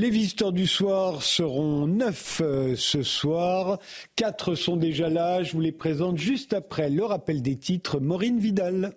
Les visiteurs du soir seront neuf euh, ce soir. Quatre sont déjà là. Je vous les présente juste après le rappel des titres. Maureen Vidal.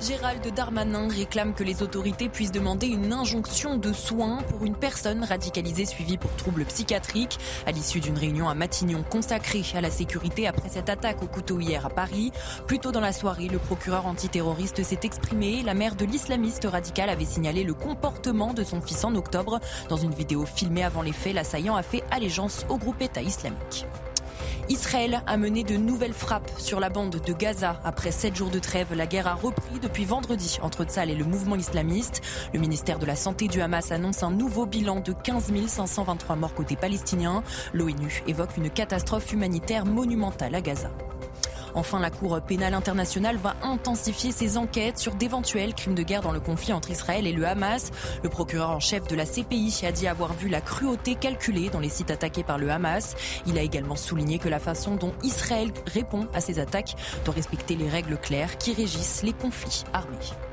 Gérald Darmanin réclame que les autorités puissent demander une injonction de soins pour une personne radicalisée suivie pour troubles psychiatriques à l'issue d'une réunion à Matignon consacrée à la sécurité après cette attaque au couteau hier à Paris. Plus tôt dans la soirée, le procureur antiterroriste s'est exprimé. La mère de l'islamiste radical avait signalé le comportement de son fils en octobre. Dans une vidéo filmée avant les faits, l'assaillant a fait allégeance au groupe État islamique. Israël a mené de nouvelles frappes sur la bande de Gaza. Après sept jours de trêve, la guerre a repris depuis vendredi entre Tzal et le mouvement islamiste. Le ministère de la Santé du Hamas annonce un nouveau bilan de 15 523 morts côté palestinien. L'ONU évoque une catastrophe humanitaire monumentale à Gaza. Enfin, la Cour pénale internationale va intensifier ses enquêtes sur d'éventuels crimes de guerre dans le conflit entre Israël et le Hamas. Le procureur en chef de la CPI a dit avoir vu la cruauté calculée dans les sites attaqués par le Hamas. Il a également souligné que la façon dont Israël répond à ces attaques doit respecter les règles claires qui régissent les conflits armés.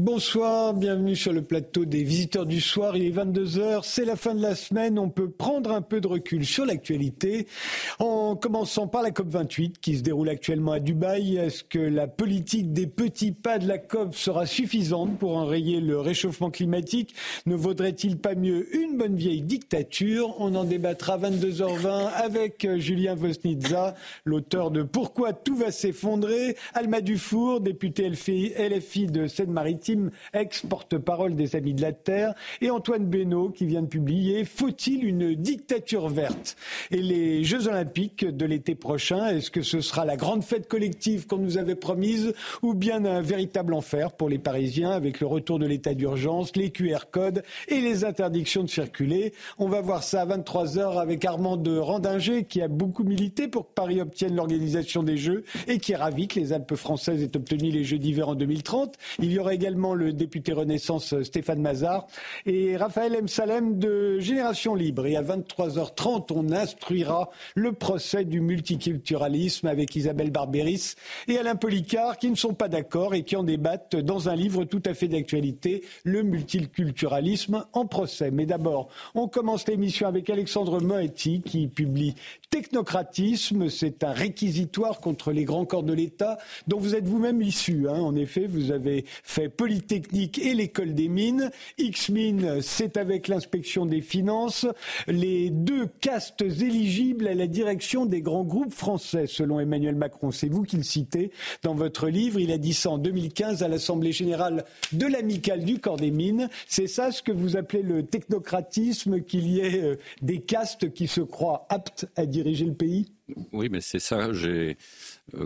Bonsoir, bienvenue sur le plateau des visiteurs du soir. Il est 22h, c'est la fin de la semaine. On peut prendre un peu de recul sur l'actualité en commençant par la COP28 qui se déroule actuellement à Dubaï. Est-ce que la politique des petits pas de la COP sera suffisante pour enrayer le réchauffement climatique? Ne vaudrait-il pas mieux une bonne vieille dictature? On en débattra 22h20 avec euh, Julien Vosnitza, l'auteur de Pourquoi tout va s'effondrer, Alma Dufour, député LFI de Seine-Maritime ex-porte-parole des Amis de la Terre, et Antoine Benoît qui vient de publier Faut-il une dictature verte? Et les Jeux Olympiques de l'été prochain, est-ce que ce sera la grande fête collective qu'on nous avait promise ou bien un véritable enfer pour les Parisiens avec le retour de l'état d'urgence, les QR codes et les interdictions de circuler? On va voir ça à 23h avec Armand de Randinger qui a beaucoup milité pour que Paris obtienne l'organisation des Jeux et qui est ravi que les Alpes françaises aient obtenu les Jeux d'hiver en 2030. Il y aura également le député Renaissance euh, Stéphane Mazard et Raphaël M. Salem de Génération Libre. Et à 23h30, on instruira le procès du multiculturalisme avec Isabelle Barberis et Alain Policard qui ne sont pas d'accord et qui en débattent dans un livre tout à fait d'actualité, Le multiculturalisme en procès. Mais d'abord, on commence l'émission avec Alexandre Moetti qui publie Technocratisme. C'est un réquisitoire contre les grands corps de l'État dont vous êtes vous-même issu. Hein. En effet, vous avez fait Polytechnique et l'école des mines. X-Mines, c'est avec l'inspection des finances. Les deux castes éligibles à la direction des grands groupes français, selon Emmanuel Macron. C'est vous qui le citez dans votre livre. Il a dit ça en 2015 à l'Assemblée générale de l'amicale du corps des mines. C'est ça ce que vous appelez le technocratisme, qu'il y ait euh, des castes qui se croient aptes à Oui, mais c'est ça. J'ai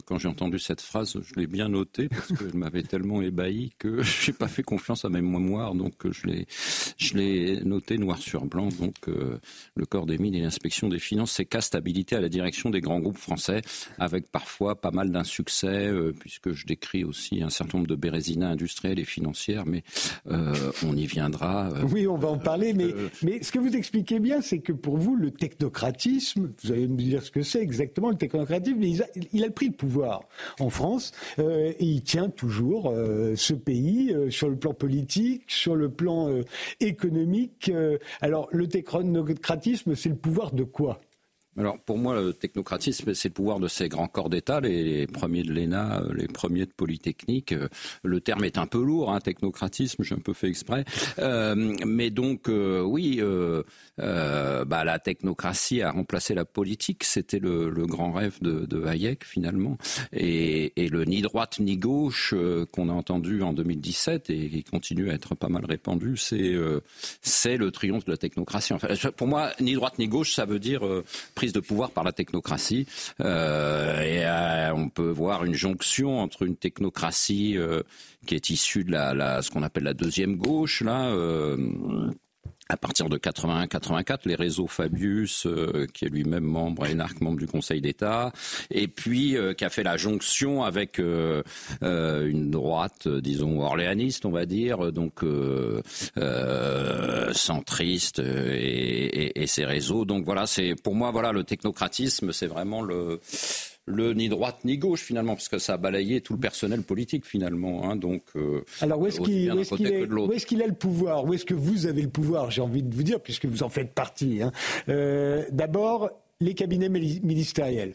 quand j'ai entendu cette phrase, je l'ai bien notée parce qu'elle m'avait tellement ébahi que j'ai pas fait confiance à mes mémoires, donc euh, je l'ai, je l'ai noté noir sur blanc. Donc euh, le corps des mines et l'inspection des finances, c'est cas stabilité à la direction des grands groupes français, avec parfois pas mal d'insuccès, puisque je décris aussi un certain nombre de bérésinas industrielles et financières, mais on y viendra. oui, on va en parler, mais, mais ce que vous expliquez bien, c'est que pour vous, le technocratisme, vous allez me dire ce que c'est exactement le technocratisme, il a, il a pris pouvoir en France euh, et il tient toujours euh, ce pays euh, sur le plan politique, sur le plan économique. alors le technocratisme, c'est le pouvoir de quoi? Alors pour moi, le technocratisme, c'est le pouvoir de ces grands corps d'État, les premiers de l'ENA, euh, les premiers de Polytechnique. Euh, le terme est un peu lourd, hein, technocratisme, j'ai un peu fait exprès. Euh, mais donc oui, bah, la technocratie a remplacé la politique. C'était le, grand rêve de, Hayek finalement. Et, le ni droite ni gauche qu'on a entendu en 2017 et qui continue à être pas mal répandu, c'est le triomphe de la technocratie. Pour moi, ni droite ni gauche, ça veut dire de pouvoir par la technocratie. Euh, et euh, on peut voir une jonction entre une technocratie euh, qui est issue de la, ce qu'on appelle la deuxième gauche, là à partir de 81-84, les réseaux Fabius, euh, qui est lui-même membre, énarque membre du Conseil d'État, et puis euh, qui a fait la jonction avec euh, une droite, disons, orléaniste, on va dire, donc centriste et, et, ses réseaux. Donc voilà, c'est pour moi, voilà, le technocratisme, c'est vraiment le le ni droite ni gauche finalement, parce que ça a balayé tout le personnel politique finalement. Hein, donc, euh, alors où est-ce qu'il est, a le pouvoir? Où est-ce que vous avez le pouvoir J'ai envie de vous dire, puisque vous en faites partie. Hein. Euh, d'abord, les cabinets ministériels.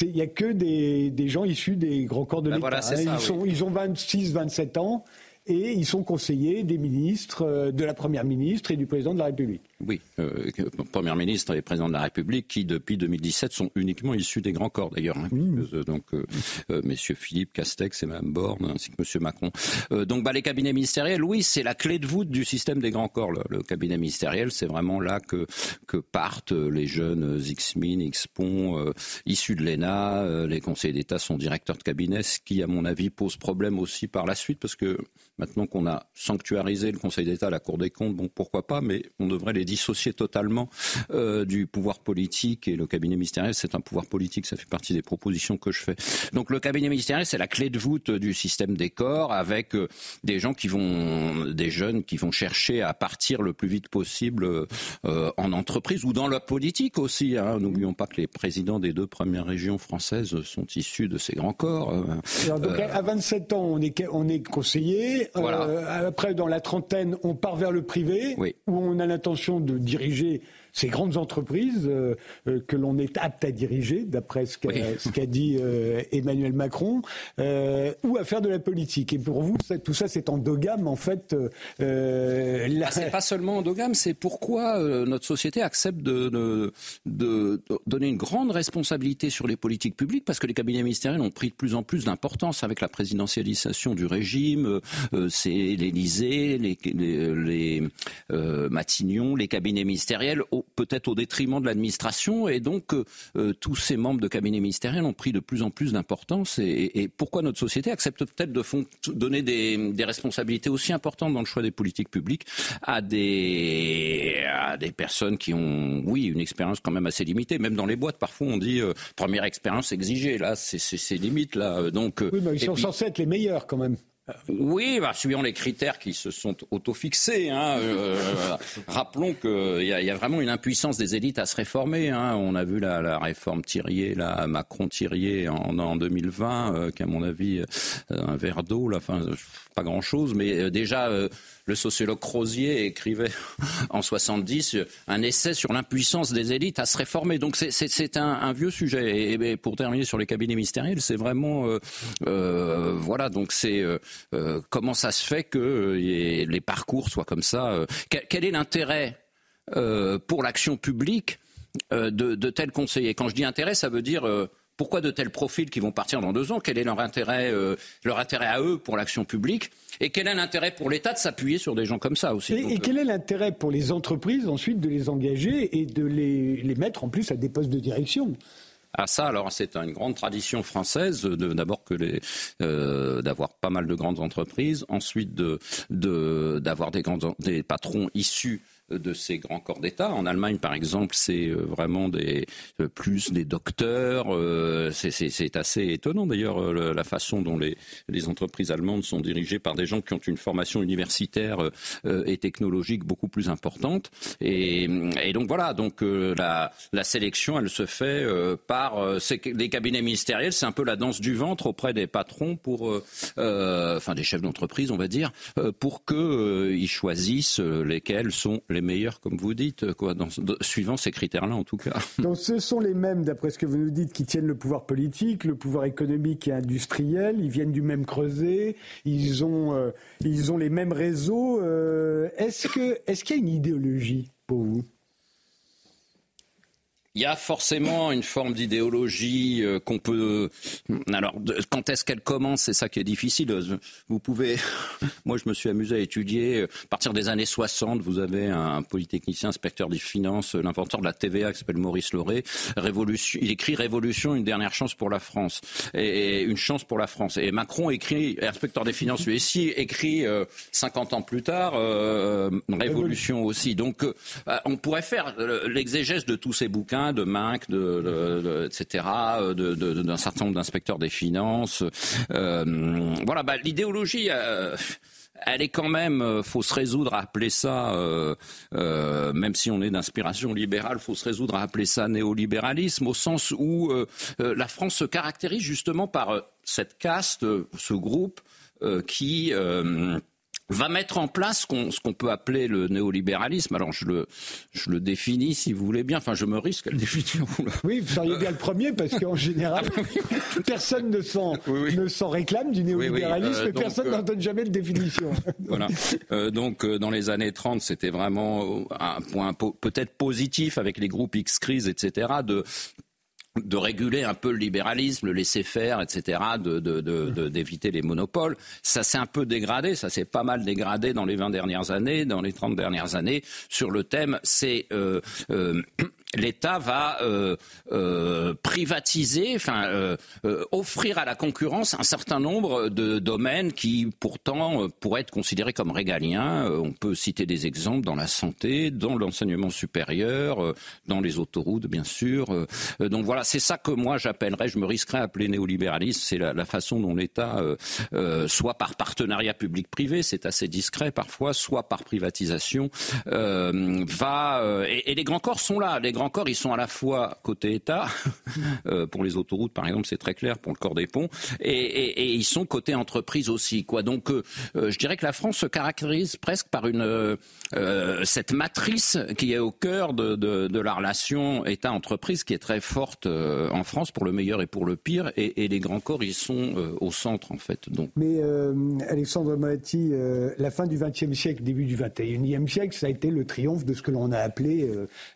Il n'y a que des, gens issus des grands corps de ben l'État. Hein. ils, ils ont 26, 27 ans et ils sont conseillers des ministres, euh, de la Première ministre et du Président de la République. Oui, euh, Première ministre et Président de la République qui, depuis 2017, sont uniquement issus des grands corps d'ailleurs. Hein, euh, donc, euh, messieurs Philippe, Castex et Mme Borne, ainsi que monsieur Macron. donc, bah, les cabinets ministériels, oui, c'est la clé de voûte du système des grands corps. Le, cabinet ministériel, c'est vraiment là que, que partent les jeunes X-Min, X-Pont, issus de l'ENA. les conseillers d'État sont directeurs de cabinet, ce qui, à mon avis, pose problème aussi par la suite, parce que Maintenant qu'on a sanctuarisé le Conseil d'État, la Cour des comptes, bon, pourquoi pas, mais on devrait les dissocier totalement euh, du pouvoir politique. Et le cabinet ministériel, c'est un pouvoir politique, ça fait partie des propositions que je fais. Donc le cabinet ministériel, c'est la clé de voûte du système des corps, avec euh, des gens qui vont, des jeunes qui vont chercher à partir le plus vite possible euh, en entreprise ou dans la politique aussi. Hein. N'oublions pas que les présidents des deux premières régions françaises sont issus de ces grands corps. donc à 27 ans, on est, on est conseiller. Après, dans la trentaine, on part vers le privé, où on a l'intention de diriger ces grandes entreprises euh, euh, que l'on est apte à diriger, d'après ce qu'a dit euh, Emmanuel Macron, ou à faire de la politique. Et pour vous, tout ça, c'est endogame, en fait. La... Ah, c'est pas seulement endogame, c'est pourquoi notre société accepte de, de, donner une grande responsabilité sur les politiques publiques, parce que les cabinets ministériels ont pris de plus en plus d'importance avec la présidentialisation du régime. c'est l'Élysée, les, les, les Matignon, les cabinets ministériels peut-être au détriment de l'administration, et donc euh, euh, tous ces membres de cabinet ministériel ont pris de plus en plus d'importance. Et, pourquoi notre société accepte peut-être de donner des, responsabilités aussi importantes dans le choix des politiques publiques à des, à des personnes qui ont, oui, une expérience quand même assez limitée. Même dans les boîtes, parfois on dit euh, première expérience exigée. Là, c'est limite. Là, donc. Oui, mais ils sont censés être les meilleurs quand même. Oui, bah, suivant les critères qui se sont autofixés. Hein, euh, rappelons qu'il y, y, a vraiment une impuissance des élites à se réformer. Hein. On a vu la, la réforme Thirier, la Macron-Thirier en, en, 2020, euh, qui à mon avis euh, un verre d'eau, enfin pas grand-chose, mais déjà le sociologue Crozier écrivait en 70 un essai sur l'impuissance des élites à se réformer. Donc c'est un, vieux sujet. Et, pour terminer sur les cabinets ministériels, c'est vraiment euh, euh, voilà. Donc c'est euh, comment ça se fait que les parcours soient comme ça. Quel, est l'intérêt pour l'action publique de tels conseillers? Quand je dis intérêt, ça veut dire pourquoi de tels profils qui vont partir dans deux ans? Quel est leur intérêt, leur intérêt à eux pour l'action publique? Et quel est l'intérêt pour l'État de s'appuyer sur des gens comme ça aussi? Et, quel est l'intérêt pour les entreprises ensuite de les engager et de les, les mettre en plus à des postes de direction? Ah ça, alors c'est une grande tradition française d'abord que les euh, d'avoir pas mal de grandes entreprises, ensuite de d'avoir des grands des patrons issus de ces grands corps d'État. En Allemagne, par exemple, c'est euh, vraiment euh, plus des docteurs. Euh, c'est assez étonnant d'ailleurs la façon dont les, entreprises allemandes sont dirigées par des gens qui ont une formation universitaire et technologique beaucoup plus importante. Et, donc voilà, donc la, la, sélection, elle se fait par les cabinets ministériels. C'est un peu la danse du ventre auprès des patrons pour, enfin des chefs d'entreprise, on va dire, pour qu'ils choisissent lesquels sont les meilleurs, comme vous dites, quoi, dans, suivant ces critères-là en tout cas. Donc ce sont les mêmes, d'après ce que vous nous dites, qui tiennent le pouvoir politique, le pouvoir économique et industriel. Ils viennent du même creuset, ils ont, euh, ils ont les mêmes réseaux. Euh, est-ce que, est-ce qu'il y a une idéologie pour vous? Il y a forcément une forme d'idéologie euh, qu'on peut. Alors, quand est-ce qu'elle commence C'est ça qui est difficile. Vous pouvez. Moi, je me suis amusé à étudier. Euh, à partir des années 60, vous avez un polytechnicien, inspecteur des finances, euh, l'inventeur de la TVA, qui s'appelle Maurice Lauré. Révolution. Il écrit Révolution, une dernière chance pour la France et une chance pour la France. Et Macron écrit, inspecteur des finances aussi, écrit 50 ans plus tard Révolution aussi. Donc, on pourrait faire l'exégèse de tous ces bouquins de Minc, de, etc., d'un certain nombre d'inspecteurs des finances. Euh, voilà, bah, l'idéologie. Euh, elle est quand même, euh, faut se résoudre à appeler ça, même si on est d'inspiration libérale, faut se résoudre à appeler ça néolibéralisme, au sens où la France se caractérise justement par cette caste, ce groupe qui va mettre en place ce qu'on peut appeler le néolibéralisme. Alors je le, je le définis si vous voulez bien, enfin je me risque à le définir. Oui, vous seriez bien le premier parce qu'en général, ah, personne ne s'en, ne s'en réclame du néolibéralisme euh, et personne euh, n'en donne jamais de définition. voilà. Euh, donc dans les années 30, c'était vraiment un point peut-être positif avec les groupes X-Crise, etc., de de réguler un peu le libéralisme, le laisser faire, etc., d'éviter les monopoles. Ça s'est un peu dégradé, ça s'est pas mal dégradé dans les 20 dernières années, dans les 30 dernières années, sur le thème, c'est euh, euh, l'État va euh, euh, privatiser, euh, offrir à la concurrence un certain nombre de domaines qui pourtant pourraient être considérés comme régaliens. on peut citer des exemples dans la santé, dans l'enseignement supérieur, dans les autoroutes, bien sûr. donc voilà, c'est ça que moi j'appellerais, je me risquerais à appeler néolibéralisme, c'est la, façon dont l'État, soit par partenariat public-privé, c'est assez discret parfois, soit par privatisation, va et, les grands corps sont là. Grands encore, ils sont à la fois côté État, euh, pour les autoroutes par exemple, c'est très clair, pour le corps des ponts, et, ils sont côté entreprise aussi. Donc euh, euh, je dirais que la France se caractérise presque par cette matrice qui est au cœur de, la relation État-entreprise qui est très forte en France pour le meilleur et pour le pire, et, les grands corps, ils sont au centre en fait. Mais Alexandre Moati, la fin du XXe siècle, début du XXIe siècle, ça a été le triomphe de ce que l'on a appelé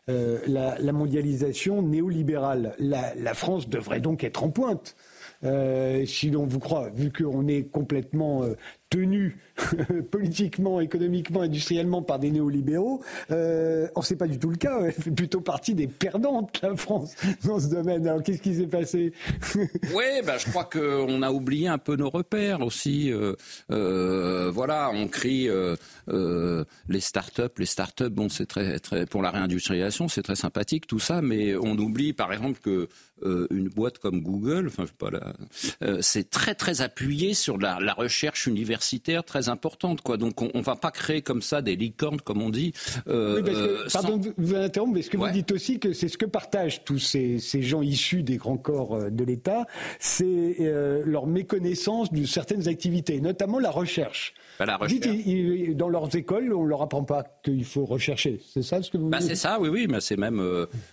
la la, mondialisation néolibérale. La, France devrait donc être en pointe. Euh, si l'on vous croit, vu qu'on est complètement euh, tenu politiquement, économiquement, industriellement par des néolibéraux. Euh, or, c'est pas du tout le cas. Elle fait plutôt partie des perdantes, la France, dans ce domaine. Alors, qu'est-ce qui s'est passé Oui, ben, je crois qu'on a oublié un peu nos repères aussi. Euh, euh, voilà, on crie euh, euh, les start-up, les start-up, bon, c'est très, très, pour la réindustrialisation, c'est très sympathique, tout ça, mais on oublie, par exemple, que une boîte comme Google, enfin, je sais pas, c'est très, très appuyé sur la, la recherche universitaire très importante. Quoi. Donc on ne va pas créer comme ça des licornes, comme on dit. Euh, euh, pardon vous interrompre, mais ce que vous dites aussi que c'est ce que partagent tous ces, gens issus des grands corps euh, de l'État, c'est leur méconnaissance de certaines activités, notamment la recherche. Bah, dites, dans leurs écoles, on ne leur apprend pas qu'il faut rechercher. C'est ça ce que vous bah, C'est ça, oui, oui. Mais c'est même,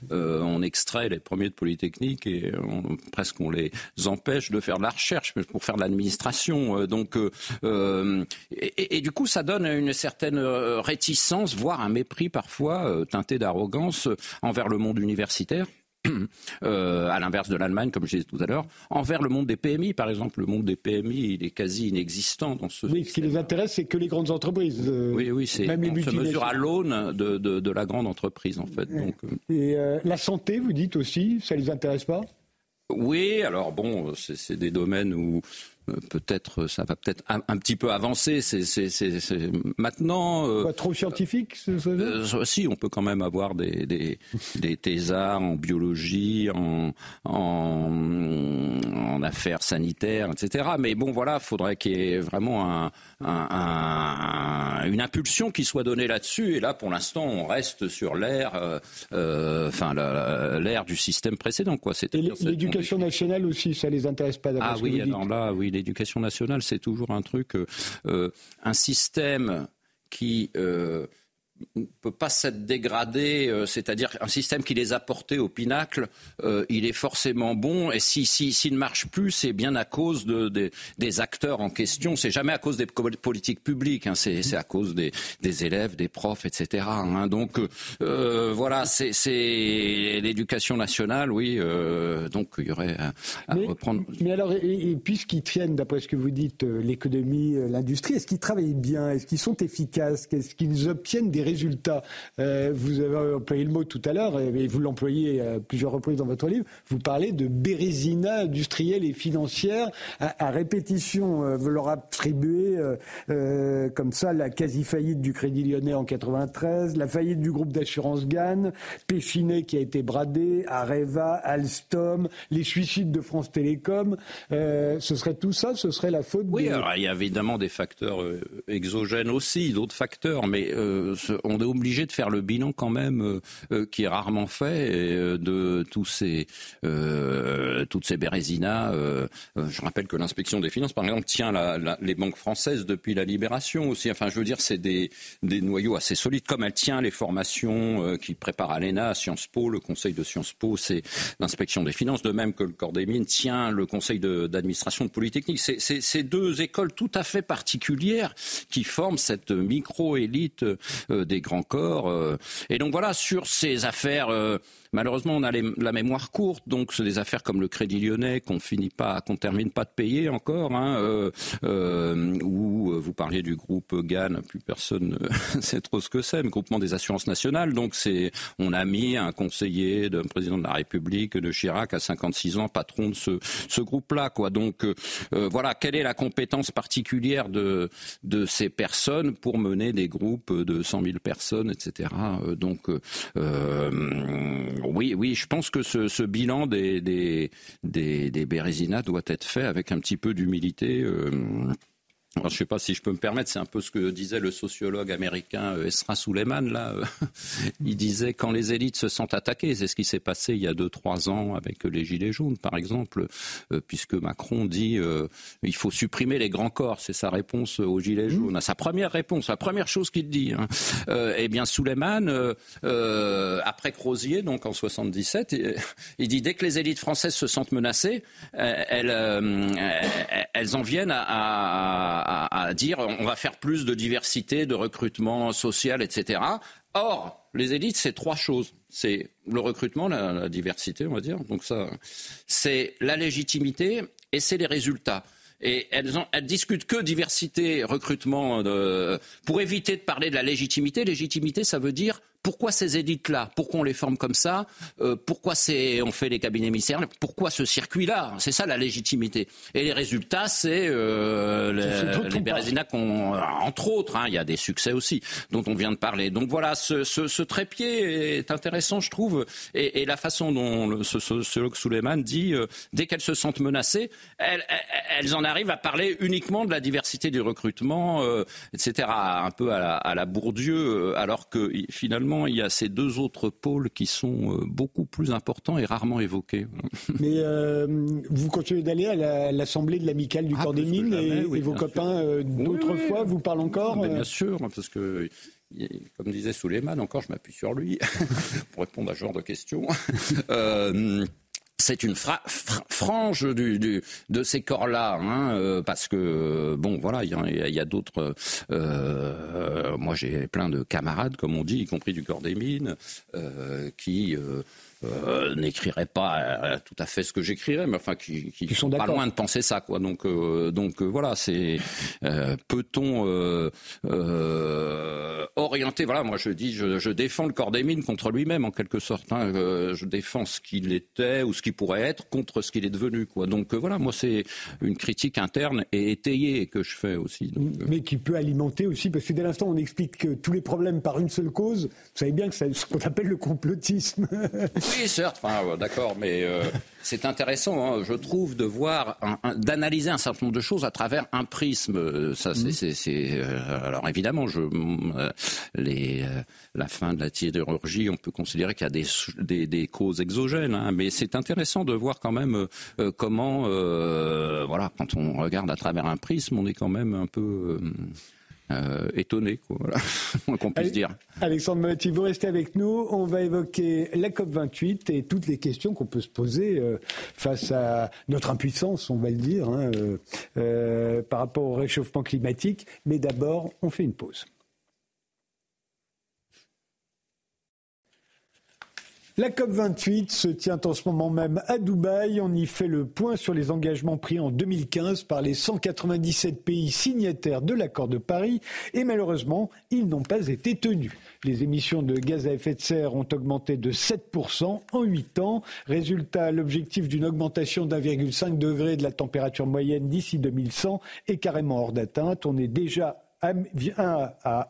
on extrait les premiers de Polytechnique et presque on les empêche de faire de la recherche pour faire de l'administration. donc, euh, et, du coup, ça donne une certaine euh, réticence, voire un mépris parfois euh, teinté d'arrogance envers le monde universitaire. à l'inverse de l'Allemagne, comme je disais tout à l'heure, envers le monde des PMI, par exemple. Le monde des PMI, il est quasi inexistant dans ce. Oui, ce qui les intéresse, c'est que les grandes entreprises. oui, oui, c'est. Même on se mesure à l'aune de, de, la grande entreprise, en fait. Donc, et la santé, vous dites aussi, ça les intéresse pas? Oui, alors bon, c'est des domaines où euh, peut-être ça va peut-être un, petit peu avancer. C'est maintenant. Euh, Pas trop scientifique. Euh, si, on peut quand même avoir des, des, des thésards en biologie, en, en, en, affaires sanitaires, etc. Mais bon, voilà, faudrait qu'il y ait vraiment un, un, une impulsion qui soit donnée là-dessus. Et là, pour l'instant, on reste sur l'ère, euh, enfin l'ère du système précédent, quoi. L'éducation nationale aussi, ça les intéresse pas. Ah oui, alors là, oui l'éducation nationale, c'est toujours un truc, euh, euh, un système qui euh, ne peut pas s'être dégradé, euh, c'est-à-dire un système qui les a portés au pinacle, euh, il est forcément bon. Et s'il si, si, ne marche plus, c'est bien à cause de, des acteurs en question. C'est jamais à cause des politiques publiques, hein. c'est à cause des, des, élèves, des profs, etc. Hein. Donc euh, voilà, c'est l'éducation nationale, oui. donc il y aurait à, reprendre. Mais alors, puisqu'ils tiennent, d'après ce que vous dites, l'économie, l'industrie, est-ce qu'ils travaillent bien? Est-ce qu'ils sont efficaces? Est-ce qu'ils obtiennent des résultats. Euh, vous avez employé le mot tout à l'heure, et vous l'employez à plusieurs reprises dans votre livre. Vous parlez de bérésina industrielle et financière à, répétition. Euh, vous leur attribuez euh, comme ça la quasi-faillite du Crédit Lyonnais en 93, la faillite du groupe d'assurance GAN, Péchinet qui a été bradé, Areva, Alstom, les suicides de France Télécom. ce serait tout ça Ce serait la faute Oui, alors il y a évidemment des facteurs exogènes aussi, d'autres facteurs, mais on est obligé de faire le bilan quand même euh, euh, qui est rarement fait euh, de tous ces toutes ces bérésinas. je rappelle que l'inspection des finances, par exemple, tient les banques françaises depuis la libération aussi. Enfin, je veux dire, c'est des, des noyaux assez solides, comme elle tient les formations qui préparent l'ENA, Sciences Po, le conseil de Sciences Po, c'est l'inspection des finances, de même que le corps des mines tient le conseil d'administration de, de Polytechnique. C'est deux écoles tout à fait particulières qui forment cette micro-élite des grands corps. Euh. et donc voilà, sur ces affaires euh, Malheureusement, on a la mémoire courte, donc c'est des affaires comme le Crédit Lyonnais qu'on finit pas, qu'on termine pas de payer encore, hein, euh, euh, ou euh, vous parliez du groupe GAN, plus personne ne sait trop ce que c'est, le groupement des assurances nationales. Donc c'est, on a mis un conseiller d'un président de la République de Chirac à 56 ans, patron de ce, ce groupe-là, quoi. Donc voilà, quelle est la compétence particulière de de ces personnes pour mener des groupes de 100 000 personnes, etc. Donc oui, oui, je pense que ce, bilan des, des, des, doit être fait avec un petit peu d'humilité. Euh, je ne sais pas si je peux me permettre, c'est un peu ce que disait le sociologue américain euh, Esra Suleiman. Là, il disait quand les élites se sentent attaquées, c'est ce qui s'est passé il y a deux trois ans avec les gilets jaunes, par exemple, euh, puisque Macron dit euh, il faut supprimer les grands corps, c'est sa réponse aux gilets jaunes, mmh. sa première réponse, la première chose qu'il dit. Hein. eh bien, Suleiman, après Crozier, donc en 77, il dit dès que les élites françaises se sentent menacées, elles, elles en viennent à à, dire on va faire plus de diversité, de recrutement social, etc. Or, les élites, c'est trois choses. C'est le recrutement, la, diversité, on va dire. Donc ça, c'est la légitimité et c'est les résultats. Et elles, elles discutent que diversité, recrutement, pour éviter de parler de la légitimité. Légitimité, ça veut dire pourquoi ces élites-là Pourquoi on les forme comme ça euh, Pourquoi on fait les cabinets ministériels Pourquoi ce circuit-là C'est ça la légitimité. Et les résultats, c'est euh, les, les Bérézina entre autres, hein, il y a des succès aussi dont on vient de parler. Donc voilà, ce, ce, trépied est intéressant, je trouve, et, la façon dont le, ce sociologue Suleiman dit, euh, dès qu'elles se sentent menacées, elles, elles, en arrivent à parler uniquement de la diversité du recrutement, etc., un peu à la, à la Bourdieu, alors que finalement il y a ces deux autres pôles qui sont euh, beaucoup plus importants et rarement évoqués. Mais euh, vous continuez d'aller à l'assemblée de l'amicale du ah, corps des mines et, vos copains euh, d'autrefois vous parlent encore Bien sûr, parce que comme disait Souleymane, encore je m'appuie sur lui pour répondre à ce genre de questions. c'est une frange de ces corps-là, hein, euh, parce que bon, voilà, il y, a, d'autres. Euh, moi, j'ai plein de camarades, comme on dit, y compris du corps des mines, euh, qui euh, n'écrirait pas euh, tout à fait ce que j'écrirais, mais enfin qui, qui, sont pas loin de penser ça, quoi. Donc, euh, donc voilà, c'est peut-on orienter Voilà, moi je dis, je, défends le corps des mines contre lui-même en quelque sorte. Hein, je défends ce qu'il était ou ce qu'il pourrait être contre ce qu'il est devenu, quoi. Donc voilà, moi c'est une critique interne et étayée que je fais aussi. Mais qui peut alimenter aussi, parce que dès l'instant on explique que tous les problèmes par une seule cause, vous savez bien que c'est ce qu'on appelle le complotisme. Oui, certes, d'accord, mais euh, c'est intéressant, hein, je trouve, de voir, d'analyser un certain nombre de choses à travers un prisme. Ça, c'est, euh, alors évidemment, je, euh, les, la fin de la sidérurgie, on peut considérer qu'il y a des, des, causes exogènes, hein, mais c'est intéressant de voir quand même comment, voilà, quand on regarde à travers un prisme, on est quand même un peu euh, étonné, quoi, voilà, qu'on puisse dire. Alexandre Motti, vous restez avec nous. On va évoquer la COP28 et toutes les questions qu'on peut se poser euh, face à notre impuissance, on va le dire, hein, euh, par rapport au réchauffement climatique. Mais d'abord, on fait une pause. La COP28 se tient en ce moment même à Dubaï. On y fait le point sur les engagements pris en 2015 par les 197 pays signataires de l'accord de Paris et malheureusement, ils n'ont pas été tenus. Les émissions de gaz à effet de serre ont augmenté de 7% en 8 ans. Résultat, l'objectif d'une augmentation d'1,5 degré de la température moyenne d'ici 2100 est carrément hors d'atteinte. On est déjà à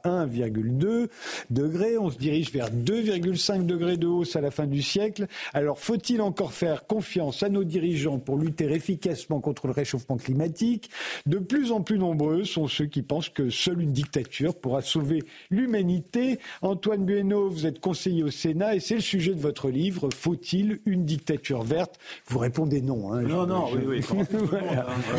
1,2 degrés. On se dirige vers 2,5 degrés de hausse à la fin du siècle. Alors faut-il encore faire confiance à nos dirigeants pour lutter efficacement contre le réchauffement climatique? De plus en plus nombreux sont ceux qui pensent que seule une dictature pourra sauver l'humanité. Antoine Bueno, vous êtes conseiller au Sénat et c'est le sujet de votre livre. Faut-il une dictature verte? Vous répondez non. Hein, non, non, oui, oui.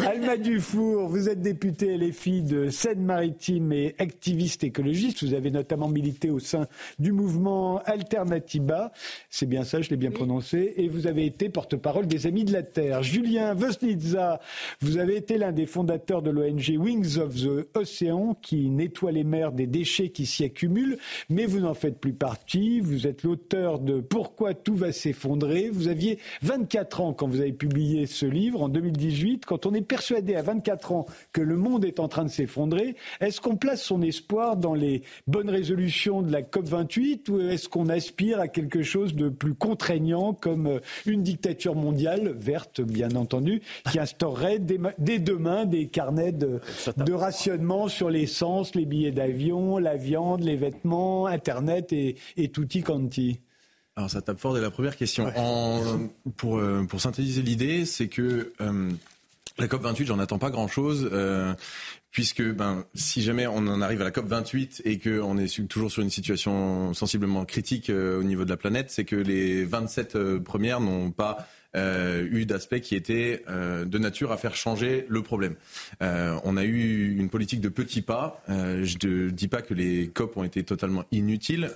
Alma Dufour, vous êtes député LFI de Seine-Maritime et activiste écologiste. Vous avez notamment milité au sein du mouvement Alternativa. C'est bien ça, je l'ai bien prononcé. Et vous avez été porte-parole des Amis de la Terre. Julien Vosnitza, vous avez été l'un des fondateurs de l'ONG Wings of the Ocean qui nettoie les mers des déchets qui s'y accumulent. Mais vous n'en faites plus partie. Vous êtes l'auteur de Pourquoi tout va s'effondrer. Vous aviez 24 ans quand vous avez publié ce livre en 2018. Quand on est persuadé à 24 ans que le monde est en train de s'effondrer, est-ce qu'on place son espoir dans les bonnes résolutions de la COP28 ou est-ce qu'on aspire à quelque chose de plus contraignant comme euh, une dictature mondiale, verte bien entendu, qui instaurerait dès, demain des carnets de, rationnement sur l'essence, les billets d'avion, la viande, les vêtements, Internet et, et tutti quanti? Alors ça tape fort dès la première question. pour, euh, pour synthétiser l'idée, c'est que euh, la COP 28, j'en attends pas grand-chose puisque ben, si jamais on en arrive à la COP 28 et qu'on est toujours sur une situation sensiblement critique euh, au niveau de la planète, c'est que les 27 euh, premières n'ont pas euh, eu d'aspect qui était de nature à faire changer le problème. on a eu une politique de petits pas. je ne dis pas que les COP ont été totalement inutiles.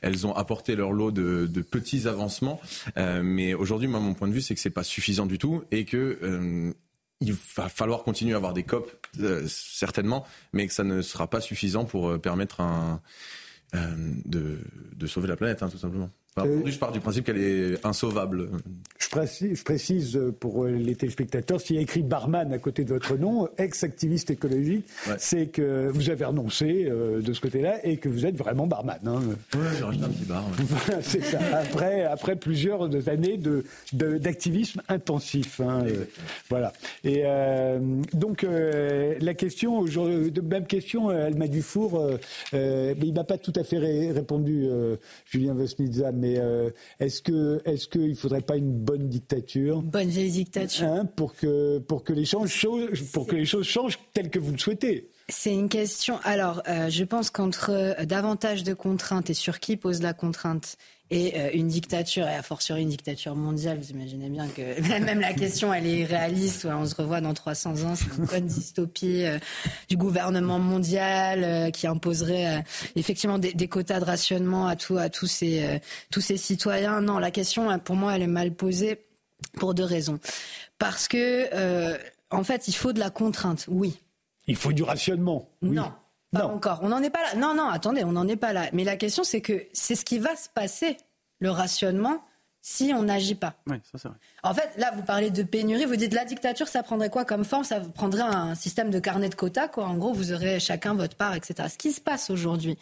elles ont apporté leur lot de, de petits avancements. mais aujourd'hui, moi, mon point de vue, c'est que c'est pas suffisant du tout et que il va falloir continuer à avoir des COP, euh, certainement, mais que ça ne sera pas suffisant pour euh, permettre un, euh, de, de, sauver la planète, hein, tout simplement. Euh, je pars du principe qu'elle est insauvable. Je précise, je précise, pour les téléspectateurs, s'il y a écrit barman à côté de votre nom, ex-activiste écologique, c'est que vous avez renoncé euh, de ce côté-là et que vous êtes vraiment barman. Hein. Oui, j'ai rajouté un petit bar. c'est ça. Après, après plusieurs années de, d'activisme intensif. Hein, euh, voilà. Et donc, la question, aujourd'hui, même question, Alma Dufour, mais il m'a pas tout à fait répondu, Julien Vesnitza mais euh, est-ce que est-ce qu'il ne faudrait pas une bonne dictature? Bonne vieille dictature. Hein, pour que pour que les choses pour que les choses changent telles que vous le souhaitez. C'est une question. Alors, euh, je pense qu'entre euh, davantage de contraintes et sur qui pose la contrainte et euh, une dictature, et a fortiori une dictature mondiale, vous imaginez bien que même la question, elle est réaliste. on se revoit dans 300 ans, c'est une bonne dystopie du gouvernement mondial qui imposerait effectivement des, quotas de rationnement à, tout, à tous, ces, tous ces citoyens. Non, la question, pour moi, elle est mal posée pour deux raisons. Parce que, en fait, il faut de la contrainte, oui. Il faut du rationnement. Non. Pas encore. On n'en est pas là. Non, non, attendez, on n'en est pas là. Mais la question, c'est que c'est ce qui va se passer, le rationnement, si on n'agit pas. Oui, ça c'est vrai. En fait, là, vous parlez de pénurie, vous dites la dictature, ça prendrait quoi comme forme? Ça prendrait un système de carnet de quotas, quoi. En gros, vous aurez chacun votre part, etc. Ce qui se passe aujourd'hui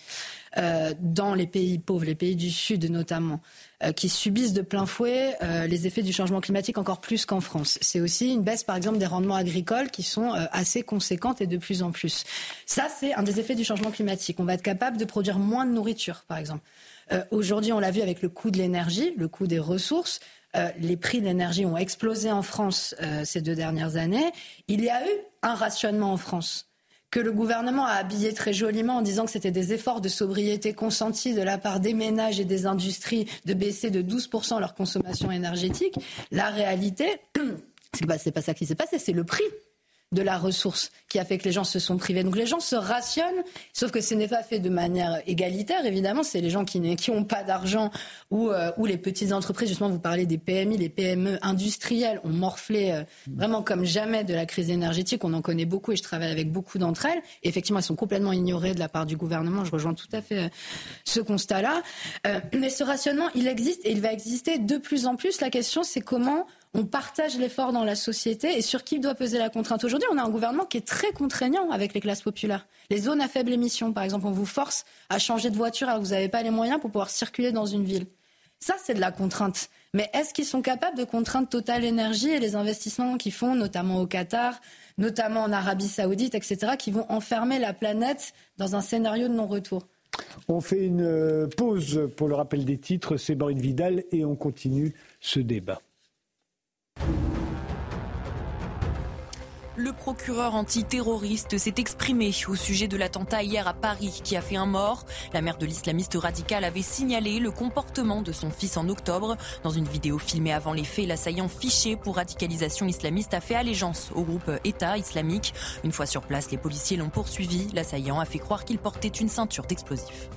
euh, dans les pays pauvres, les pays du Sud notamment, euh, qui subissent de plein fouet euh, les effets du changement climatique encore plus qu'en France. C'est aussi une baisse, par exemple, des rendements agricoles qui sont assez conséquentes et de plus en plus. Ça, c'est un des effets du changement climatique. On va être capable de produire moins de nourriture, par exemple. Aujourd'hui, on l'a vu avec le coût de l'énergie, le coût des ressources. les prix de l'énergie ont explosé en France ces deux dernières années. Il y a eu un rationnement en France que le gouvernement a habillé très joliment en disant que c'était des efforts de sobriété consentis de la part des ménages et des industries de baisser de 12% leur consommation énergétique. La réalité, c'est pas, pas ça qui s'est passé, c'est le prix de la ressource qui a fait que les gens se sont privés. Donc les gens se rationnent, sauf que ce n'est pas fait de manière égalitaire, évidemment. C'est les gens qui n'ont pas d'argent ou, euh, ou les petites entreprises. Justement, vous parlez des PMI, les PME industrielles ont morflé euh, vraiment comme jamais de la crise énergétique. On en connaît beaucoup et je travaille avec beaucoup d'entre elles. effectivement, elles sont complètement ignorées de la part du gouvernement. Je rejoins tout à fait euh, ce constat-là. mais ce rationnement, il existe et il va exister de plus en plus. La question, c'est comment on partage l'effort dans la société et sur qui doit peser la contrainte. Aujourd'hui, on a un gouvernement qui est très contraignant avec les classes populaires. Les zones à faible émission, par exemple, on vous force à changer de voiture alors que vous n'avez pas les moyens pour pouvoir circuler dans une ville. Ça, c'est de la contrainte. Mais est-ce qu'ils sont capables de contraindre Total Énergie et les investissements qu'ils font, notamment au Qatar, notamment en Arabie Saoudite, etc., qui vont enfermer la planète dans un scénario de non-retour? On fait une euh, pause pour le rappel des titres. C'est Boris Vidal et on continue ce débat. Le procureur antiterroriste s'est exprimé au sujet de l'attentat hier à Paris qui a fait un mort. La mère de l'islamiste radical avait signalé le comportement de son fils en octobre. Dans une vidéo filmée avant les faits, l'assaillant fiché pour radicalisation islamiste a fait allégeance au groupe État islamique. Une fois sur place, les policiers l'ont poursuivi. L'assaillant a fait croire qu'il portait une ceinture d'explosifs.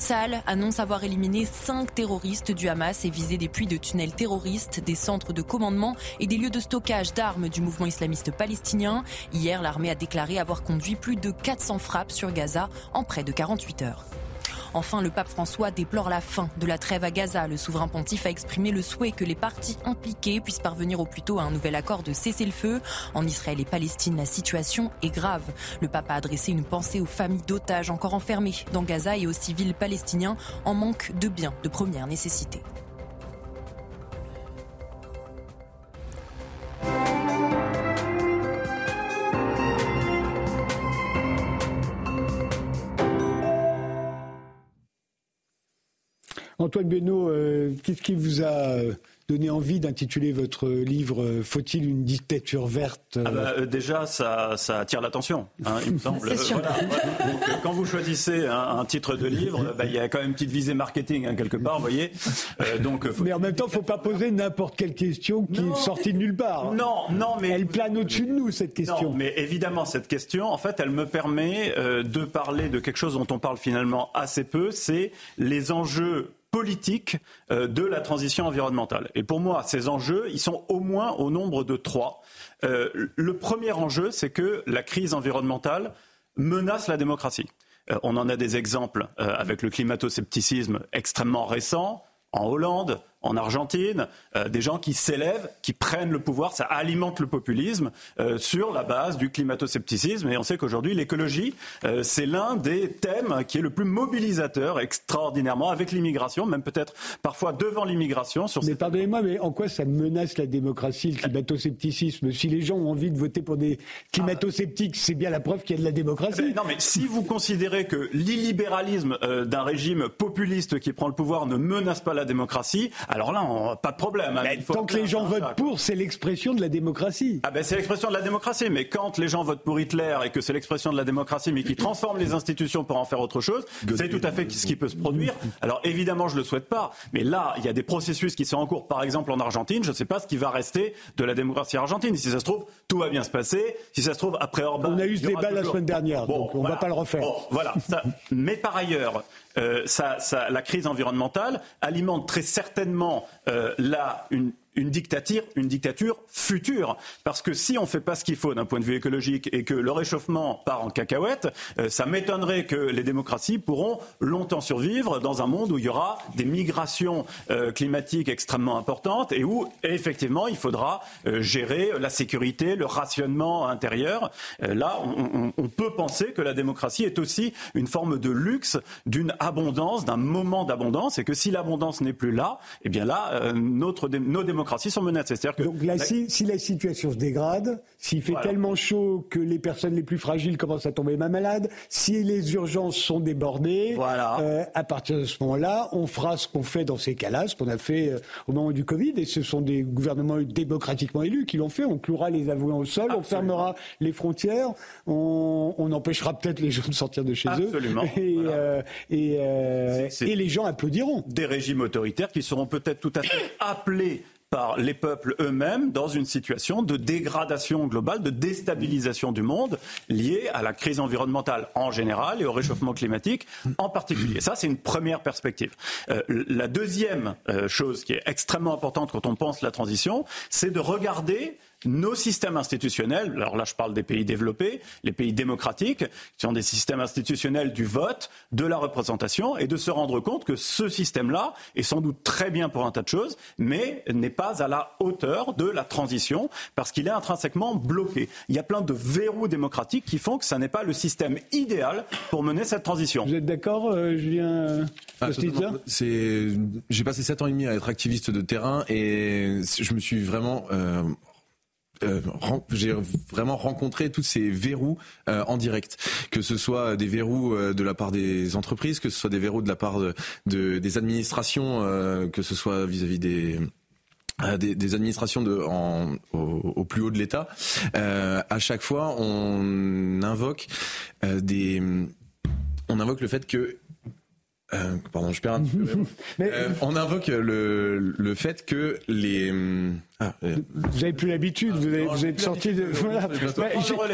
Saal annonce avoir éliminé cinq terroristes du Hamas et visé des puits de tunnels terroristes, des centres de commandement et des lieux de stockage d'armes du mouvement islamiste palestinien. Hier, l'armée a déclaré avoir conduit plus de 400 frappes sur Gaza en près de 48 heures. Enfin, le pape François déplore la fin de la trêve à Gaza. Le souverain pontife a exprimé le souhait que les parties impliquées puissent parvenir au plus tôt à un nouvel accord de cessez-le-feu. En Israël et Palestine, la situation est grave. Le pape a adressé une pensée aux familles d'otages encore enfermés dans Gaza et aux civils palestiniens en manque de biens de première nécessité. Antoine Benoît, euh, qu'est-ce qui vous a euh, donné envie d'intituler votre livre euh, Faut-il une dictature verte ah bah, Déjà, ça, attire l'attention, hein, il me semble. quand vous choisissez un, titre de livre, bah, il y a quand même une petite visée marketing hein, quelque part, vous voyez. donc, mais en même temps, il ne faut pas poser n'importe quelle question qui est sortie de nulle part. Non, non, mais elle plane au-dessus de nous cette question. Non, mais évidemment, cette question, en fait, elle me permet de parler de quelque chose dont on parle finalement assez peu, c'est les enjeux politique euh, de la transition environnementale. Et pour moi, ces enjeux, ils sont au moins au nombre de trois. Euh, le premier enjeu, c'est que la crise environnementale menace la démocratie. Euh, on en a des exemples avec le climato-scepticisme extrêmement récent en Hollande, en Argentine, euh, des gens qui s'élèvent, qui prennent le pouvoir, ça alimente le populisme euh, sur la base du climato-scepticisme. Et on sait qu'aujourd'hui, l'écologie, euh, c'est l'un des thèmes qui est le plus mobilisateur extraordinairement avec l'immigration, même peut-être parfois devant l'immigration. Sur mais pardonnez-moi, mais en quoi ça menace la démocratie, le climato-scepticisme? Si les gens ont envie de voter pour des climato-sceptiques, c'est bien la preuve qu'il y a de la démocratie. non, mais si vous considérez que l'illibéralisme d'un régime populiste qui prend le pouvoir ne menace pas la démocratie, alors là, pas de problème. Hein. tant que les gens votent pour, c'est l'expression de la démocratie. Ah ben c'est l'expression de la démocratie, mais quand les gens votent pour Hitler et que c'est l'expression de la démocratie, mais qui transforme les institutions pour en faire autre chose, c'est tout à fait ce qui peut se produire. Alors évidemment, je le souhaite pas, mais là, il y a des processus qui sont en cours. Par exemple, en Argentine, je ne sais pas ce qui va rester de la démocratie argentine. Si ça se trouve, tout va bien se passer. Si ça se trouve, après Orban, on a eu ce débat la semaine dernière, donc on ne va pas le refaire. voilà. mais par ailleurs, euh, la crise environnementale alimente très certainement euh, là une, une dictature, une dictature future. Parce que si on ne fait pas ce qu'il faut d'un point de vue écologique et que le réchauffement part en cacahuète, euh, ça m'étonnerait que les démocraties pourront longtemps survivre dans un monde où il y aura des migrations euh, climatiques extrêmement importantes et où effectivement il faudra euh, gérer la sécurité, le rationnement intérieur. là, on, peut penser que la démocratie est aussi une forme de luxe, d'une abondance, d'un moment d'abondance, et que si l'abondance n'est plus là, eh bien là, notre, nos démocraties sont Que Donc là, si, la situation se dégrade, s'il fait tellement chaud que les personnes les plus fragiles commencent à tomber malades, si les urgences sont débordées, euh, à partir de ce moment-là, on fera ce qu'on fait dans ces cas-là, ce qu'on a fait euh, au moment du Covid, et ce sont des gouvernements démocratiquement élus qui l'ont fait. On clouera les avoués au sol, on fermera les frontières, on, empêchera peut-être les gens de sortir de chez eux, et, euh, et, et les gens applaudiront. Des régimes autoritaires qui seront peut-être tout à fait appelés par les peuples eux-mêmes dans une situation de dégradation globale, de déstabilisation du monde liée à la crise environnementale en général et au réchauffement climatique en particulier. Ça, c'est une première perspective. Euh, la deuxième euh, chose qui est extrêmement importante quand on pense la transition, c'est de regarder nos systèmes institutionnels, alors là je parle des pays développés, les pays démocratiques, qui sont des systèmes institutionnels du vote, de la représentation, et de se rendre compte que ce système-là est sans doute très bien pour un tas de choses, mais n'est pas à la hauteur de la transition, parce qu'il est intrinsèquement bloqué. Il y a plein de verrous démocratiques qui font que ça n'est pas le système idéal pour mener cette transition. Vous êtes d'accord, euh, Julien ah, J'ai passé 7 ans et demi à être activiste de terrain, et je me suis vraiment... Euh, euh, j'ai vraiment rencontré tous ces verrous euh, en direct, que ce soit des verrous euh, de la part des entreprises, que ce soit des verrous de la part de, des administrations, que ce soit vis-à-vis des des, administrations de, en, au, plus haut de l'État, à chaque fois on invoque des, on invoque le fait que pardon, je perds un peu. on invoque le, le fait que les ah, vous avez plus l'habitude, vous, vous, êtes sorti de.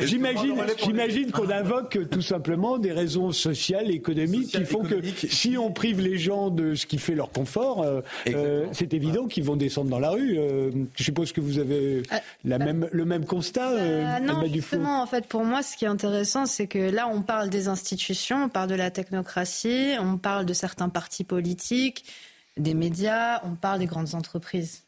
J'imagine, j'imagine qu'on invoque tout simplement des raisons sociales, économiques, qui font que si on prive les gens de ce qui fait leur confort, euh, euh, c'est évident qu'ils vont descendre dans la rue. Euh, je suppose que vous avez la même, le même constat. non, justement, en fait, pour moi, ce qui est intéressant, c'est que là, on parle des institutions, on parle de la technocratie, on parle de certains partis politiques, des médias, on parle des grandes entreprises.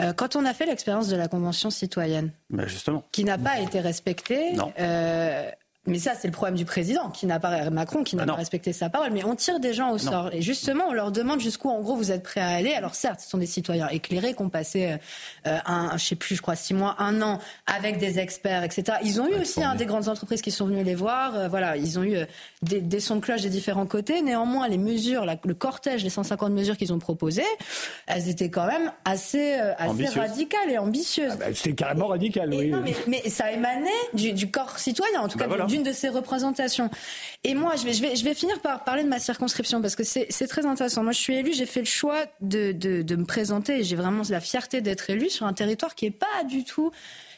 Euh, quand on a fait l'expérience de la Convention citoyenne, ben, justement. qui n'a pas été respectée, euh, mais ça, c'est le problème du président, qui n'a pas Macron, qui n'a ah pas respecté sa parole. Mais on tire des gens au sort. Et justement, on leur demande jusqu'où, en gros, vous êtes prêts à aller. Alors certes, ce sont des citoyens éclairés qui ont passé, euh, un, je sais plus, je crois six mois, un an avec des experts, etc. Ils ont eu aussi hein, des grandes entreprises qui sont venues les voir. Euh, voilà, ils ont eu euh, des, des, sons de cloche des différents côtés. Néanmoins, les mesures, le cortège, les 150 mesures qu'ils ont proposées, elles étaient quand même assez, assez radicales et ambitieuses. Ah bah, C'était carrément radical, oui. mais, ça émanait du, du, corps citoyen, en tout bah cas de ces représentations. Et moi, je vais, finir par parler de ma circonscription parce que c'est très intéressant. Moi, je suis élue, j'ai fait le choix de, me présenter et j'ai vraiment la fierté d'être élue sur un territoire qui est pas du tout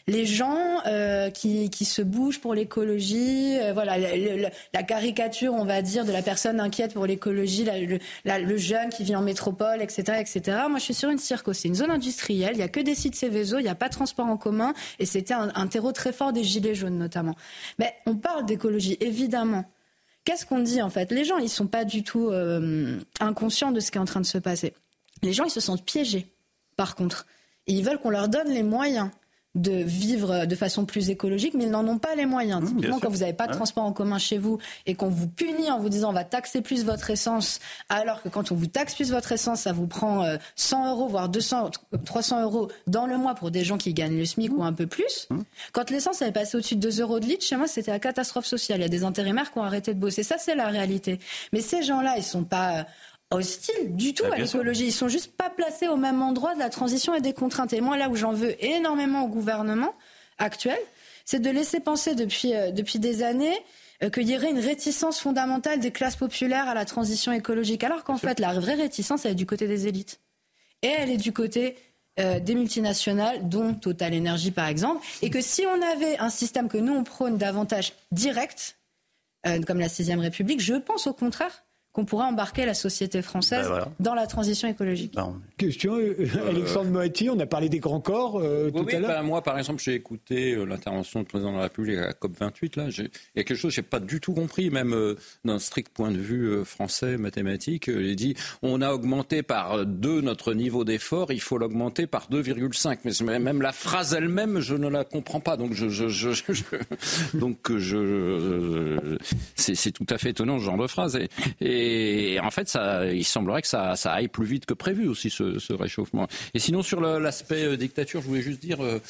les gens euh, qui, qui, se bougent pour l'écologie, euh, voilà, la caricature, on va dire, de la personne inquiète pour l'écologie, le, le, jeune qui vit en métropole, etc., etc. Moi, je suis sur une circo, c'est une zone industrielle, il n'y a que des sites Céveso, il n'y a pas de transport en commun, et c'était un, terreau très fort des gilets jaunes notamment. Mais on parle d'écologie, évidemment. Qu'est-ce qu'on dit en fait? Les gens, ils sont pas du tout euh, inconscients de ce qui est en train de se passer. Les gens, ils se sentent piégés, par contre. Ils veulent qu'on leur donne les moyens de vivre de façon plus écologique, mais ils n'en ont pas les moyens. Mmh, Typiquement, quand vous n'avez pas de transport en commun chez vous et qu'on vous punit en vous disant on va taxer plus votre essence, alors que quand on vous taxe plus votre essence, ça vous prend 100 euh, euros, voire 200, 300 euros dans le mois pour des gens qui gagnent le SMIC ou un peu plus. Mmh. Quand l'essence avait passé au-dessus de 2 euros de litre, chez moi, c'était la catastrophe sociale. Il y a des intérimaires qui ont arrêté de bosser. Ça, c'est la réalité. Mais ces gens-là, ils sont pas hostiles du tout bah, à l'écologie. Ils sont juste pas placés au même endroit de la transition et des contraintes. Et moi, là où j'en veux énormément au gouvernement actuel, c'est de laisser penser depuis, euh, depuis des années euh, qu'il y aurait une réticence fondamentale des classes populaires à la transition écologique. Alors qu'en fait, la vraie réticence, elle est du côté des élites. Et elle est du côté euh, des multinationales, dont Total Energy par exemple. Et que si on avait un système que nous, on prône davantage direct, comme la Sixième République, je pense au contraire qu'on pourrait embarquer la société française ben dans la transition écologique. Ben, Question, euh, euh, Alexandre Moati, on a parlé des grands corps euh, tout à l'heure. Ben, moi, par exemple, j'ai écouté l'intervention du président de la République à la COP28. Là, il y a quelque chose que je n'ai pas du tout compris, même d'un strict point de vue français, mathématique. Il dit on a augmenté par deux notre niveau d'effort, il faut l'augmenter par 2,5. Mais même la phrase elle-même, je ne la comprends pas. Donc, je, je, je, donc je, c'est tout à fait étonnant ce genre de phrase. et et en fait, ça, il semblerait que ça, ça aille plus vite que prévu aussi, ce, ce réchauffement. Et sinon, sur l'aspect euh, dictature, je voulais juste dire, euh,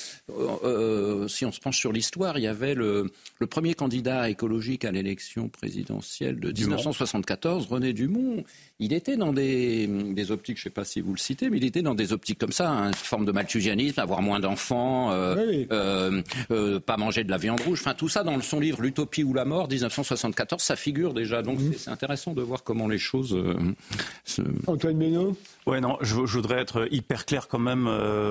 euh, si on se penche sur l'histoire, il y avait le, le premier candidat écologique à l'élection présidentielle de 1974, René Dumont. Il était dans des, des optiques, je ne sais pas si vous le citez, mais il était dans des optiques comme ça, hein, une forme de malthusianisme, avoir moins d'enfants, euh, pas manger de la viande rouge, enfin tout ça dans son livre L'utopie ou la mort, 1974, ça figure déjà. Donc c'est intéressant de voir comment les choses. se... Antoine Benoît Ouais, non, je, voudrais être hyper clair quand même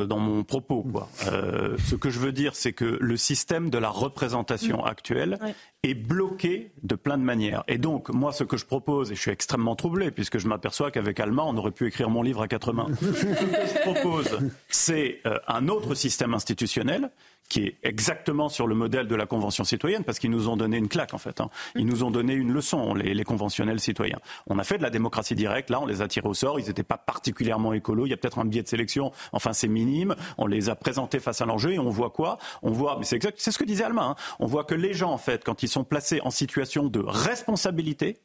dans mon propos. Quoi. ce que je veux dire, c'est que le système de la représentation mm. actuelle est bloqué de plein de manières. Et donc, moi, ce que je propose, et je suis extrêmement troublé, puisque je m'aperçois qu'avec Allemand, on aurait pu écrire mon livre à quatre mains. ce que je propose, c'est un autre système institutionnel qui est exactement sur le modèle de la Convention citoyenne, parce qu'ils nous ont donné une claque, en fait. Hein. Ils nous ont donné une leçon, les, les, conventionnels citoyens. On a fait de la démocratie directe, là, on les a tirés au sort, ils n'étaient pas particulièrement écolos, il y a peut-être un biais de sélection, enfin, c'est minime. On les a présentés face à l'enjeu et on voit quoi On voit, mais c'est exact, c'est ce que disait Alma, hein. on voit que les gens, en fait, quand ils sont placés en situation de responsabilité,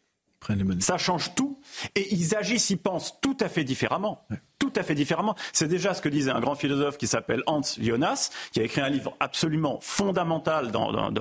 ça change tout. Et ils agissent, ils pensent tout à fait différemment tout à fait différemment. C'est déjà ce que disait un grand philosophe qui s'appelle Hans Jonas, qui a écrit un livre absolument fondamental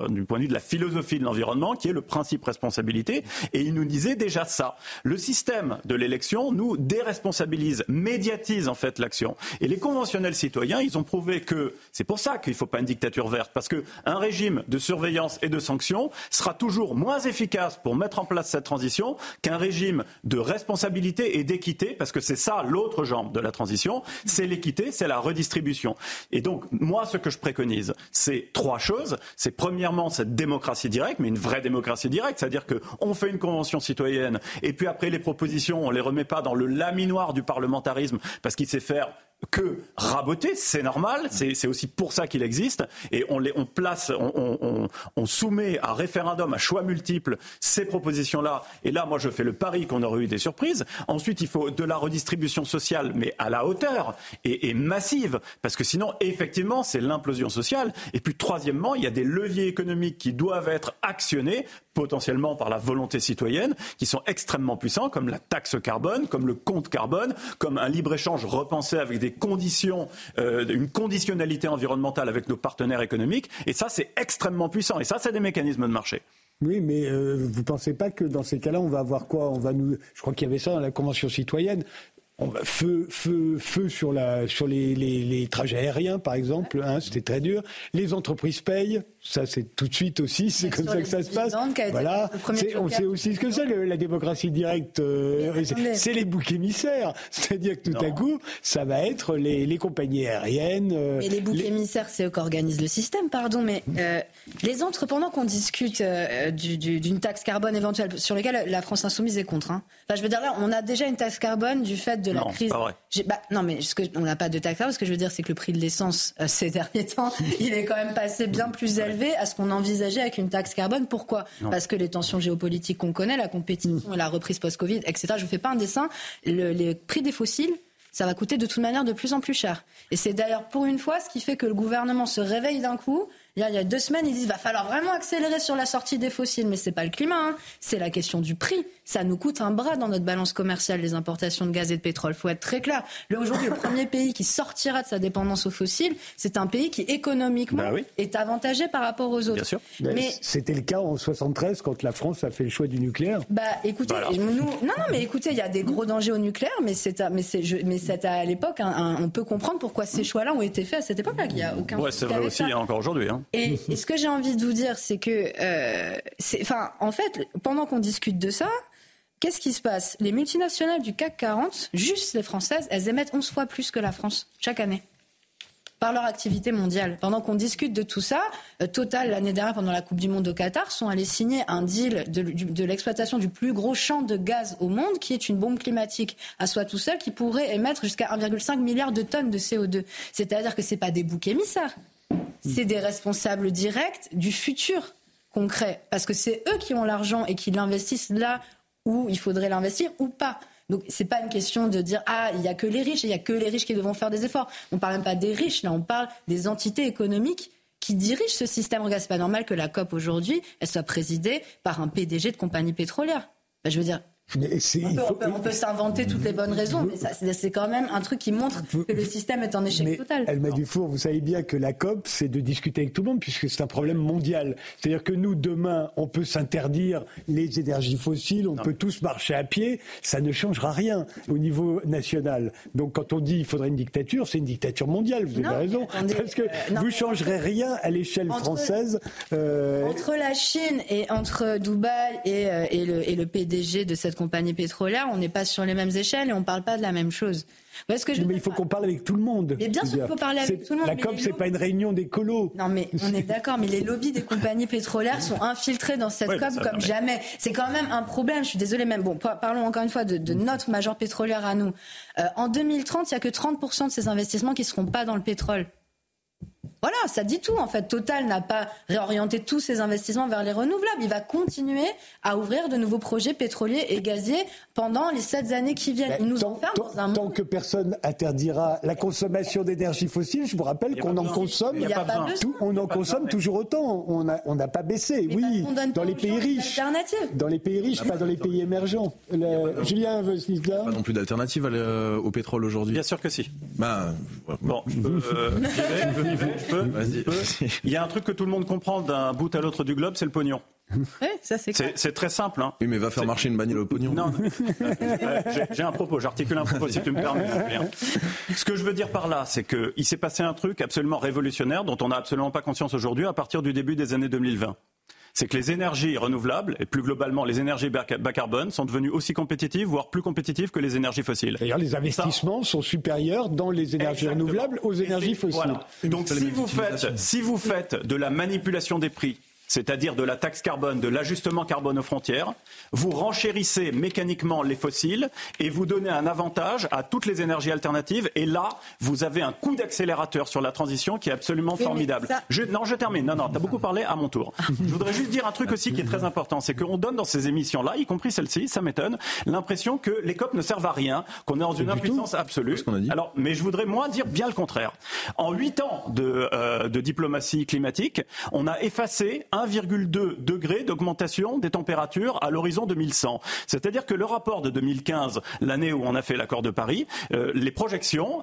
du point de vue de la philosophie de l'environnement, qui est le principe responsabilité. Et il nous disait déjà ça. Le système de l'élection nous déresponsabilise, médiatise en fait l'action. Et les conventionnels citoyens, ils ont prouvé que c'est pour ça qu'il ne faut pas une dictature verte, parce qu'un régime de surveillance et de sanctions sera toujours moins efficace pour mettre en place cette transition qu'un régime de responsabilité et d'équité, parce que c'est ça l'autre jambe de la transition, c'est l'équité, c'est la redistribution. Et donc, moi, ce que je préconise, c'est trois choses. C'est premièrement cette démocratie directe, mais une vraie démocratie directe, c'est-à-dire qu'on fait une convention citoyenne, et puis après les propositions, on les remet pas dans le laminoir du parlementarisme, parce qu'il sait faire que raboter, c'est normal, c'est aussi pour ça qu'il existe, et on, les, on place, on, on, on, soumet à référendum, à choix multiples, ces propositions-là, et là, moi, je fais le pari qu'on aurait eu des surprises. Ensuite, il faut de la redistribution sociale, mais à la hauteur, et, et massive, parce que sinon, effectivement, c'est l'implosion sociale. Et puis, troisièmement, il y a des leviers économiques qui doivent être actionnés potentiellement par la volonté citoyenne, qui sont extrêmement puissants, comme la taxe carbone, comme le compte carbone, comme un libre-échange repensé avec des conditions, euh, une conditionnalité environnementale avec nos partenaires économiques. Et ça, c'est extrêmement puissant. Et ça, c'est des mécanismes de marché. Oui, mais euh, vous ne pensez pas que dans ces cas-là, on va avoir quoi? On va nous, je crois qu'il y avait ça dans la Convention citoyenne feu, feu, sur, les trajets aériens, par exemple, hein, c'était très dur. Les entreprises payent, ça c'est tout de suite aussi, c'est comme ça que ça se passe. Voilà, on sait aussi ce que c'est la démocratie directe, euh, c'est les boucs émissaires, c'est-à-dire que tout à coup, ça va être les, les compagnies aériennes. Euh, mais les boucs émissaires, c'est eux qui organisent le système, pardon, mais euh, les entre, pendant qu'on discute d'une taxe carbone éventuelle sur laquelle la France insoumise est contre, hein. enfin, je veux dire là, on a déjà une taxe carbone du fait de la non, crise. Pas vrai. Bah, non, mais ce que, on n'a pas de taxe Ce que je veux dire, c'est que le prix de l'essence euh, ces derniers temps, il est quand même passé bien plus élevé à ce qu'on envisageait avec une taxe carbone. Pourquoi? Parce que les tensions géopolitiques qu'on connaît, la compétition et la reprise post-Covid, etc. Je ne fais pas un dessin. Le, les prix des fossiles ça va coûter de toute manière de plus en plus cher. Et c'est d'ailleurs pour une fois ce qui fait que le gouvernement se réveille d'un coup il y a deux semaines, ils disent va falloir vraiment accélérer sur la sortie des fossiles, mais c'est pas le climat, hein. c'est la question du prix. Ça nous coûte un bras dans notre balance commerciale les importations de gaz et de pétrole. Faut être très clair. Aujourd'hui, le premier pays qui sortira de sa dépendance aux fossiles, c'est un pays qui économiquement bah est avantagé par rapport aux autres. Bien sûr. Mais c'était le cas en 73 quand la France a fait le choix du nucléaire. Bah écoutez, nous, non non mais écoutez, il y a des gros dangers au nucléaire, mais c'est à, mais c'est mais c'est à l'époque, on peut comprendre pourquoi ces choix-là ont été faits à cette époque-là. Il y a aucun. Ouais, c'est vrai aussi, hein, encore aujourd'hui. Hein. Et, ce que j'ai envie de vous dire, c'est que, euh, enfin, en fait, pendant qu'on discute de ça, qu'est-ce qui se passe? Les multinationales du CAC 40, juste les françaises, elles émettent 11 fois plus que la France chaque année par leur activité mondiale. Pendant qu'on discute de tout ça, euh, Total, l'année dernière, pendant la Coupe du Monde au Qatar, sont allés signer un deal de, l'exploitation du plus gros champ de gaz au monde, qui est une bombe climatique à soi tout seul, qui pourrait émettre jusqu'à 1,5 milliard de tonnes de CO2. C'est-à-dire que ce pas des boucs émissaires c'est des responsables directs du futur concret. Parce que c'est eux qui ont l'argent et qui l'investissent là où il faudrait l'investir ou pas. Donc c'est pas une question de dire ah il y a que les riches il y a que les riches qui devront faire des efforts. On parle même pas des riches là, on parle des entités économiques qui dirigent ce système. Regarde, c'est pas normal que la COP aujourd'hui elle soit présidée par un PDG de compagnie pétrolière. je veux dire, on peut, s'inventer toutes les bonnes raisons, mais c'est quand même un truc qui montre que le système est en échec total. Elle m'a du four, vous savez bien que la COP, c'est de discuter avec tout le monde, puisque c'est un problème mondial. C'est-à-dire que nous, demain, on peut s'interdire les énergies fossiles, on peut tous marcher à pied, ça ne changera rien au niveau national. Donc quand on dit qu'il faudrait une dictature, c'est une dictature mondiale, vous avez raison. parce que euh, vous ne changerez rien à l'échelle française. Euh, entre la Chine et entre Dubaï et, euh, et, le, et le PDG de cette compagnies pétrolières, on n'est pas sur les mêmes échelles et on ne parle pas de la même chose. mais il faut qu'on parle avec tout le monde. Mais bien sûr qu'il faut parler avec tout le monde. La COP, c'est pas une réunion d'écolos. Non, mais on est d'accord, mais les lobbies des compagnies pétrolières sont infiltrés dans cette COP comme jamais. C'est quand même un problème. Je suis désolée, même. Bon, parlons encore une fois de, notre major pétrolière à nous. Euh, en 2030, il n'y a que 30% de ces investissements qui ne seront pas dans le pétrole. Voilà, ça dit tout. En fait, Total n'a pas réorienté tous ses investissements vers les renouvelables. Il va continuer à ouvrir de nouveaux projets pétroliers et gaziers pendant les sept années qui viennent. Il nous tant, enferme dans un Tant que personne interdira la consommation d'énergie fossile, je vous rappelle qu'on en consomme, on en consomme toujours autant. On n'a on pas baissé, oui, dans les pays riches. Dans les pays riches, pas dans les pays émergents. Julien veut Pas non plus d'alternative au pétrole aujourd'hui. Bien sûr que si. Bah, bon, je peux, euh, Il y a un truc que tout le monde comprend d'un bout à l'autre du globe, c'est le pognon. Ça c'est C'est très simple. Hein. Oui, mais va faire marcher une bagnole au pognon. Non, j'ai un propos, j'articule un propos si tu me permets. Ce que je veux dire par là, c'est qu'il s'est passé un truc absolument révolutionnaire dont on n'a absolument pas conscience aujourd'hui à partir du début des années 2020 c'est que les énergies renouvelables, et plus globalement les énergies bas carbone, sont devenues aussi compétitives, voire plus compétitives que les énergies fossiles. D'ailleurs, les investissements sont supérieurs dans les énergies renouvelables aux énergies fossiles. Donc si vous, faites, si vous faites de la manipulation des prix c'est-à-dire de la taxe carbone, de l'ajustement carbone aux frontières, vous renchérissez mécaniquement les fossiles et vous donnez un avantage à toutes les énergies alternatives. Et là, vous avez un coup d'accélérateur sur la transition qui est absolument formidable. non, je termine. Non, non, tu as beaucoup parlé à mon tour. je voudrais juste dire un truc aussi qui est très important, c'est qu'on donne dans ces émissions-là, y compris celle-ci, ça m'étonne, l'impression que les COP ne servent à rien, qu'on est dans une impuissance absolue. Ce a dit? Alors, mais je voudrais moi dire bien le contraire. En huit ans de, euh, de diplomatie climatique, on a effacé un 1,2 degré d'augmentation des températures à l'horizon 2100. C'est-à-dire que le rapport de 2015, l'année où on a fait l'accord de Paris, euh, les projections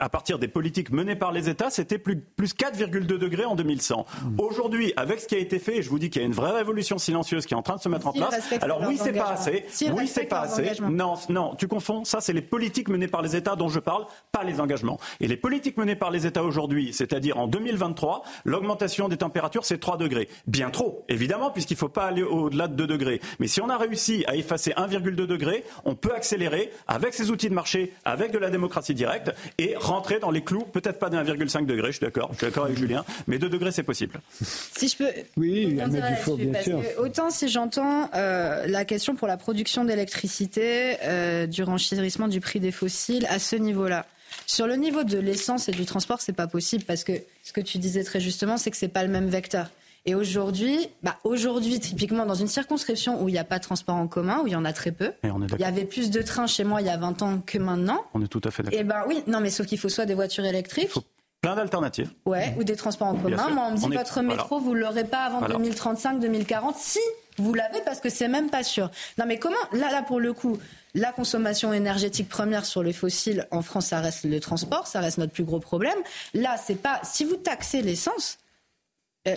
à partir des politiques menées par les États, c'était plus, plus 4,2 degrés en 2100. Aujourd'hui, avec ce qui a été fait, je vous dis qu'il y a une vraie révolution silencieuse qui est en train de se mettre en place. Alors oui, c'est pas assez. oui, c'est pas assez. Non, non, tu confonds. Ça, c'est les politiques menées par les États dont je parle, pas les engagements. Et les politiques menées par les États aujourd'hui, c'est-à-dire en 2023, l'augmentation des températures, c'est 3 degrés. Bien trop, évidemment, puisqu'il ne faut pas aller au-delà de 2 degrés. Mais si on a réussi à effacer 1,2 degré, on peut accélérer avec ces outils de marché, avec de la démocratie directe et rentrer dans les clous, peut-être pas de 1,5 degré, je suis d'accord, je suis d'accord avec Julien, mais 2 degrés, c'est possible. Si je peux. Oui, faut, bien sûr. autant si j'entends euh, la question pour la production d'électricité, euh, du renchérissement du prix des fossiles à ce niveau-là. Sur le niveau de l'essence et du transport, c'est pas possible parce que ce que tu disais très justement, c'est que c'est pas le même vecteur. Et aujourd'hui, bah aujourd'hui, typiquement dans une circonscription où il n'y a pas de transport en commun, où il y en a très peu, il y avait plus de trains chez moi il y a 20 ans que maintenant. On est tout à fait d'accord. Et ben oui, non mais sauf qu'il faut soit des voitures électriques. Plein d'alternatives. Ouais, ou des transports en commun. Moi, on me dit votre métro, vous ne l'aurez pas avant 2035, 2040. Si vous l'avez, parce que c'est même pas sûr. Non, mais comment Là, là, pour le coup, la consommation énergétique première sur les fossiles en France, ça reste le transport, ça reste notre plus gros problème. Là, c'est pas. Si vous taxez l'essence,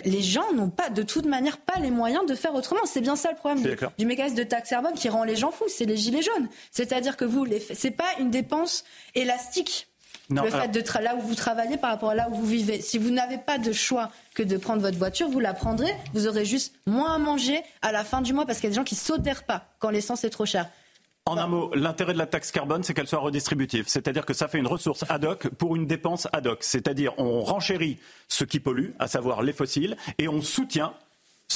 les gens n'ont pas, de toute manière, pas les moyens de faire autrement. C'est bien ça le problème du, mécanisme de taxe carbone qui rend les gens fous. C'est les gilets jaunes. C'est-à-dire que vous, c'est pas une dépense élastique. le fait de là où vous travaillez par rapport à là où vous vivez. Si vous n'avez pas de choix que de prendre votre voiture, vous la prendrez. Vous aurez juste moins à manger à la fin du mois parce qu'il y a des gens qui sautèrent pas quand l'essence est trop chère. En un mot, l'intérêt de la taxe carbone, c'est qu'elle soit redistributive. C'est-à-dire que ça fait une ressource ad hoc pour une dépense ad hoc. C'est-à-dire on renchérit ce qui pollue, à savoir les fossiles, et on soutient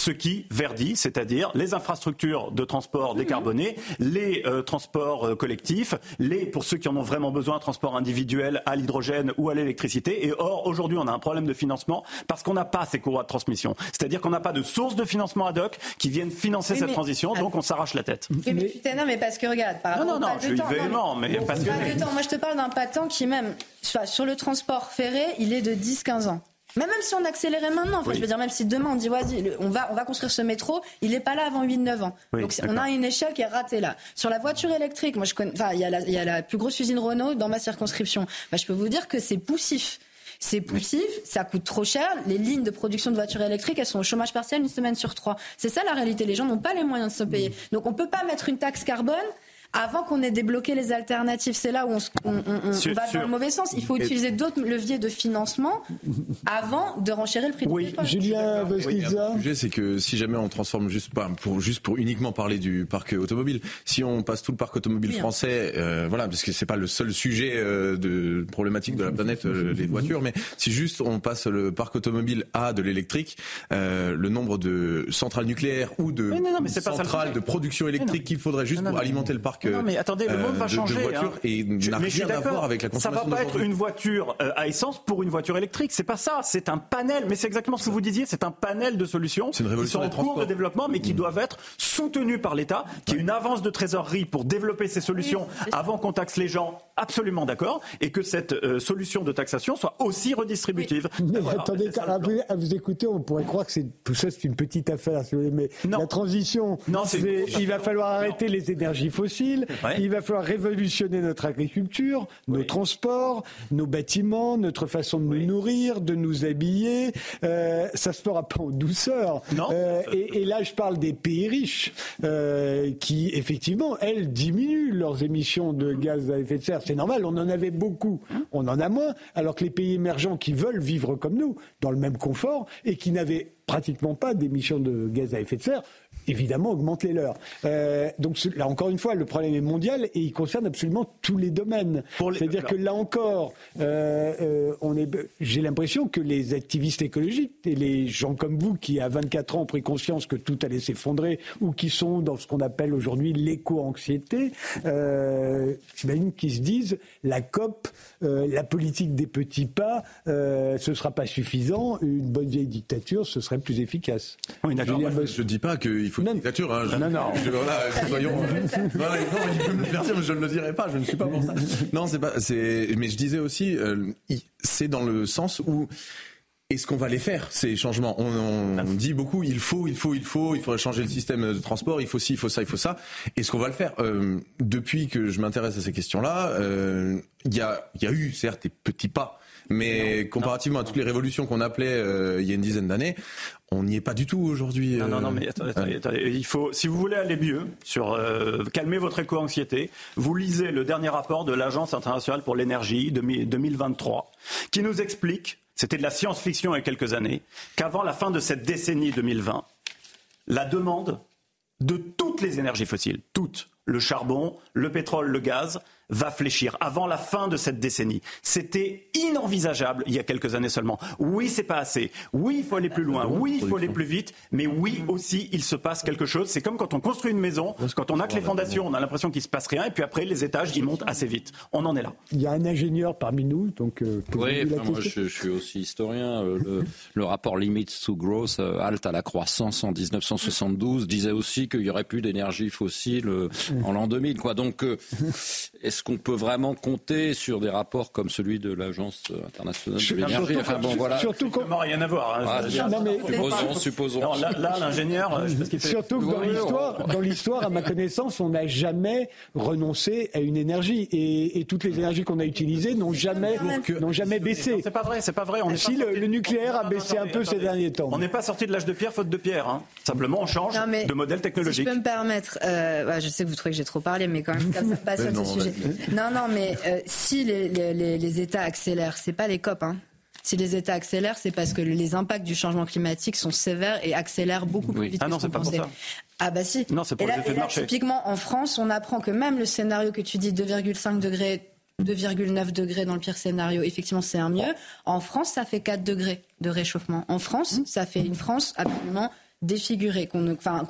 ce qui verdit, c'est-à-dire les infrastructures de transport décarbonés, les euh, transports euh, collectifs, les, pour ceux qui en ont vraiment besoin, transports individuels à l'hydrogène ou à l'électricité. Et or, aujourd'hui, on a un problème de financement parce qu'on n'a pas ces courroies de transmission. C'est-à-dire qu'on n'a pas de sources de financement ad hoc qui viennent financer cette transition, donc on s'arrache la tête. mais, mais, non, mais parce que regarde, par non, non, non, je suis véhément, mais, parce que... Moi, je te parle d'un patent qui même, sur le transport ferré, il est de 10-15 ans. Mais même si on accélérait maintenant, je veux dire, même si demain on dit, vas-y, on va, on va construire ce métro, il n'est pas là avant 8-9 ans. Donc on a une échelle qui est ratée là. Sur la voiture électrique, moi je connais, enfin, il y, a la, il y a la plus grosse usine Renault dans ma circonscription. Bah, je peux vous dire que c'est poussif. C'est poussif, ça coûte trop cher. Les lignes de production de voitures électriques, elles sont au chômage partiel une semaine sur trois. C'est ça la réalité. Les gens n'ont pas les moyens de se payer. Donc on peut pas mettre une taxe carbone avant qu'on ait débloqué les alternatives. C'est là où on, on, on, on va dans le mauvais sens. Il faut utiliser d'autres leviers de financement avant de renchérir le prix oui. du pétrole. Julien oui, Le sujet, c'est que si jamais on transforme juste pas pour juste pour uniquement parler du parc automobile, si on passe tout le parc automobile oui, français, euh, voilà, parce que c'est pas le seul sujet euh, de problématique de la planète, euh, les voitures, mais si juste on passe le parc automobile à de l'électrique, euh, le nombre de centrales nucléaires ou de non, non, centrales de production électrique qu'il faudrait juste pour alimenter le parc non, mais attendez, le monde va de, changer, de voitures hein. et n'a rien à voir avec la consommation Ça va pas être une voiture euh, à essence pour une voiture électrique, c'est pas ça, c'est un panel, mais c'est exactement ce que vous disiez, c'est un panel de solutions une qui sont en cours de développement, mais qui mmh. doivent être soutenues par l'État, qui est une avance de trésorerie pour développer ces solutions oui, avant qu'on taxe les gens, absolument d'accord, et que cette euh, solution de taxation soit aussi redistributive. Mais voilà, attendez, à vous, à vous, écouter, on pourrait croire que tout ça c'est une petite affaire, si vous voulez, mais non. la transition, non, il va falloir arrêter non. les énergies fossiles, ouais. il va falloir révolutionner notre agriculture, nos transports, nos bâtiments, notre façon de nous nourrir, de nous habiller. Euh, ça se fera pas en douceur. Euh, et, et, là, je parle des pays riches euh, qui, effectivement, elles diminuent leurs émissions de gaz à effet de serre. C'est normal, on en avait beaucoup, on en a moins, alors que les pays émergents qui veulent vivre comme nous, dans le même confort, et qui n'avaient pratiquement pas d'émissions de gaz à effet de serre, évidemment augmentent les leurs. Euh, donc là encore une fois, le problème est mondial et il concerne absolument tous les domaines. Les... C'est-à-dire que là encore, euh, euh, on est, j'ai l'impression que les activistes écologiques et les gens comme vous qui à 24 ans ont pris conscience que tout allait s'effondrer ou qui sont dans ce qu'on appelle aujourd'hui l'éco-anxiété, j'imagine qu'ils se disent la COP, la politique des petits pas, ce sera pas suffisant. Une bonne vieille dictature, ce serait plus efficace. Je ne dis pas qu'il faut une dictature. Hein. Je, non, non. Je, voilà, soyons. voilà, non, il peut me le faire dire, mais je ne le dirai pas. Je ne suis pas pour ça. Non, c'est pas. C'est. Mais je disais aussi, euh, c'est dans le sens où. Est-ce qu'on va les faire ces changements? On, on, on, dit beaucoup, il faut, il faut, il faut, il faudrait changer le système de transport, il faut ci, il faut ça, il faut ça. Est-ce qu'on va le faire? Euh, Depuis que je m'intéresse à ces questions-là, il euh, y, a, y a eu certes des petits pas mais comparativement non, à toutes les révolutions qu'on appelait euh, il y a une dizaine d'années, on n'y est pas du tout aujourd'hui. Non, non, non, mais attendez, attendez, attendez, Il faut, si vous voulez aller mieux sur euh, calmer votre éco-anxiété, vous lisez le dernier rapport de l'Agence internationale pour l'énergie de 2023, qui nous explique, c'était de la science-fiction il y a quelques années, qu'avant la fin de cette décennie 2020, la demande de toutes les énergies fossiles, toutes, le charbon, le pétrole, le gaz, va fléchir avant la fin de cette décennie. C'était inenvisageable il y a quelques années seulement. Oui, c'est pas assez. Oui, il faut aller plus loin. Oui, il faut aller plus vite. Mais oui, aussi, il se passe quelque chose. C'est comme quand on construit une maison. Quand on a que les fondations, on a l'impression qu'il se passe rien. Et puis après, les étages, ils montent assez vite. On en est là. Il y a un ingénieur parmi nous. Donc, euh, oui, enfin, moi, je, je, suis aussi historien. Euh, le, le, rapport Limits to Growth, euh, halte à la croissance en 1972, disait aussi qu'il y aurait plus d'énergie fossile euh, en l'an 2000. Quoi. Donc, euh, est-ce qu'on peut vraiment compter sur des rapports comme celui de l'Agence internationale de l'énergie enfin, bon, voilà. Surtout qu'on n'a rien à voir. Hein, ah, non, mais... Supposons, supposons. Non, là, là l'ingénieur, surtout que dans l'histoire, dans l'histoire, à ma connaissance, on n'a jamais renoncé à une énergie et, et toutes les énergies qu'on a utilisées n'ont jamais, n'ont jamais baissé. C'est pas vrai, c'est pas vrai. On si le, le, nucléaire a baissé un peu ces derniers temps. On n'est pas sorti de l'âge de pierre faute de pierre. Hein. Simplement, on change non, de modèle technologique. Si je peux me permettre, euh, bah, je sais que vous trouvez que j'ai trop parlé, mais quand même, ça me passionne ce sujet. Non, non, mais euh, si les, les, les, États accélèrent, c'est pas les COP. Hein. Si les États accélèrent, c'est parce que les impacts du changement climatique sont sévères et accélèrent beaucoup plus oui. vite ah que non, ce qu'on pensait. Pas pour ça. Ah bah si. Non, c'est pour et là, les effets et là, de marché. Typiquement, en France, on apprend que même le scénario que tu dis 2,5 degrés 2,9 degrés dans le pire scénario, effectivement, c'est un mieux. En France, ça fait 4 degrés de réchauffement. En France, mmh. ça fait une France absolument défigurée, qu'on enfin,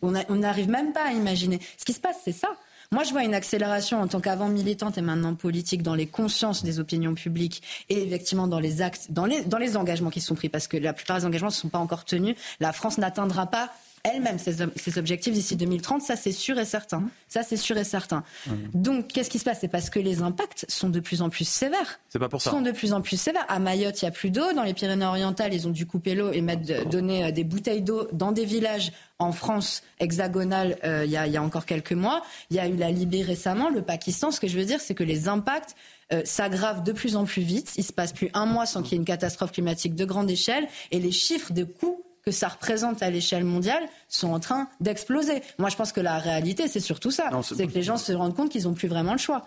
on n'arrive même pas à imaginer. Ce qui se passe, c'est ça. Moi, je vois une accélération en tant qu'avant militante et maintenant politique dans les consciences des opinions publiques et effectivement dans les actes, dans les, engagements qui sont pris, parce que la plupart des engagements ne sont pas encore tenus. La France n'atteindra pas elle-même ses, ses, objectifs d'ici 2030, ça c'est sûr et certain. Ça c'est sûr et certain. Mmh. Donc qu'est-ce qui se passe? C'est parce que les impacts sont de plus en plus sévères. C'est pas pour ça. Sont de plus en plus sévères. À Mayotte, il y a plus d'eau. Dans les Pyrénées-Orientales, ils ont dû couper l'eau et mettre, donner des bouteilles d'eau dans des villages en France hexagonale euh, il, y a, il y a encore quelques mois. Il y a eu la Libye récemment, le Pakistan. Ce que je veux dire, c'est que les impacts euh, s'aggravent de plus en plus vite. Il se passe plus un mois sans qu'il y ait une catastrophe climatique de grande échelle et les chiffres de coûts que ça représente à l'échelle mondiale sont en train d'exploser. Moi, je pense que la réalité, c'est surtout ça. C'est que les gens se rendent compte qu'ils n'ont plus vraiment le choix.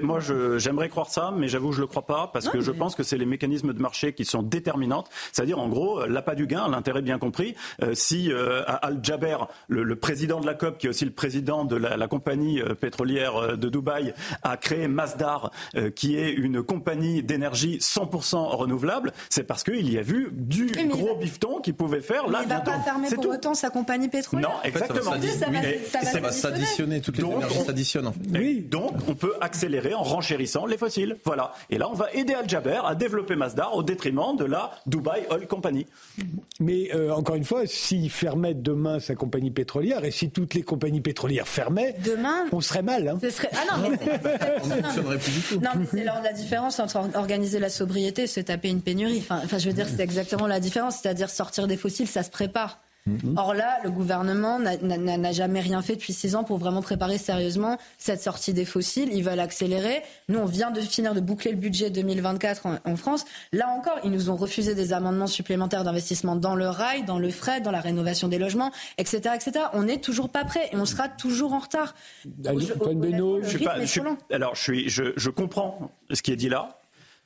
Moi, j'aimerais croire ça, mais j'avoue, je le crois pas, parce que je pense que c'est les mécanismes de marché qui sont déterminantes. C'est-à-dire, en gros, l'appât du gain, l'intérêt bien compris. Euh, si euh, Al Jaber, le, président de la COP, qui est aussi le président de la, compagnie euh, pétrolière de Dubaï, a créé Masdar, qui est une compagnie d'énergie 100% renouvelable, c'est parce qu'il y a vu du gros bifton qu'il pouvait faire. Là, il ne va pas fermer pour autant sa compagnie pétrolière. Non, exactement. ça va s'additionner, toutes les énergies s'additionnent. Oui, donc on peut accélérer en renchérissant les fossiles. Voilà. Et là, on va aider Al Jaber à développer Masdar au détriment de la Dubai Oil Company. Mais euh, encore une fois, s'il fermait demain sa compagnie pétrolière et si toutes les compagnies pétrolières fermaient, demain, on serait mal. Hein. Ah non, mais plus du tout. Non, mais c'est la différence entre organiser la sobriété et se taper une pénurie. Enfin, enfin je veux dire, c'est exactement la différence. C'est-à-dire sortir des fossiles, ça se prépare. Mhm. Or là, le gouvernement n'a jamais rien fait depuis six ans pour vraiment préparer sérieusement cette sortie des fossiles. Ils veulent accélérer. Nous, on vient de finir de boucler le budget 2024 en, France. Là encore, ils nous ont refusé des amendements supplémentaires d'investissement dans le rail, dans le fret, dans la rénovation des logements, etc., etc. On n'est toujours pas prêt et on sera toujours en retard. alors, je, suis, je, je comprends ce qui est dit là.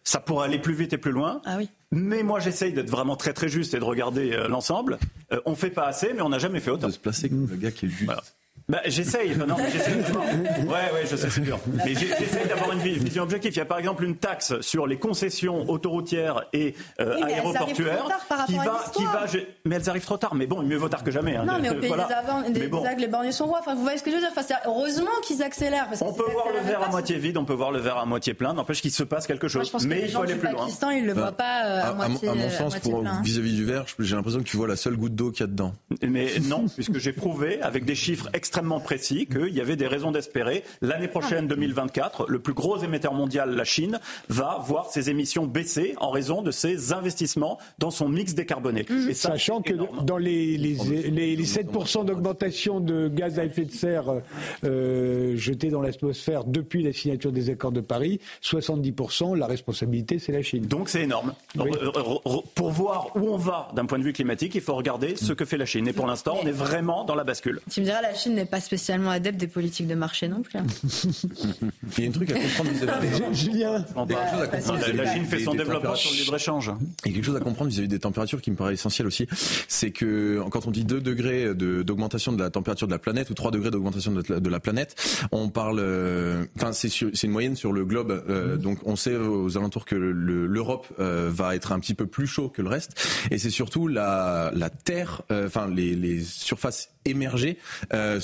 Ça pourrait aller plus vite et plus loin. Ah oui. Mais moi, j'essaye d'être vraiment très très juste et de regarder euh, l'ensemble. Euh, on fait pas assez, mais on n'a jamais fait autant. De se placer comme le gars qui est juste. Bah, j'essaye. non, j'essaye. Ouais, ouais, je sais, c'est dur. Mais j'essaye d'avoir une vision objective. Il y a par exemple une taxe sur les concessions autoroutières et euh, aéroportuaires qui va, qui va, mais elles arrivent trop tard. Mais bon, mieux vaut tard que jamais. Hein. Non, mais au pays voilà. des, bon. les borgnes sont rois. Enfin, vous voyez ce que je veux dire? Enfin, Heureusement qu'ils accélèrent. Parce on peut voir le verre à moitié vide, on peut voir le verre à moitié plein. N'empêche qu'il se passe quelque chose. mais il faut aller plus loin. Pakistan, ils le voient pas euh, à, moitié. À mon sens, vis-à-vis du verre, j'ai l'impression que tu vois la seule goutte d'eau qu'il y a dedans. Mais non, puisque j'ai prouvé avec des chiffres extrêmement précis que il y avait des raisons d'espérer. L'année prochaine, 2024, le plus gros émetteur mondial, la Chine, va voir ses émissions baisser en raison de ses investissements dans son mix décarboné. Mhm. Et Sachant que dans les, les, les, 7% d'augmentation de gaz à effet de serre euh, jetés dans l'atmosphère depuis la signature des accords de Paris, 70%, la responsabilité, c'est la Chine. Donc c'est énorme. Pour voir où on va d'un point de vue climatique, il faut regarder ce que fait la Chine. Et pour l'instant, on est vraiment dans la bascule. Tu me diras, la Chine n'est pas spécialement adepte des politiques de marché non plus. Hein. Il y a un truc à comprendre vis-à-vis Julien. La Chine fait son développement sur le libre-échange. Il y a quelque chose à comprendre vis-à-vis des températures qui me paraît essentiel aussi. C'est que quand on dit 2 degrés d'augmentation de, la température de la planète ou 3 degrés d'augmentation de, la planète, on parle. Euh, enfin, c'est une moyenne sur le globe. Euh, donc on sait aux alentours que l'Europe euh, va être un petit peu plus chaud que le reste. Et c'est surtout la, la Terre, enfin les, les surfaces émergées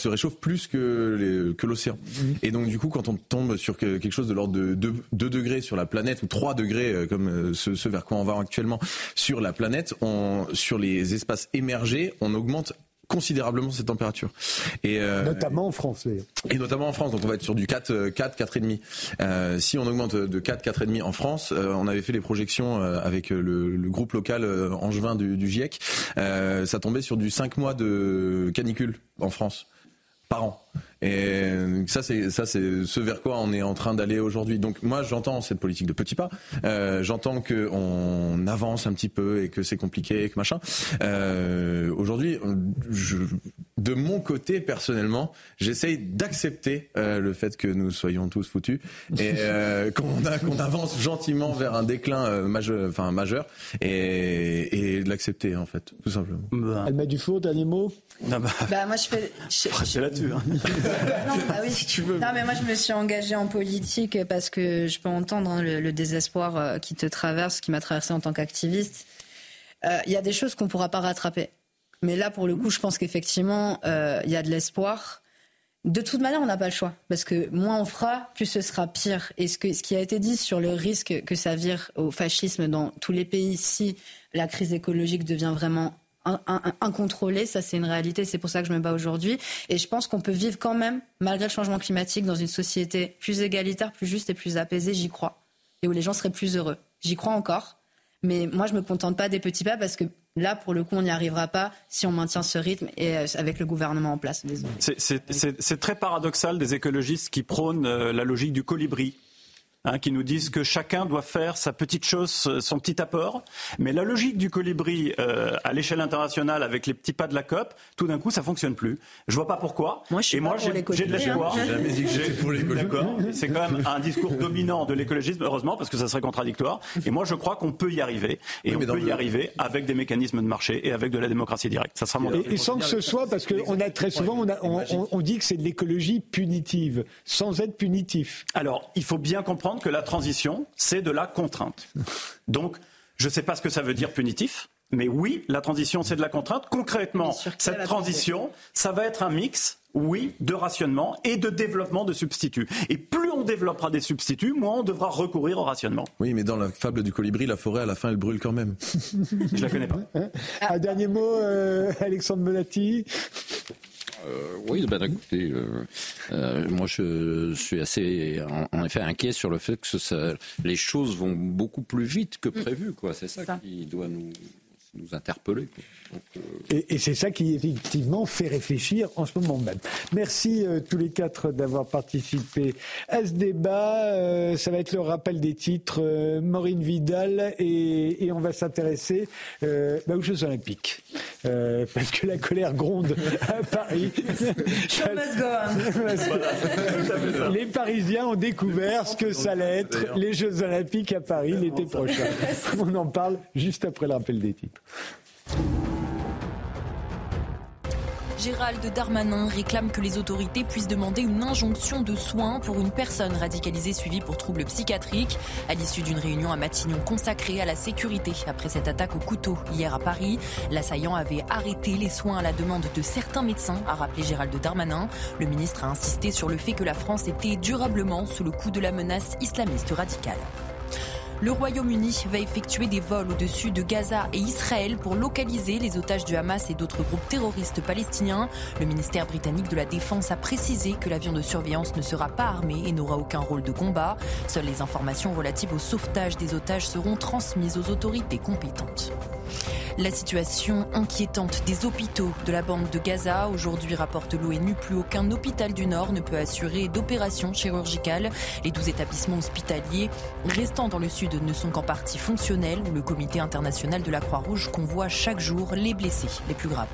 se réchauffent plus que que l'océan. Et donc du coup, quand on tombe sur quelque chose de l'ordre de 2, degrés sur la planète ou 3 degrés euh, comme euh, ce, vers quoi on va actuellement sur la planète, on, sur les espaces émergés, on augmente considérablement cette température. Et euh, notamment en France. Et notamment en France. Donc on va être sur du 4, 4, 4,5. Euh, si on augmente de 4, 4,5 en France, on avait fait les projections avec le, groupe local angevin du, du GIEC, ça tombait sur du 5 mois de canicule en France par an. Et ça, c'est ça, c'est ce vers quoi on est en train d'aller aujourd'hui. Donc moi, j'entends cette politique de petits pas. Euh, j'entends que on avance un petit peu et que c'est compliqué, que machin. Euh, aujourd'hui, de mon côté personnellement, j'essaye d'accepter euh, le fait que nous soyons tous foutus et euh, qu'on avance gentiment vers un déclin euh, majeur, enfin majeur, et, et de l'accepter en fait, tout simplement. Bah. Elle met du faux, dernier mot? Non, bah. bah moi je fais. C'est là-dessus. Hein. non, bah oui. si tu veux. Non, mais moi, je me suis engagée en politique parce que je peux entendre hein, le, désespoir euh, qui te traverse, qui m'a traversé en tant qu'activiste. Euh, il y a des choses qu'on ne pourra pas rattraper. Mais là, pour le coup, je pense qu'effectivement, euh, il y a de l'espoir. De toute manière, on n'a pas le choix. Parce que moins on fera, plus ce sera pire. Et ce, qui a été dit sur le risque que ça vire au fascisme dans tous les pays si la crise écologique devient vraiment incontrôlé. Ça, c'est une réalité. C'est pour ça que je me bats aujourd'hui. Et je pense qu'on peut vivre quand même, malgré le changement climatique, dans une société plus égalitaire, plus juste et plus apaisée. J'y crois. Et où les gens seraient plus heureux. J'y crois encore. Mais moi, je me contente pas des petits pas parce que là, pour le coup, on n'y arrivera pas si on maintient ce rythme et euh, avec le gouvernement en place. C'est très paradoxal des écologistes qui prônent euh, la logique du colibri hein, qui nous disent que chacun doit faire sa petite chose, son petit apport. Mais la logique du colibri euh, à l'échelle internationale avec les petits pas de la COP, tout d'un coup, ça fonctionne plus. Je vois pas pourquoi. Moi, je suis Et moi, j'ai de l'espoir. C'est quand même un discours dominant de l'écologisme, heureusement, parce que ça serait contradictoire. Et moi, je crois qu'on peut y arriver. Et on peut y arriver avec des mécanismes de marché et avec de la démocratie directe. Ça sera mon et, et sans que ce soit, parce qu'on a très souvent, on, a, on, on dit que c'est de l'écologie punitive, sans être punitif. Alors, il faut bien comprendre que la transition, c'est de la contrainte. Donc, je ne sais pas ce que ça veut dire punitif. Mais oui, la transition, c'est de la contrainte. Concrètement, cette transition, ça va être un mix, oui, de rationnement et de développement de substituts. Et plus on développera des substituts, moins on devra recourir au rationnement. Oui, mais dans la fable du colibri, la forêt, à la fin, elle brûle quand même. Je la connais pas. Un dernier mot, euh, Alexandre Monati euh, oui, ben écoutez, euh, euh, moi je suis assez, en, effet, inquiet sur le fait que ça, les choses vont beaucoup plus vite que prévu. Quoi. C'est ça, ça, qui doit nous, nous interpeller. Euh, et, c'est ça qui effectivement fait réfléchir en ce moment même. Merci euh, tous les quatre d'avoir participé à ce débat. Euh, ça va être le rappel des titres. Maureen Vidal et, on va s'intéresser bah, aux Jeux Olympiques. parce que la colère gronde à Paris. les Parisiens ont découvert ce que ça allait être les Jeux Olympiques à Paris l'été prochain. On en parle juste après le rappel des titres. Gérald Darmanin réclame que les autorités puissent demander une injonction de soins pour une personne radicalisée suivie pour troubles psychiatriques à l'issue d'une réunion à Matignon consacrée à la sécurité. Après cette attaque au couteau hier à Paris, l'assaillant avait arrêté les soins à la demande de certains médecins, a rappelé Gérald Darmanin. Le ministre a insisté sur le fait que la France était durablement sous le coup de la menace islamiste radicale. Le Royaume-Uni va effectuer des vols au-dessus de Gaza et Israël pour localiser les otages du Hamas et d'autres groupes terroristes palestiniens. Le ministère britannique de la Défense a précisé que l'avion de surveillance ne sera pas armé et n'aura aucun rôle de combat. Seules les informations relatives au sauvetage des otages seront transmises aux autorités compétentes. La situation inquiétante des hôpitaux de la bande de Gaza. Aujourd'hui, rapporte l'ONU, plus aucun hôpital du Nord ne peut assurer d'opérations chirurgicales. Les 12 établissements hospitaliers restant dans le Sud ne sont qu'en partie fonctionnels. Le comité international de la Croix-Rouge convoie chaque jour les blessés les plus graves.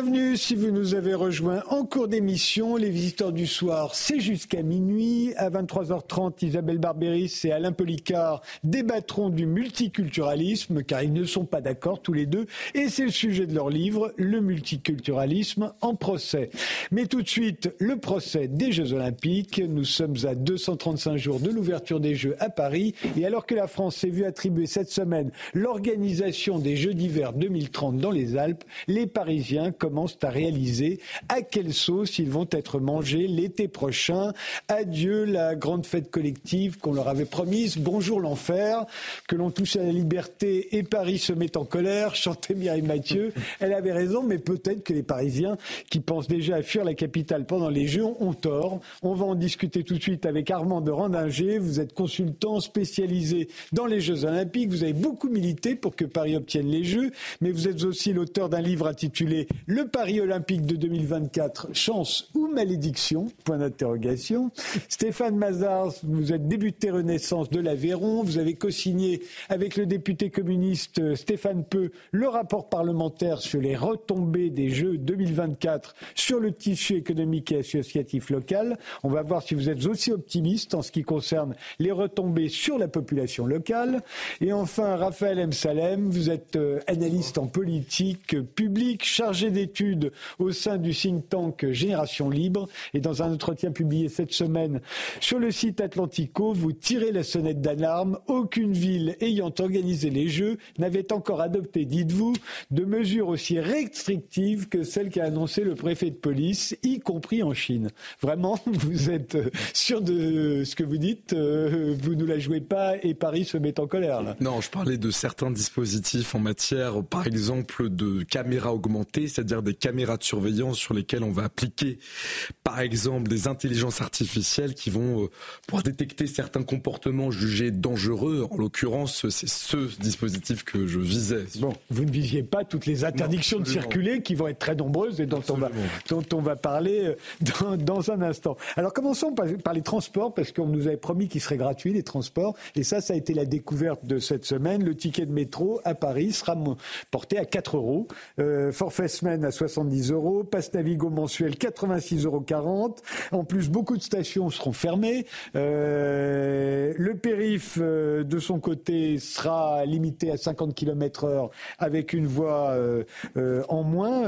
Bienvenue si vous nous avez rejoint en cours d'émission. Les visiteurs du soir, c'est jusqu'à minuit. À 23h30, Isabelle Barberis et Alain Policard débattront du multiculturalisme, car ils ne sont pas d'accord tous les deux. Et c'est le sujet de leur livre, Le multiculturalisme en procès. Mais tout de suite, le procès des Jeux Olympiques. Nous sommes à 235 jours de l'ouverture des Jeux à Paris. Et alors que la France s'est vue attribuer cette semaine l'organisation des Jeux d'hiver 2030 dans les Alpes, les Parisiens commencent à réaliser à quelle sauce ils vont être mangés l'été prochain. Adieu la grande fête collective qu'on leur avait promise. Bonjour l'enfer, que l'on touche à la liberté et Paris se met en colère. Chantait Mireille Mathieu. Elle avait raison, mais peut-être que les Parisiens qui pensent déjà à fuir la capitale pendant les Jeux ont tort. On va en discuter tout de suite avec Armand de Randinger. Vous êtes consultant spécialisé dans les Jeux Olympiques. Vous avez beaucoup milité pour que Paris obtienne les Jeux, mais vous êtes aussi l'auteur d'un livre intitulé le Paris olympique de 2024, chance ou malédiction? Point d'interrogation. Stéphane Mazars, vous êtes débuté Renaissance de l'Aveyron. Vous avez co-signé avec le député communiste Stéphane Peu le rapport parlementaire sur les retombées des Jeux 2024 sur le tissu économique et associatif local. On va voir si vous êtes aussi optimiste en ce qui concerne les retombées sur la population locale. Et enfin, Raphaël M. Salem, vous êtes euh, analyste en politique publique, chargé au sein du think tank Génération Libre. Et dans un entretien publié cette semaine sur le site Atlantico, vous tirez la sonnette d'alarme. Aucune ville ayant organisé les Jeux n'avait encore adopté, dites-vous, de mesures aussi restrictives que celles qu'a annoncé le préfet de police, y compris en Chine. Vraiment, vous êtes euh, sûr de ce que vous dites euh, Vous ne la jouez pas et Paris se met en colère là. Non, je parlais de certains dispositifs en matière, par exemple, de caméras augmentées c'est-à-dire des caméras de surveillance sur lesquelles on va appliquer, par exemple, des intelligences artificielles qui vont euh, pouvoir détecter certains comportements jugés dangereux. En l'occurrence, c'est ce dispositif que je visais. Bon, vous ne visiez pas toutes les interdictions de circuler qui vont être très nombreuses et dont, on va, dont on va parler euh, dans, un instant. Alors commençons par, par les transports, parce qu'on nous avait promis qu'ils seraient gratuits, les transports. Et ça, ça a été la découverte de cette semaine. Le ticket de métro à Paris sera porté à 4 euros. Euh, forfait semaine à 70 euros. Passe Navigo mensuel 86,40 euros. En plus, beaucoup de stations seront fermées. Euh, le périph, euh, de son côté, sera limité à 50 km heure avec une voie en moins.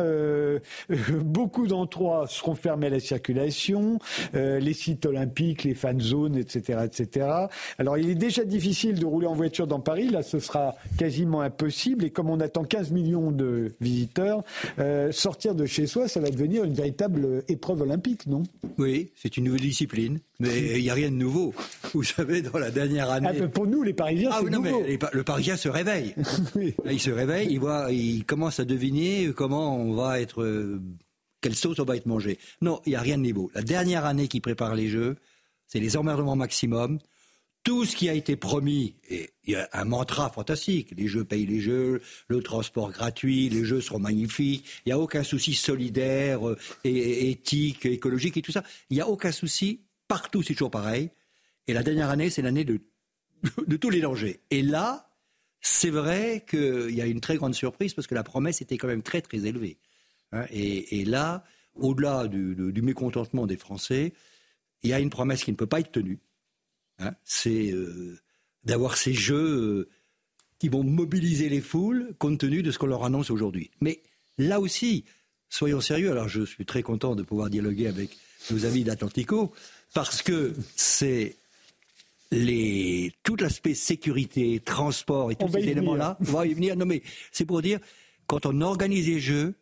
beaucoup d'endroits seront fermés à la circulation. les sites olympiques, les fan zones, etc., etc. Alors, il est déjà difficile de rouler en voiture dans Paris. Là, ce sera quasiment impossible. Et comme on attend 15 millions de visiteurs, euh, sortir de chez soi, ça va devenir une véritable épreuve olympique, non? Oui, c'est une nouvelle discipline. Mais il n'y a rien de nouveau. Vous savez, dans la dernière année. Ah, pour nous, les Parisiens, ah, c'est nouveau. Mais le Parisien se réveille. Il se réveille, il voit, il commence à deviner comment on va être, quelle sauce on va être mangé. Non, il n'y a rien de nouveau. La dernière année qui prépare les Jeux, c'est les emmerdements maximum tout ce qui a été promis, et il y a un mantra fantastique, les jeux payent les jeux, le transport gratuit, les jeux seront magnifiques, il n'y a aucun souci solidaire, euh, et, éthique, écologique et tout ça. Il n'y a aucun souci, partout c'est toujours pareil. Et la dernière année, c'est l'année de, de tous les dangers. Et là, c'est vrai qu'il y a une très grande surprise parce que la promesse était quand même très très élevée. Hein. et, là, au-delà du mécontentement des Français, il y a une promesse qui ne peut pas être tenue Hein, c'est euh, d'avoir ces jeux euh, qui vont mobiliser les foules compte tenu de ce qu'on leur annonce aujourd'hui. Mais là aussi, soyons sérieux. Alors je suis très content de pouvoir dialoguer avec nos amis d'Atlantico parce que c'est les, tout l'aspect sécurité, transport et tous ces éléments-là. On va y venir. Non mais c'est pour dire, quand on organise les jeux,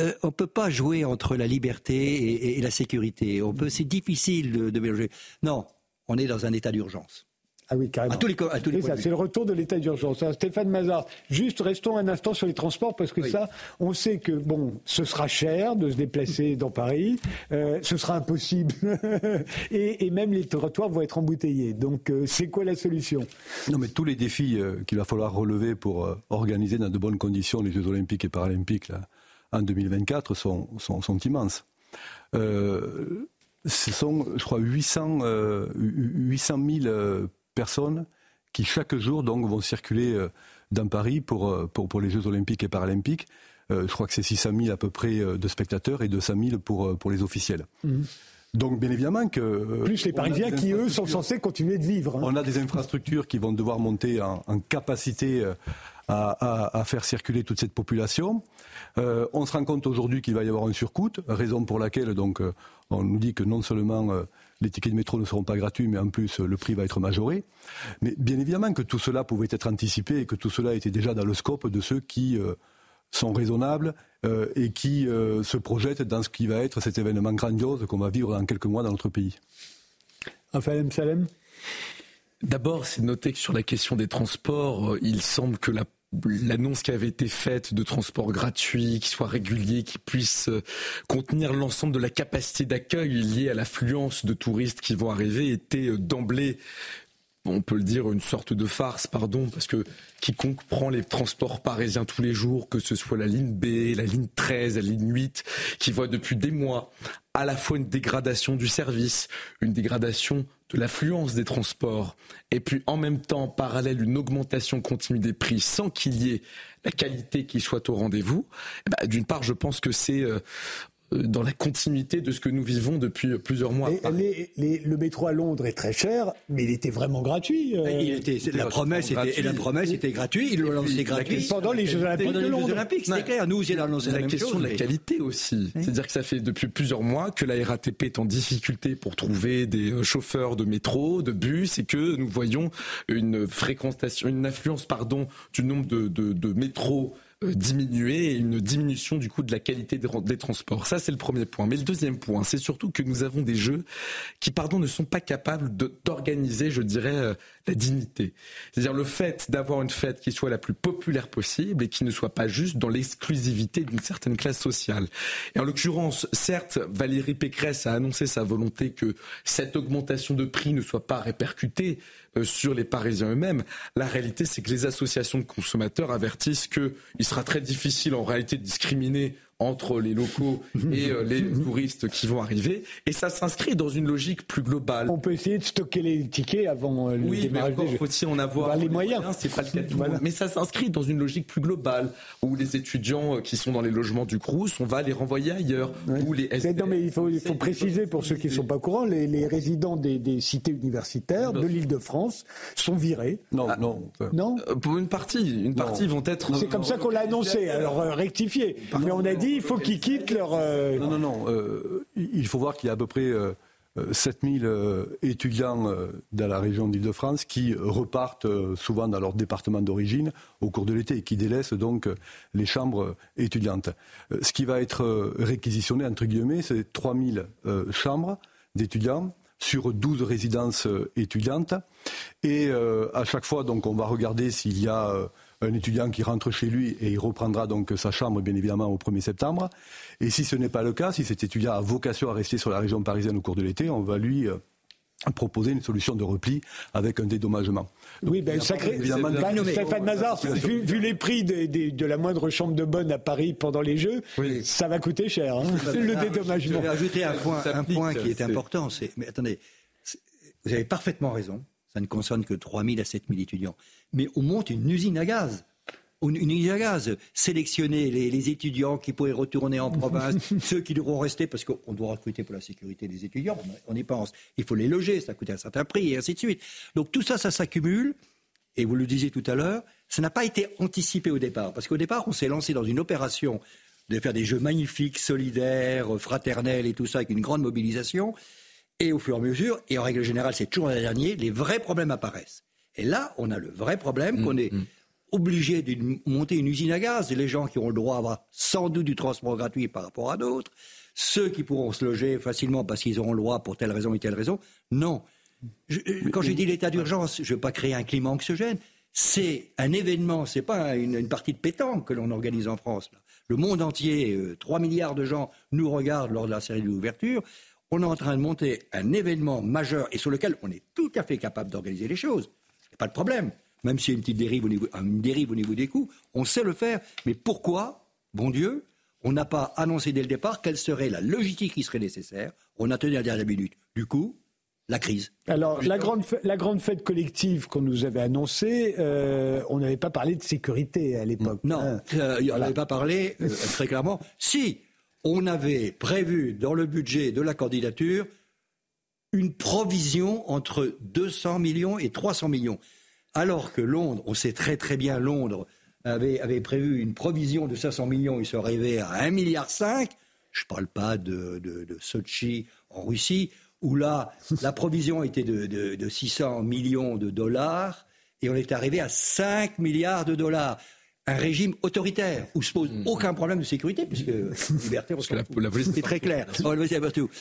euh, on ne peut pas jouer entre la liberté et, la sécurité. On peut, c'est difficile de, de mélanger. Non, on est dans un état d'urgence. Ah oui, carrément. c'est le retour de l'état d'urgence. Stéphane Mazard, juste restons un instant sur les transports parce que ça, on sait que bon, ce sera cher de se déplacer dans Paris, euh, ce sera impossible et, même les trottoirs vont être embouteillés. Donc, euh, c'est quoi la solution? Non, mais tous les défis euh, qu'il va falloir relever pour organiser dans de bonnes conditions les Jeux Olympiques et Paralympiques là, en 2024 sont, sont, sont immenses ce sont, je crois, 800, 800 000 personnes qui chaque jour donc vont circuler euh, dans Paris pour, euh, pour, pour les Jeux Olympiques et Paralympiques. Euh, je crois que c'est 600 000 à peu près de spectateurs et 200 000 pour, pour les officiels. Mhm. Donc, bien évidemment que. Plus les Parisiens qui, eux, sont censés continuer de vivre. Hein. On a des infrastructures qui vont devoir monter en, en capacité à, faire circuler toute cette population. Euh, on se rend compte aujourd'hui qu'il va y avoir un surcoût, raison pour laquelle donc euh, on nous dit que non seulement euh, les tickets de métro ne seront pas gratuits, mais en plus le prix va être majoré. Mais bien évidemment que tout cela pouvait être anticipé et que tout cela était déjà dans le scope de ceux qui sont raisonnables et qui se projettent dans ce qui va être cet événement grandiose qu'on va vivre dans quelques mois dans notre pays. Raphaël Salem D'abord, c'est noter que sur la question des transports, il semble que la l'annonce qui avait été faite de transport gratuit, qui soit régulier, qui puisse euh, contenir l'ensemble de la capacité d'accueil liée à l'affluence de touristes qui vont arriver était euh, d'emblée on peut le dire, une sorte de farce, pardon, parce que quiconque prend les transports parisiens tous les jours, que ce soit la ligne B, la ligne 13, la ligne 8, qui voit depuis des mois à la fois une dégradation du service, une dégradation l'affluence des transports, et puis en même temps, parallèle, une augmentation continue des prix sans qu'il y ait la qualité qui soit au rendez-vous, eh ben, d'une part, je pense que c'est euh, dans la continuité de ce que nous vivons depuis plusieurs mois. le métro à Londres est très cher, mais il était vraiment gratuit. Euh. Il était, la promesse était, et la promesse était gratuite. Il l'a lancé gratuit pendant les Jeux Olympiques. Jeux Olympiques, c'était clair. Nous, il a lancé la, la question de la qualité aussi. C'est-à-dire que ça fait depuis plusieurs mois que la RATP est en difficulté pour trouver des euh, chauffeurs de métro, de bus, et que nous voyons une fréquentation, une influence, pardon, du nombre de, de, de métros diminuer et une diminution du coup de la qualité des, transports. Ça, c'est le premier point. Mais le deuxième point, c'est surtout que nous avons des jeux qui, pardon, ne sont pas capables d'organiser, je dirais, la dignité. C'est-à-dire le fait d'avoir une fête qui soit la plus populaire possible et qui ne soit pas juste dans l'exclusivité d'une certaine classe sociale. Et en l'occurrence, certes, Valérie Pécresse a annoncé sa volonté que cette augmentation de prix ne soit pas répercutée euh, sur les Parisiens eux-mêmes. La réalité, c'est que les associations de consommateurs avertissent qu'il sera très difficile en réalité de discriminer entre les locaux et euh, les touristes qui vont arriver. Et ça s'inscrit dans une logique plus globale. On peut essayer de stocker les tickets avant euh, le oui, démarrage mais faut-il en avoir les, moyens. C'est pas le cas de tout Mais ça s'inscrit dans une logique plus globale où les étudiants euh, qui sont dans les logements du Crous, on va les renvoyer ailleurs. les non, mais il faut, il faut préciser pour ceux qui ne sont pas au courant, les, les résidents des, des, cités universitaires de l'Île-de-France sont virés. Non, ah, non. Non. Pour une partie, une partie vont être. C'est comme ça qu'on l'a annoncé. Alors rectifié. Mais on a dit il faut qu'ils quittent leur. Euh, non, non, non. Euh, il faut voir qu'il y a à peu près 7000 euh, étudiants dans la région d'Île-de-France qui repartent souvent dans leur département d'origine au cours de l'été et qui délaissent donc les chambres étudiantes. Ce qui va être réquisitionné, entre guillemets, c'est 3000 chambres d'étudiants sur 12 résidences étudiantes. Et à chaque fois, donc, on va regarder s'il y a un étudiant qui rentre chez lui et il reprendra donc sa chambre, bien évidemment, au 1er septembre. Et si ce n'est pas le cas, si cet étudiant a vocation à rester sur la région parisienne au cours de l'été, on va lui euh, proposer une solution de repli avec un dédommagement. oui, ben, sacré, évidemment, Stéphane Mazard, vu, les prix de la moindre chambre de bonne à Paris pendant les Jeux, ça va coûter cher, hein, le dédommagement. Je vais ajouter un point, un point qui est, important, c'est, mais attendez, vous avez parfaitement raison, ça ne concerne que 3 000 à 7 000 étudiants. Mais on monte une usine à gaz une usine à gaz, sélectionner les, étudiants qui pourraient retourner en province, ceux qui devront rester parce qu'on doit recruter pour la sécurité des étudiants, on y pense. Il faut les loger, ça coûte un certain prix et ainsi de suite. Donc tout ça, ça s'accumule. Et vous le disiez tout à l'heure, ça n'a pas été anticipé au départ. Parce qu'au départ, on s'est lancé dans une opération de faire des jeux magnifiques, solidaires, fraternels et tout ça, avec une grande mobilisation. Et au fur et à mesure, et en règle générale, c'est toujours l'année dernier, les vrais problèmes apparaissent. Et là, on a le vrai problème mmh, qu'on est mmh. obligé de monter une usine à gaz. Et les gens qui ont le droit à avoir sans doute du transport gratuit par rapport à d'autres, ceux qui pourront se loger facilement parce qu'ils auront le droit pour telle raison et telle raison, non. quand j'ai dit l'état d'urgence, je ne veux pas créer un climat anxiogène. C'est un événement, c'est pas une, partie de pétanque que l'on organise en France. Le monde entier, 3 euh, milliards de gens nous regardent lors de la série d'ouverture on est en train de monter un événement majeur et sur lequel on est tout à fait capable d'organiser les choses. Pas de problème. Même s'il y a une petite dérive au niveau, une dérive au niveau des coûts, on sait le faire. Mais pourquoi, bon Dieu, on n'a pas annoncé dès le départ quelle serait la logistique qui serait nécessaire On a tenu à la dernière minute. Du coup, la crise. Alors, la grande, fête, la grande fête collective qu'on nous avait annoncée, euh, on n'avait pas parlé de sécurité à l'époque. Non, hein. euh, on n'avait pas parlé euh, très clairement. Si, on avait prévu dans le budget de la candidature une provision entre 200 millions et 300 millions. Alors que Londres, on sait très très bien, Londres avait, prévu une provision de 500 millions, ils sont arrivés à 1,5 milliard. Je ne parle pas de, Sochi en Russie, où là, la provision était de, de 600 millions de dollars et on est arrivé à 5 milliards de dollars un régime autoritaire où se pose mm. aucun problème de sécurité puisque liberté, parce que la, police c'est très clair.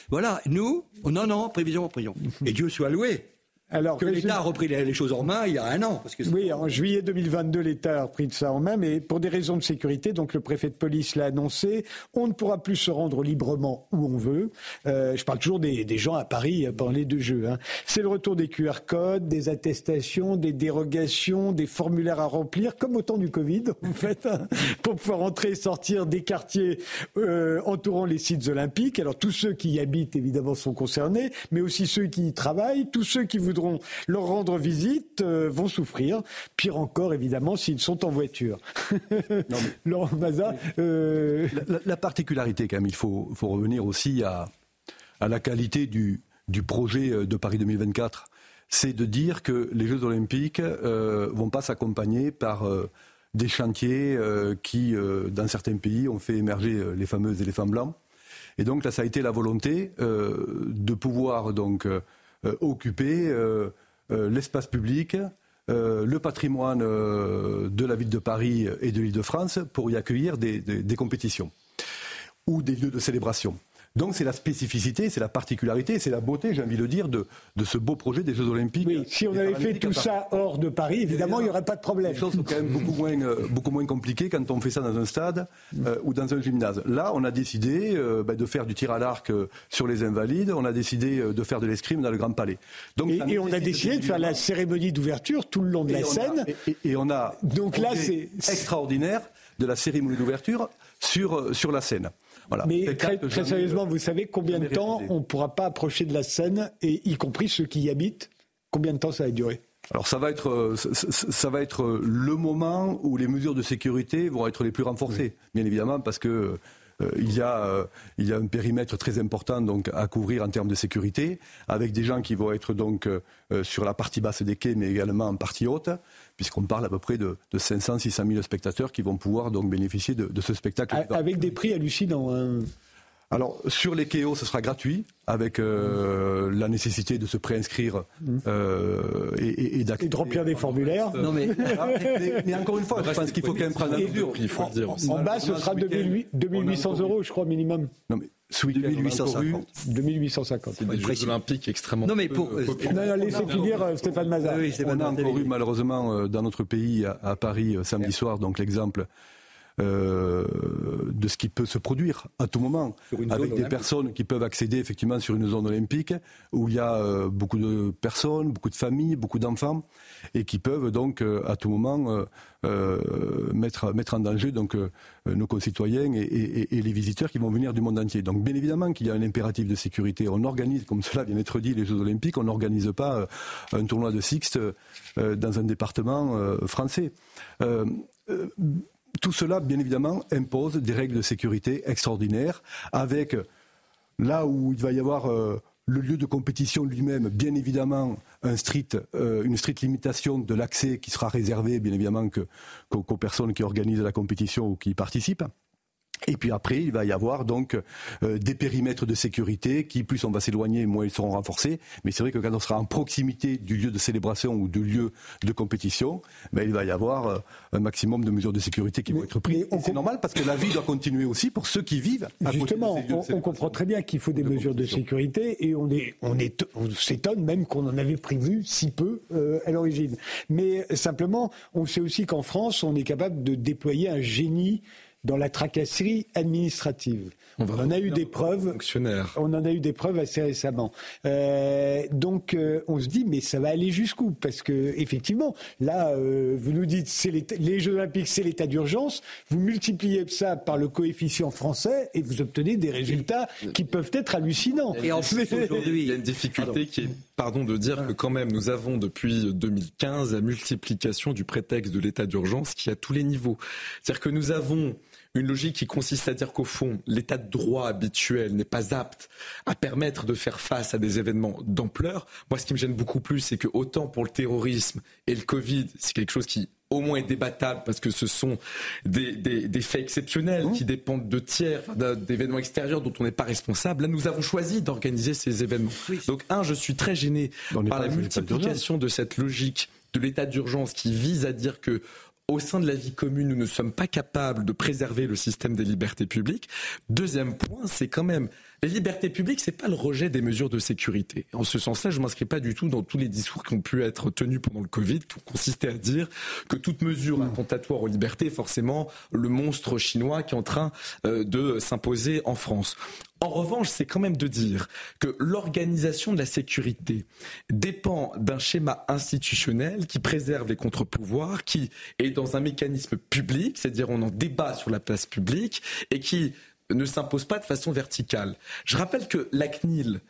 Voilà, nous, non, non, prévision, prévision. Et Dieu soit loué. Alors, que l'État a repris les choses en main il y a un an. Parce que oui, en juillet 2022, l'État a repris ça en main, mais pour des raisons de sécurité, donc le préfet de police l'a annoncé, on ne pourra plus se rendre librement où on veut. Euh, je parle toujours des, gens à Paris pendant les deux jeux. Hein. C'est le retour des QR codes, des attestations, des dérogations, des formulaires à remplir, comme au temps du Covid, en fait, hein, pour pouvoir entrer et sortir des quartiers euh, entourant les sites olympiques. Alors tous ceux qui y habitent, évidemment, sont concernés, mais aussi ceux qui y travaillent, tous ceux qui voudront leur rendre visite euh, vont souffrir. Pire encore, évidemment, s'ils sont en voiture. Laurent euh, la, particularité, quand même, il faut, revenir aussi à, la qualité du, projet euh, de Paris 2024 c'est de dire que les Jeux Olympiques ne vont pas s'accompagner par des chantiers qui, dans certains pays, ont fait émerger les fameux éléphants blancs. Et donc là, ça a été la volonté de pouvoir donc occuper euh, euh, l'espace public le patrimoine de la ville de Paris et de l'Île-de-France pour y accueillir des compétitions ou des lieux de célébration. Donc c'est la spécificité, c'est la particularité, c'est la beauté, j'ai envie de dire, de, de ce beau projet des Jeux Olympiques. Oui, si on avait fait tout ça hors de Paris, évidemment, il n'y aurait pas de problème. Les choses sont quand même beaucoup moins, euh, beaucoup moins compliquées quand on fait ça dans un stade euh, ou dans un gymnase. Là, on a décidé euh, ben, de faire du tir à l'arc sur les Invalides, on a décidé de faire de l'escrime dans le Grand Palais. Donc, et, on a décidé de, faire la cérémonie d'ouverture tout le long de la scène. et, on a donc là, c'est extraordinaire de la cérémonie d'ouverture sur, sur la Mais très, sérieusement, vous savez combien de temps on ne pourra pas approcher de la scène, et y compris ceux qui y habitent Combien de temps ça va durer? Alors ça va être euh, ça, va être euh, le moment où les mesures de sécurité vont être les plus renforcées, bien évidemment, parce que euh, il, y a, il y a un périmètre très important donc à couvrir en termes de sécurité, avec des gens qui vont être donc sur la partie basse des quais, mais également en partie haute puisqu'on parle à peu près de, 500, 600 000 spectateurs qui vont pouvoir donc bénéficier de, ce spectacle. Avec des prix hallucinants. Hein. Alors sur les KO, ce sera gratuit, avec euh, la nécessité de se préinscrire mmh. euh, et, et, de remplir des formulaires. Non mais, mais, encore une fois, je pense qu'il faut quand même prendre un mesure. Il faut dire. En, bas, ce sera 2800 euros, je crois, minimum. Non mais 2850. 2850. C'est des Jeux Olympiques extrêmement. Non, mais pour. Euh, non, laissez finir euh, Stéphane Mazar. Oui, on a encore eu malheureusement euh, dans notre pays, à, Paris, samedi soir, donc l'exemple euh, de ce qui peut se produire à tout moment, avec des personnes qui peuvent accéder effectivement sur une zone olympique où il y a euh, beaucoup de personnes, beaucoup de familles, beaucoup d'enfants, et qui peuvent donc euh, à tout moment mettre, mettre en danger donc nos concitoyens et, les visiteurs qui vont venir du monde entier. Donc bien évidemment qu'il y a un impératif de sécurité. On organise, comme cela vient d'être dit, les Jeux olympiques, on n'organise pas un tournoi de Sixte dans un département français tout cela, bien évidemment, impose des règles de sécurité extraordinaires, avec là où il va y avoir euh, le lieu de compétition lui-même, bien évidemment, un street, euh, une stricte limitation de l'accès qui sera réservé, bien évidemment, qu'aux personnes qui organisent la compétition ou qui y participent. Et puis après, il va y avoir donc euh, des périmètres de sécurité qui, plus on va s'éloigner, moins ils seront renforcés. Mais c'est vrai que quand on sera en proximité du lieu de célébration ou du lieu de compétition, ben, il va y avoir euh, un maximum de mesures de sécurité qui vont être prises. C'est normal parce que la vie doit continuer aussi pour ceux qui vivent. À Justement, on, comprend très bien qu'il faut des mesures de sécurité et on est, on est, on s'étonne même qu'on en avait prévu si peu euh, à l'origine. Mais simplement, on sait aussi qu'en France, on est capable de déployer un génie dans la tracasserie administrative. On, en a eu des preuves. On en a eu des preuves assez récemment. Euh, donc euh, on se dit mais ça va aller jusqu'où? Parce que effectivement, là, euh, vous nous dites c'est les Jeux Olympiques, c'est l'état d'urgence. Vous multipliez ça par le coefficient français et vous obtenez des résultats qui peuvent être hallucinants. Et en plus aujourd'hui, il y a une difficulté qui est, pardon de dire que quand même nous avons depuis 2015 la multiplication du prétexte de l'état d'urgence qui est à tous les niveaux. C'est-à-dire que nous avons une logique qui consiste à dire qu'au fond, l'état de droit habituel n'est pas apte à permettre de faire face à des événements d'ampleur. Moi, ce qui me gêne beaucoup plus, c'est que autant pour le terrorisme et le Covid, c'est quelque chose qui au moins est débattable parce que ce sont des, faits exceptionnels qui dépendent de tiers, d'événements extérieurs dont on n'est pas responsable. Là, nous avons choisi d'organiser ces événements. Donc, un, je suis très gêné par la multiplication de cette logique de l'état d'urgence qui vise à dire que au sein de la vie commune, nous ne sommes pas capables de préserver le système des libertés publiques. Deuxième point, c'est quand même les libertés publiques, c'est pas le rejet des mesures de sécurité. En ce sens-là, je m'inscris pas du tout dans tous les discours qui ont pu être tenus pendant le Covid, qui ont consisté à dire que toute mesure attentatoire aux libertés est forcément le monstre chinois qui est en train euh, de s'imposer en France. En revanche, c'est quand même de dire que l'organisation de la sécurité dépend d'un schéma institutionnel qui préserve les contre-pouvoirs, qui est dans un mécanisme public, c'est-à-dire on en débat sur la place publique, et qui ne s'impose pas de façon verticale. Je rappelle que la CNIL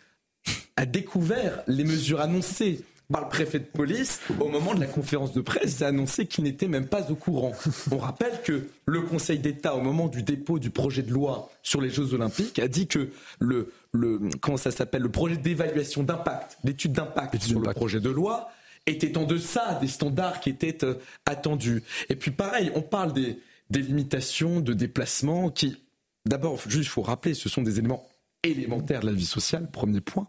a découvert les mesures annoncées par le préfet de police au moment de la conférence de presse a annoncé qu'il n'était même pas au courant. On rappelle que le Conseil d'État, au moment du dépôt du projet de loi sur les Jeux Olympiques, a dit que le, le comment ça s'appelle le projet d'évaluation d'impact, l'étude d'impact sur le projet de loi était en deçà des standards qui étaient euh, attendus. Et puis pareil, on parle des, des limitations de déplacement qui D'abord, juste, il faut rappeler, ce sont des éléments élémentaires de la vie sociale, premier point.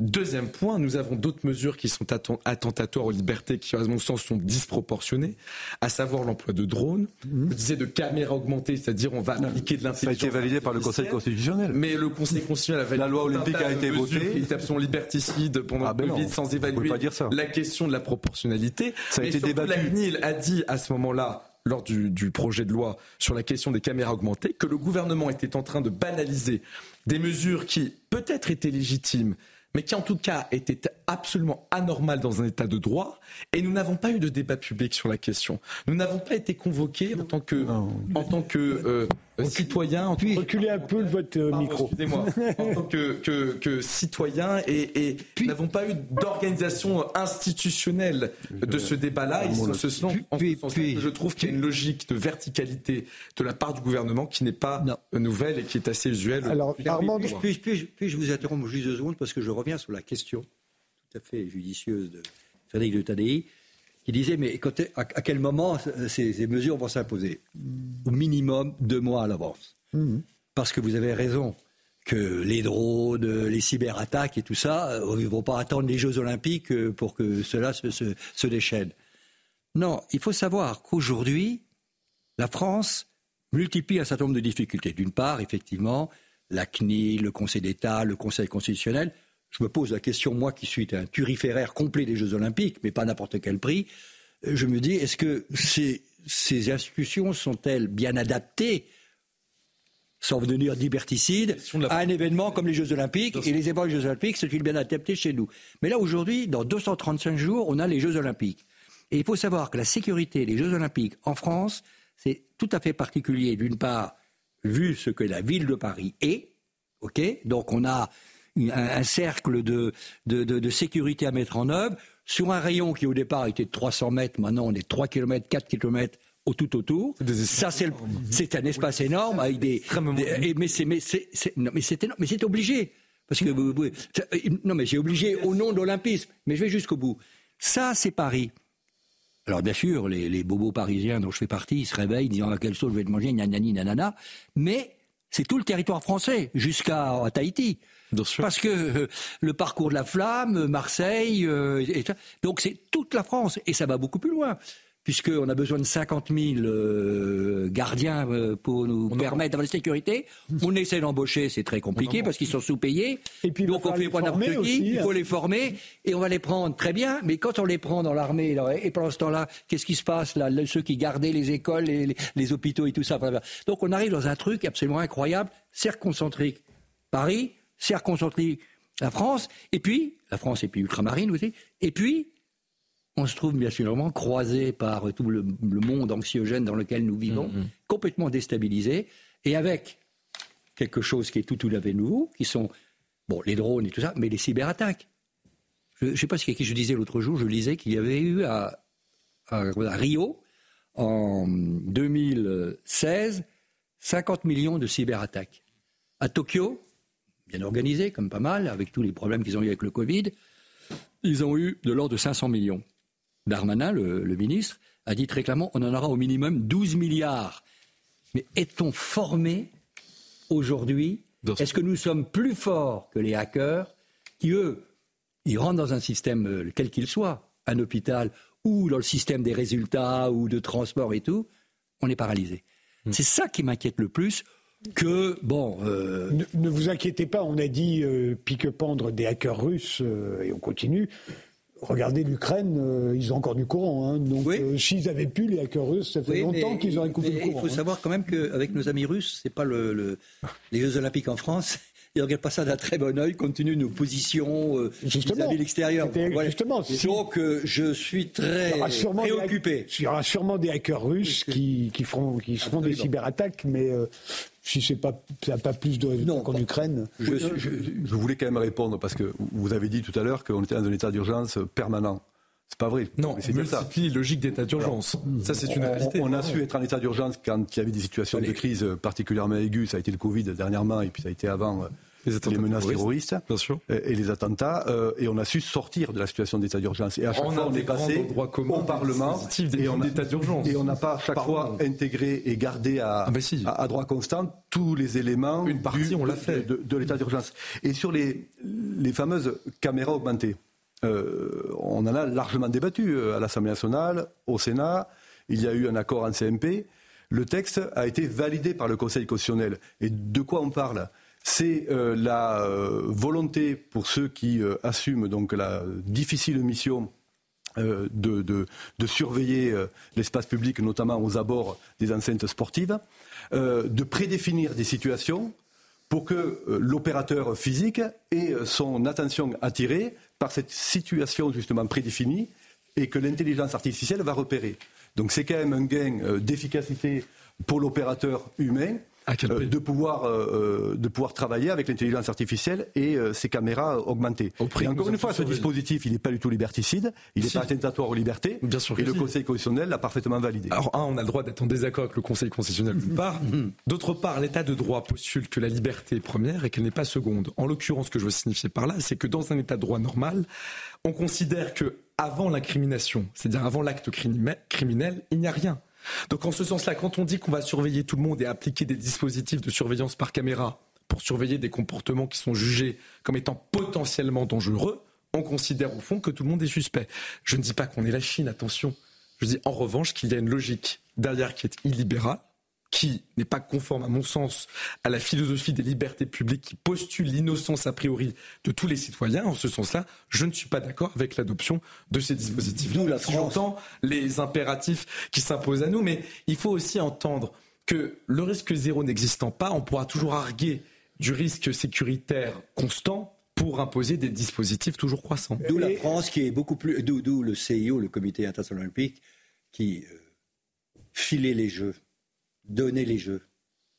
Deuxième point, nous avons d'autres mesures qui sont attentatoires aux libertés qui, à mon sens, sont disproportionnées, à savoir l'emploi de drones. Mhm. Je disais de caméras augmentées, c'est-à-dire on va appliquer de l'intelligence. Ça a été validé par le Conseil constitutionnel. Mais le Conseil constitutionnel a validé. La loi olympique a été votée. Qui est absolument liberticide pendant ah ben le Covid sans évaluer la question de la proportionnalité. Ça a été débattu. La CNIL a dit à ce moment-là lors du, du, projet de loi sur la question des caméras augmentées, que le gouvernement était en train de banaliser des mesures qui peut-être étaient légitimes, mais qui en tout cas était absolument anormal dans un état de droit. Et nous n'avons pas eu de débat public sur la question. Nous n'avons pas été convoqués en tant que, en tant que euh, citoyens. Puis reculez un peu votre euh, micro. Excusez-moi. en tant que, que, que citoyens et, et nous n'avons pas eu d'organisation institutionnelle de ce débat-là. Et ce, ce sens, je trouve qu'il y a une logique de verticalité de la part du gouvernement qui n'est pas nouvelle et qui est assez usuelle. Alors, Armand, puis, puis, puis, je vous interromps juste deux secondes parce que je reviens sur la question tout à fait judicieuse de Frédéric de Tadei, qui disait mais à, quel moment ces, mesures vont s'imposer Au minimum deux mois à l'avance. Mmh. Parce que vous avez raison que les drones, les cyberattaques et tout ça, euh, ils ne vont pas attendre les Jeux Olympiques euh, pour que cela se, se déchaîne. Non, il faut savoir qu'aujourd'hui, la France multiplie un certain nombre de difficultés. D'une part, effectivement, la CNIL, le Conseil d'État, le Conseil constitutionnel je me pose la question, moi qui suis un turiféraire complet des Jeux Olympiques, mais pas n'importe quel prix, euh, je me dis, est-ce que ces, institutions sont-elles bien adaptées sans devenir liberticides, à un événement comme les Jeux Olympiques. Et les événements des Jeux Olympiques, c'est-ils bien adapté chez nous Mais là, aujourd'hui, dans 235 jours, on a les Jeux Olympiques. Et il faut savoir que la sécurité des Jeux Olympiques en France, c'est tout à fait particulier. D'une part, vu ce que la ville de Paris est, ok Donc on a un, cercle de, de, sécurité à mettre en œuvre sur un rayon qui au départ était de 300 mètres, maintenant on est 3 km, 4 km au tout autour. Ça, c'est un espace énorme avec des. mais c'est mais c'est mais mais c'est obligé parce que vous, non mais c'est obligé au nom de l'olympisme. Mais je vais jusqu'au bout. Ça, c'est Paris. Alors bien sûr, les, bobos parisiens dont je fais partie, ils se réveillent, disant à quelle sauce je vais te manger, nanani, nanana. Mais c'est tout le territoire français jusqu'à Tahiti. Parce que euh, le parcours de la flamme, Marseille, euh, donc c'est toute la France et ça va beaucoup plus loin. Puisqu'on a besoin de 50 000 euh, gardiens pour nous permettre d'avoir la sécurité. On essaie d'embaucher, c'est très compliqué parce qu'ils sont sous-payés. Et puis, donc on fait pas n'importe qui, il faut hein. les former et on va les prendre très bien. Mais quand on les prend dans l'armée, et pendant ce temps-là, qu'est-ce qui se passe là Ceux qui gardaient les écoles, les, les hôpitaux et tout ça. Donc on arrive dans un truc absolument incroyable, concentrique. Paris, circoncentré la France, et puis, la France et puis ultramarine aussi, et puis, on se trouve bien sûrement croisé par tout le, monde anxiogène dans lequel nous vivons, mm, mm. complètement déstabilisé, et avec quelque chose qui est tout tout à fait nouveau, qui sont, bon, les drones et tout ça, mais les cyberattaques. Je ne sais pas si je disais l'autre jour, je lisais qu'il y avait eu à, à Rio, en 2016, 50 millions de cyberattaques. À Tokyo, bien organisé, comme pas mal, avec tous les problèmes qu'ils ont eu avec le Covid, ils ont eu de l'ordre de 500 millions. Darmanin, le, ministre, a dit très clairement on en aura au minimum 12 milliards. Mais est-on formé aujourd'hui? Est-ce que nous sommes plus forts que les hackers qui, eux, ils rentrent dans un système, euh, quel qu'il soit, un hôpital ou dans le système des résultats ou de transport et tout, on est paralysé. Hmm. C'est ça qui m'inquiète le plus que, bon... Euh, ne, vous inquiétez pas, on a dit euh, pique-pendre des hackers russes, euh, et on continue. Regardez l'Ukraine, ils ont encore du courant. Hein. donc, s'ils avaient pu, les hackers russes, ça fait longtemps qu'ils auraient coupé le courant. Il faut hein. savoir quand même qu'avec nos amis russes, c'est pas le, les Jeux Olympiques en France, ils ne regardent pas ça d'un très bon oeil compte tenu de nos positions euh, vis-à-vis de l'extérieur. Justement. Donc euh, je suis très préoccupé. il y aura sûrement des hackers russes qui, qui, feront, qui des cyberattaques, mais euh, si c'est pas, ça pas plus de non, qu'en Ukraine. Je, je, voulais quand même répondre parce que vous avez dit tout à l'heure qu'on était dans un état d'urgence permanent. C'est pas vrai. Non, c'est ça. logique d'état d'urgence. Ça, c'est une réalité. On, a su être en état d'urgence quand il y avait des situations de crise particulièrement aiguës. Ça a été le Covid dernièrement et puis ça a été avant les, menaces terroristes, bien sûr. et, les attentats, euh, et on a su sortir de la situation d'état d'urgence. Et à chaque fois, on est passé au Parlement et on, et on n'a pas à chaque fois intégré et gardé à, ah, à, droit constant tous les éléments Une partie, on l'a fait. de, l'état d'urgence. Et sur les, les fameuses caméras augmentées, euh, on en a largement débattu euh, à l'Assemblée nationale, au Sénat. Il y a eu un accord en CMP. Le texte a été validé par le Conseil constitutionnel. Et de quoi on parle? C'est euh, la euh, volonté pour ceux qui euh, assument donc la difficile mission de, surveiller l'espace public, notamment aux abords des enceintes sportives, de prédéfinir des situations pour que l'opérateur physique ait son attention attirée par cette situation justement prédéfinie et que l'intelligence artificielle va repérer. Donc c'est quand même un gain d'efficacité pour l'opérateur humain euh, de, pouvoir, euh, euh, de pouvoir travailler avec l'intelligence artificielle et ces caméras augmentées. Et encore une fois, ce dispositif, il n'est pas du tout liberticide, il n'est pas attentatoire aux libertés, Bien sûr et le Conseil constitutionnel l'a parfaitement validé. Alors, un, on a le droit d'être en désaccord avec le Conseil constitutionnel d'une part. D'autre part, l'état de droit postule que la liberté est première et qu'elle n'est pas seconde. En l'occurrence, ce que je veux signifier par là, c'est que dans un état de droit normal, on considère que avant l'incrimination, c'est-à-dire avant l'acte criminel, il n'y a rien. Donc en ce sens-là, quand on dit qu'on va surveiller tout le monde et appliquer des dispositifs de surveillance par caméra pour surveiller des comportements qui sont jugés comme étant potentiellement dangereux, on considère au fond que tout le monde est suspect. Je ne dis pas qu'on est la Chine, attention. Je dis en revanche qu'il y a une logique derrière qui est illibérale, qui n'est pas conforme, à mon sens, à la philosophie des libertés publiques qui postule l'innocence a priori de tous les citoyens. En ce sens-là, je ne suis pas d'accord avec l'adoption de ces dispositifs. Nous, la J'entends les impératifs qui s'imposent à nous, mais il faut aussi entendre que le risque zéro n'existant pas, on pourra toujours arguer du risque sécuritaire constant pour imposer des dispositifs toujours croissants. D'où la France qui est beaucoup plus, d'où le CIO, le Comité international olympique, qui euh, filait les jeux donner les jeux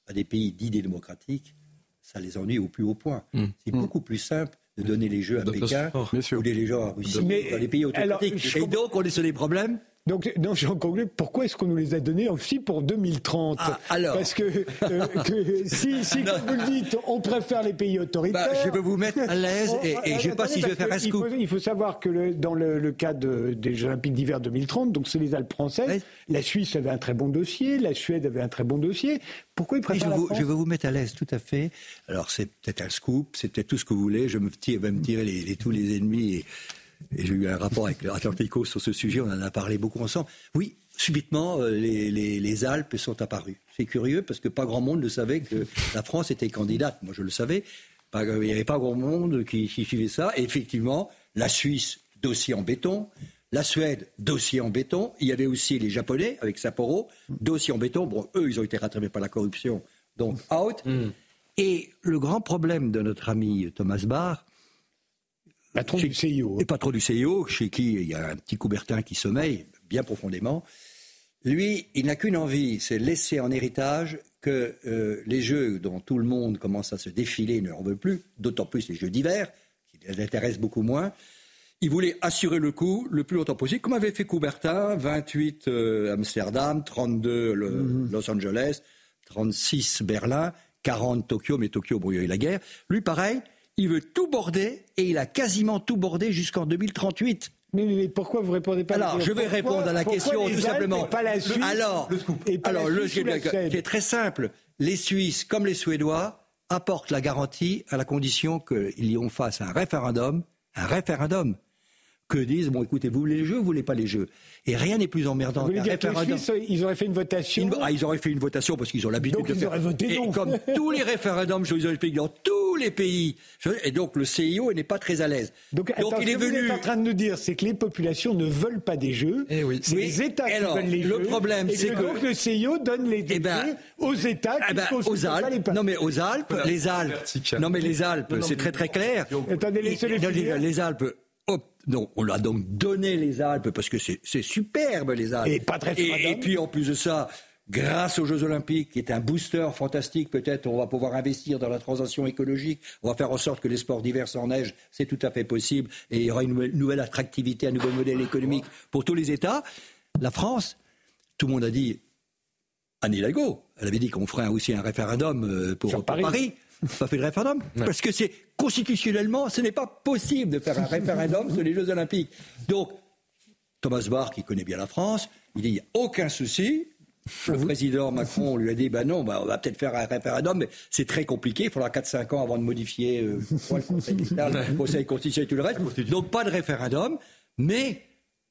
à des pays d'idées démocratiques, ça les ennuie au plus haut point. Hmm. C'est hmm. beaucoup plus simple de donner les jeux à Pékin ou des jeux à Russie, dans les pays autocratiques. Et donc, on est sur des problèmes donc, non, j'en conclue. Pourquoi est-ce qu'on nous les a donnés aussi pour 2030 ah, alors. Parce que, euh, si, si comme vous le dites, on préfère les pays autoritaires. Bah, je veux vous mettre à l'aise et, je ne sais pas si je vais faire un scoop. Il faut, savoir que le, dans le, cas des Jeux Olympiques d'hiver 2030, donc c'est les Alpes françaises, la Suisse avait un très bon dossier, la Suède avait un très bon dossier. Pourquoi ils préfèrent je, je veux vous mettre à l'aise, tout à fait. Alors c'est peut-être un scoop, c'est peut-être tout ce que vous voulez. Je me tire, vais me tirer les, tous les ennemis. Et, et j'ai eu un rapport avec l'Atlantico sur ce sujet, on en a parlé beaucoup ensemble. Oui, subitement, euh, les, les, Alpes sont apparues. C'est curieux parce que pas grand monde ne savait que la France était candidate. Moi, je le savais. il n'y avait pas grand monde qui, suivait ça. Et effectivement, la Suisse, dossier en béton. La Suède, dossier en béton. Il y avait aussi les Japonais avec Sapporo, dossier en béton. Bon, eux, ils ont été rattrapés par la corruption, donc out. Mm. Et le grand problème de notre ami Thomas Barr, Patron du CIO. Et patron du CIO, chez qui il y a un petit Coubertin qui sommeille bien profondément. Lui, il n'a qu'une envie, c'est laisser en héritage que euh, les jeux dont tout le monde commence à se défiler ne en veut plus, d'autant plus les jeux d'hiver, qui l'intéressent beaucoup moins. Il voulait assurer le coup le plus longtemps possible, comme avait fait Coubertin, 28 euh, Amsterdam, 32 mhm. Los Angeles, 36 Berlin, 40 Tokyo, mais Tokyo, bon, il y a eu la guerre. Lui, pareil, il veut tout border et il a quasiment tout bordé jusqu'en 2038. Mais, pourquoi vous répondez pas Alors, je vais répondre à la question tout simplement. Pas la Suisse, alors, le alors le qui est très simple. Les Suisses, comme les Suédois, apportent la garantie à la condition qu'ils y ont face à un référendum, un référendum que disent bon écoutez vous voulez les jeux vous voulez pas les jeux. Et rien n'est plus emmerdant vous voulez dire que les Suisses, ils auraient fait une votation ah, ils auraient fait une votation parce qu'ils ont l'habitude de faire voté et comme tous les référendums sur les pays dans tous les pays et donc le CIO n'est pas très à l'aise. Donc, il est venu ce que vous êtes en train de nous dire c'est que les populations ne veulent pas des jeux. Eh oui. c'est les États qui veulent les le jeux. problème c'est que donc le CIO donne les eh ben, aux États eh ben, aux Alpes. non mais aux Alpes les Alpes. Non mais les Alpes c'est très très clair. Attendez les les Alpes donc, on l'a donc donné les Alpes parce que c'est superbe les Alpes. Et pas très et, et puis en plus de ça, grâce aux Jeux Olympiques, qui est un booster fantastique, peut-être on va pouvoir investir dans la transition écologique. On va faire en sorte que les sports d'hiver sans neige, c'est tout à fait possible. Et il y aura une nouvelle, attractivité, un nouveau modèle économique pour tous les États. La France, tout le monde a dit Anne Hidalgo, elle avait dit qu'on ferait aussi un référendum euh, pour, Paris. Pas fait de référendum. Parce que c'est constitutionnellement, ce n'est pas possible de faire un référendum sur les Jeux Olympiques. Donc, Thomas Barr, qui connaît bien la France, il dit il n'y a aucun souci. Le président Macron lui a dit bah non, bah, on va peut-être faire un référendum, mais c'est très compliqué. Il faudra 4-5 ans avant de modifier euh, le Conseil d'État, le Conseil constitutionnel et tout le reste. Donc pas de référendum, mais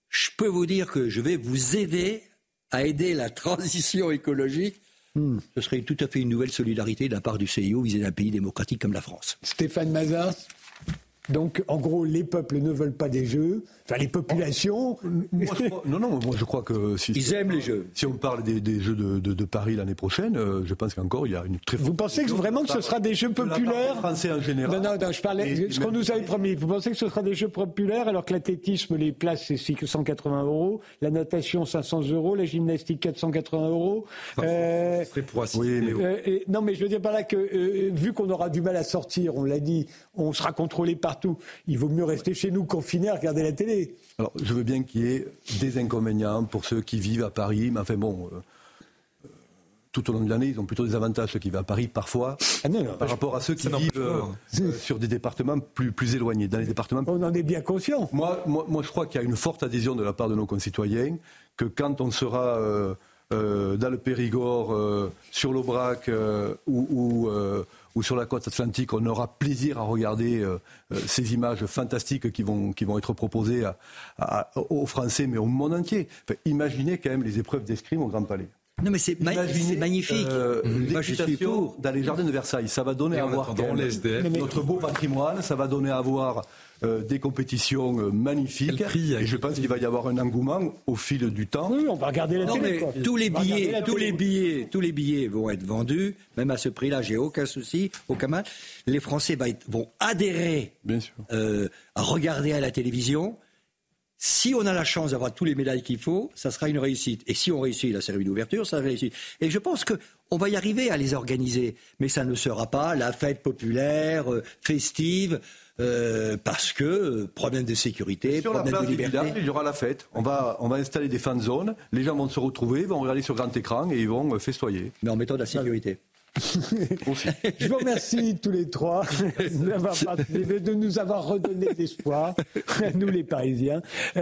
je peux vous dire que je vais vous aider à aider la transition écologique Ce serait tout à fait une nouvelle solidarité de la part du CIO vis-à-vis d'un pays démocratique comme la France. Stéphane Mazin donc, en gros, les peuples ne veulent pas des jeux, enfin les populations. non, non, moi je crois que si ils aiment les jeux. Si on parle des, jeux de, Paris l'année prochaine, euh, je pense qu'encore il y a une très. Vous pensez que vraiment que ce sera des jeux populaires Français en général. Non, non, je parlais. ce qu'on nous avait promis. Vous pensez que ce sera des jeux populaires alors que l'athlétisme, les places c'est 180 euros, la natation 500 euros, la gymnastique 480 euros. Euh, pour euh, non, mais je veux dire par là que vu qu'on aura du mal à sortir, on l'a dit, on sera contrôlé partout. Il vaut mieux rester chez nous, confinés, à regarder la télé. Alors, je veux bien qu'il y ait des inconvénients pour ceux qui vivent à Paris, mais enfin bon. Euh, euh, tout au long de l'année, ils ont plutôt des avantages, ceux qui vivent à Paris parfois, ah par rapport à ceux qui vivent euh, sur des départements plus, plus éloignés. Dans les départements... On en est bien conscient. Moi, moi, je crois qu'il y a une forte adhésion de la part de nos concitoyens, que quand on sera dans le Périgord, sur l'Aubrac ou, ou sur la côte atlantique, on aura plaisir à regarder euh, euh, ces images fantastiques qui vont, qui vont être proposées aux Français, mais au monde entier. imaginez quand même les épreuves d'escrime au Grand Palais. Non mais c'est magnifique. Euh, Moi je suis pour. Dans les jardins de Versailles, ça va donner à voir notre beau patrimoine, ça va donner à voir euh, des compétitions euh, magnifiques. et je pense qu'il va y avoir un engouement au fil du temps. Oui, on va regarder la télé. Tous les billets, tous les billets, tous les billets vont être vendus, même à ce prix-là, j'ai aucun souci, aucun mal. Les Français vont adhérer euh, à regarder à la télévision. Si on a la chance d'avoir tous les médailles qu'il faut, ça sera une réussite. Et si on réussit la série d'ouverture, ça sera une réussite. Et je pense qu'on va y arriver à les organiser. Mais ça ne sera pas la fête populaire, festive. Euh, parce que euh, problème de sécurité, Sur problème la de liberté. il y aura la fête. On va, on va installer des fan zones. Les gens vont se retrouver, vont regarder sur grand écran et ils vont euh, festoyer. Mais en mettant de la sécurité. Je vous remercie tous les trois de nous avoir redonné l'espoir, nous les Parisiens. c'est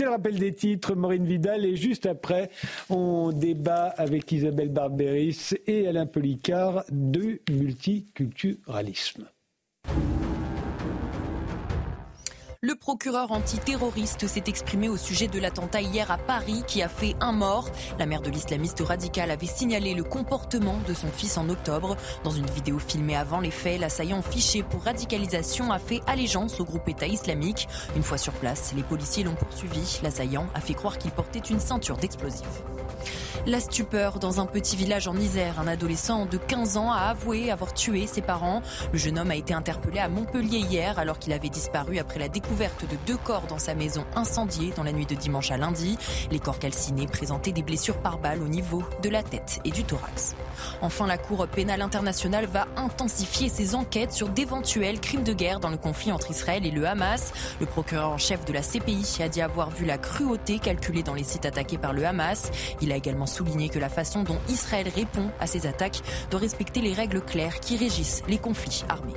le rappel des titres, Maureen Vidal, et juste après, on débat avec Isabelle Barberis et Alain Policard de multiculturalisme. Le procureur antiterroriste s'est exprimé au sujet de l'attentat hier à Paris qui a fait un mort. La mère de l'islamiste radical avait signalé le comportement de son fils en octobre. Dans une vidéo filmée avant les faits, l'assaillant fiché pour radicalisation a fait allégeance au groupe État islamique. Une fois sur place, les policiers l'ont poursuivi. L'assaillant a fait croire qu'il portait une ceinture d'explosifs. La stupeur dans un petit village en Isère. Un adolescent de 15 ans a avoué avoir tué ses parents. Le jeune homme a été interpellé à Montpellier hier alors qu'il avait disparu après la découverte de deux corps dans sa maison incendiée dans la nuit de dimanche à lundi. Les corps calcinés présentaient des blessures par balle au niveau de la tête et du thorax. Enfin, la Cour pénale internationale va intensifier ses enquêtes sur d'éventuels crimes de guerre dans le conflit entre Israël et le Hamas. Le procureur en chef de la CPI a dit avoir vu la cruauté calculée dans les sites attaqués par le Hamas. Également souligné que la façon dont Israël répond à ces attaques doit respecter les règles claires qui régissent les conflits armés.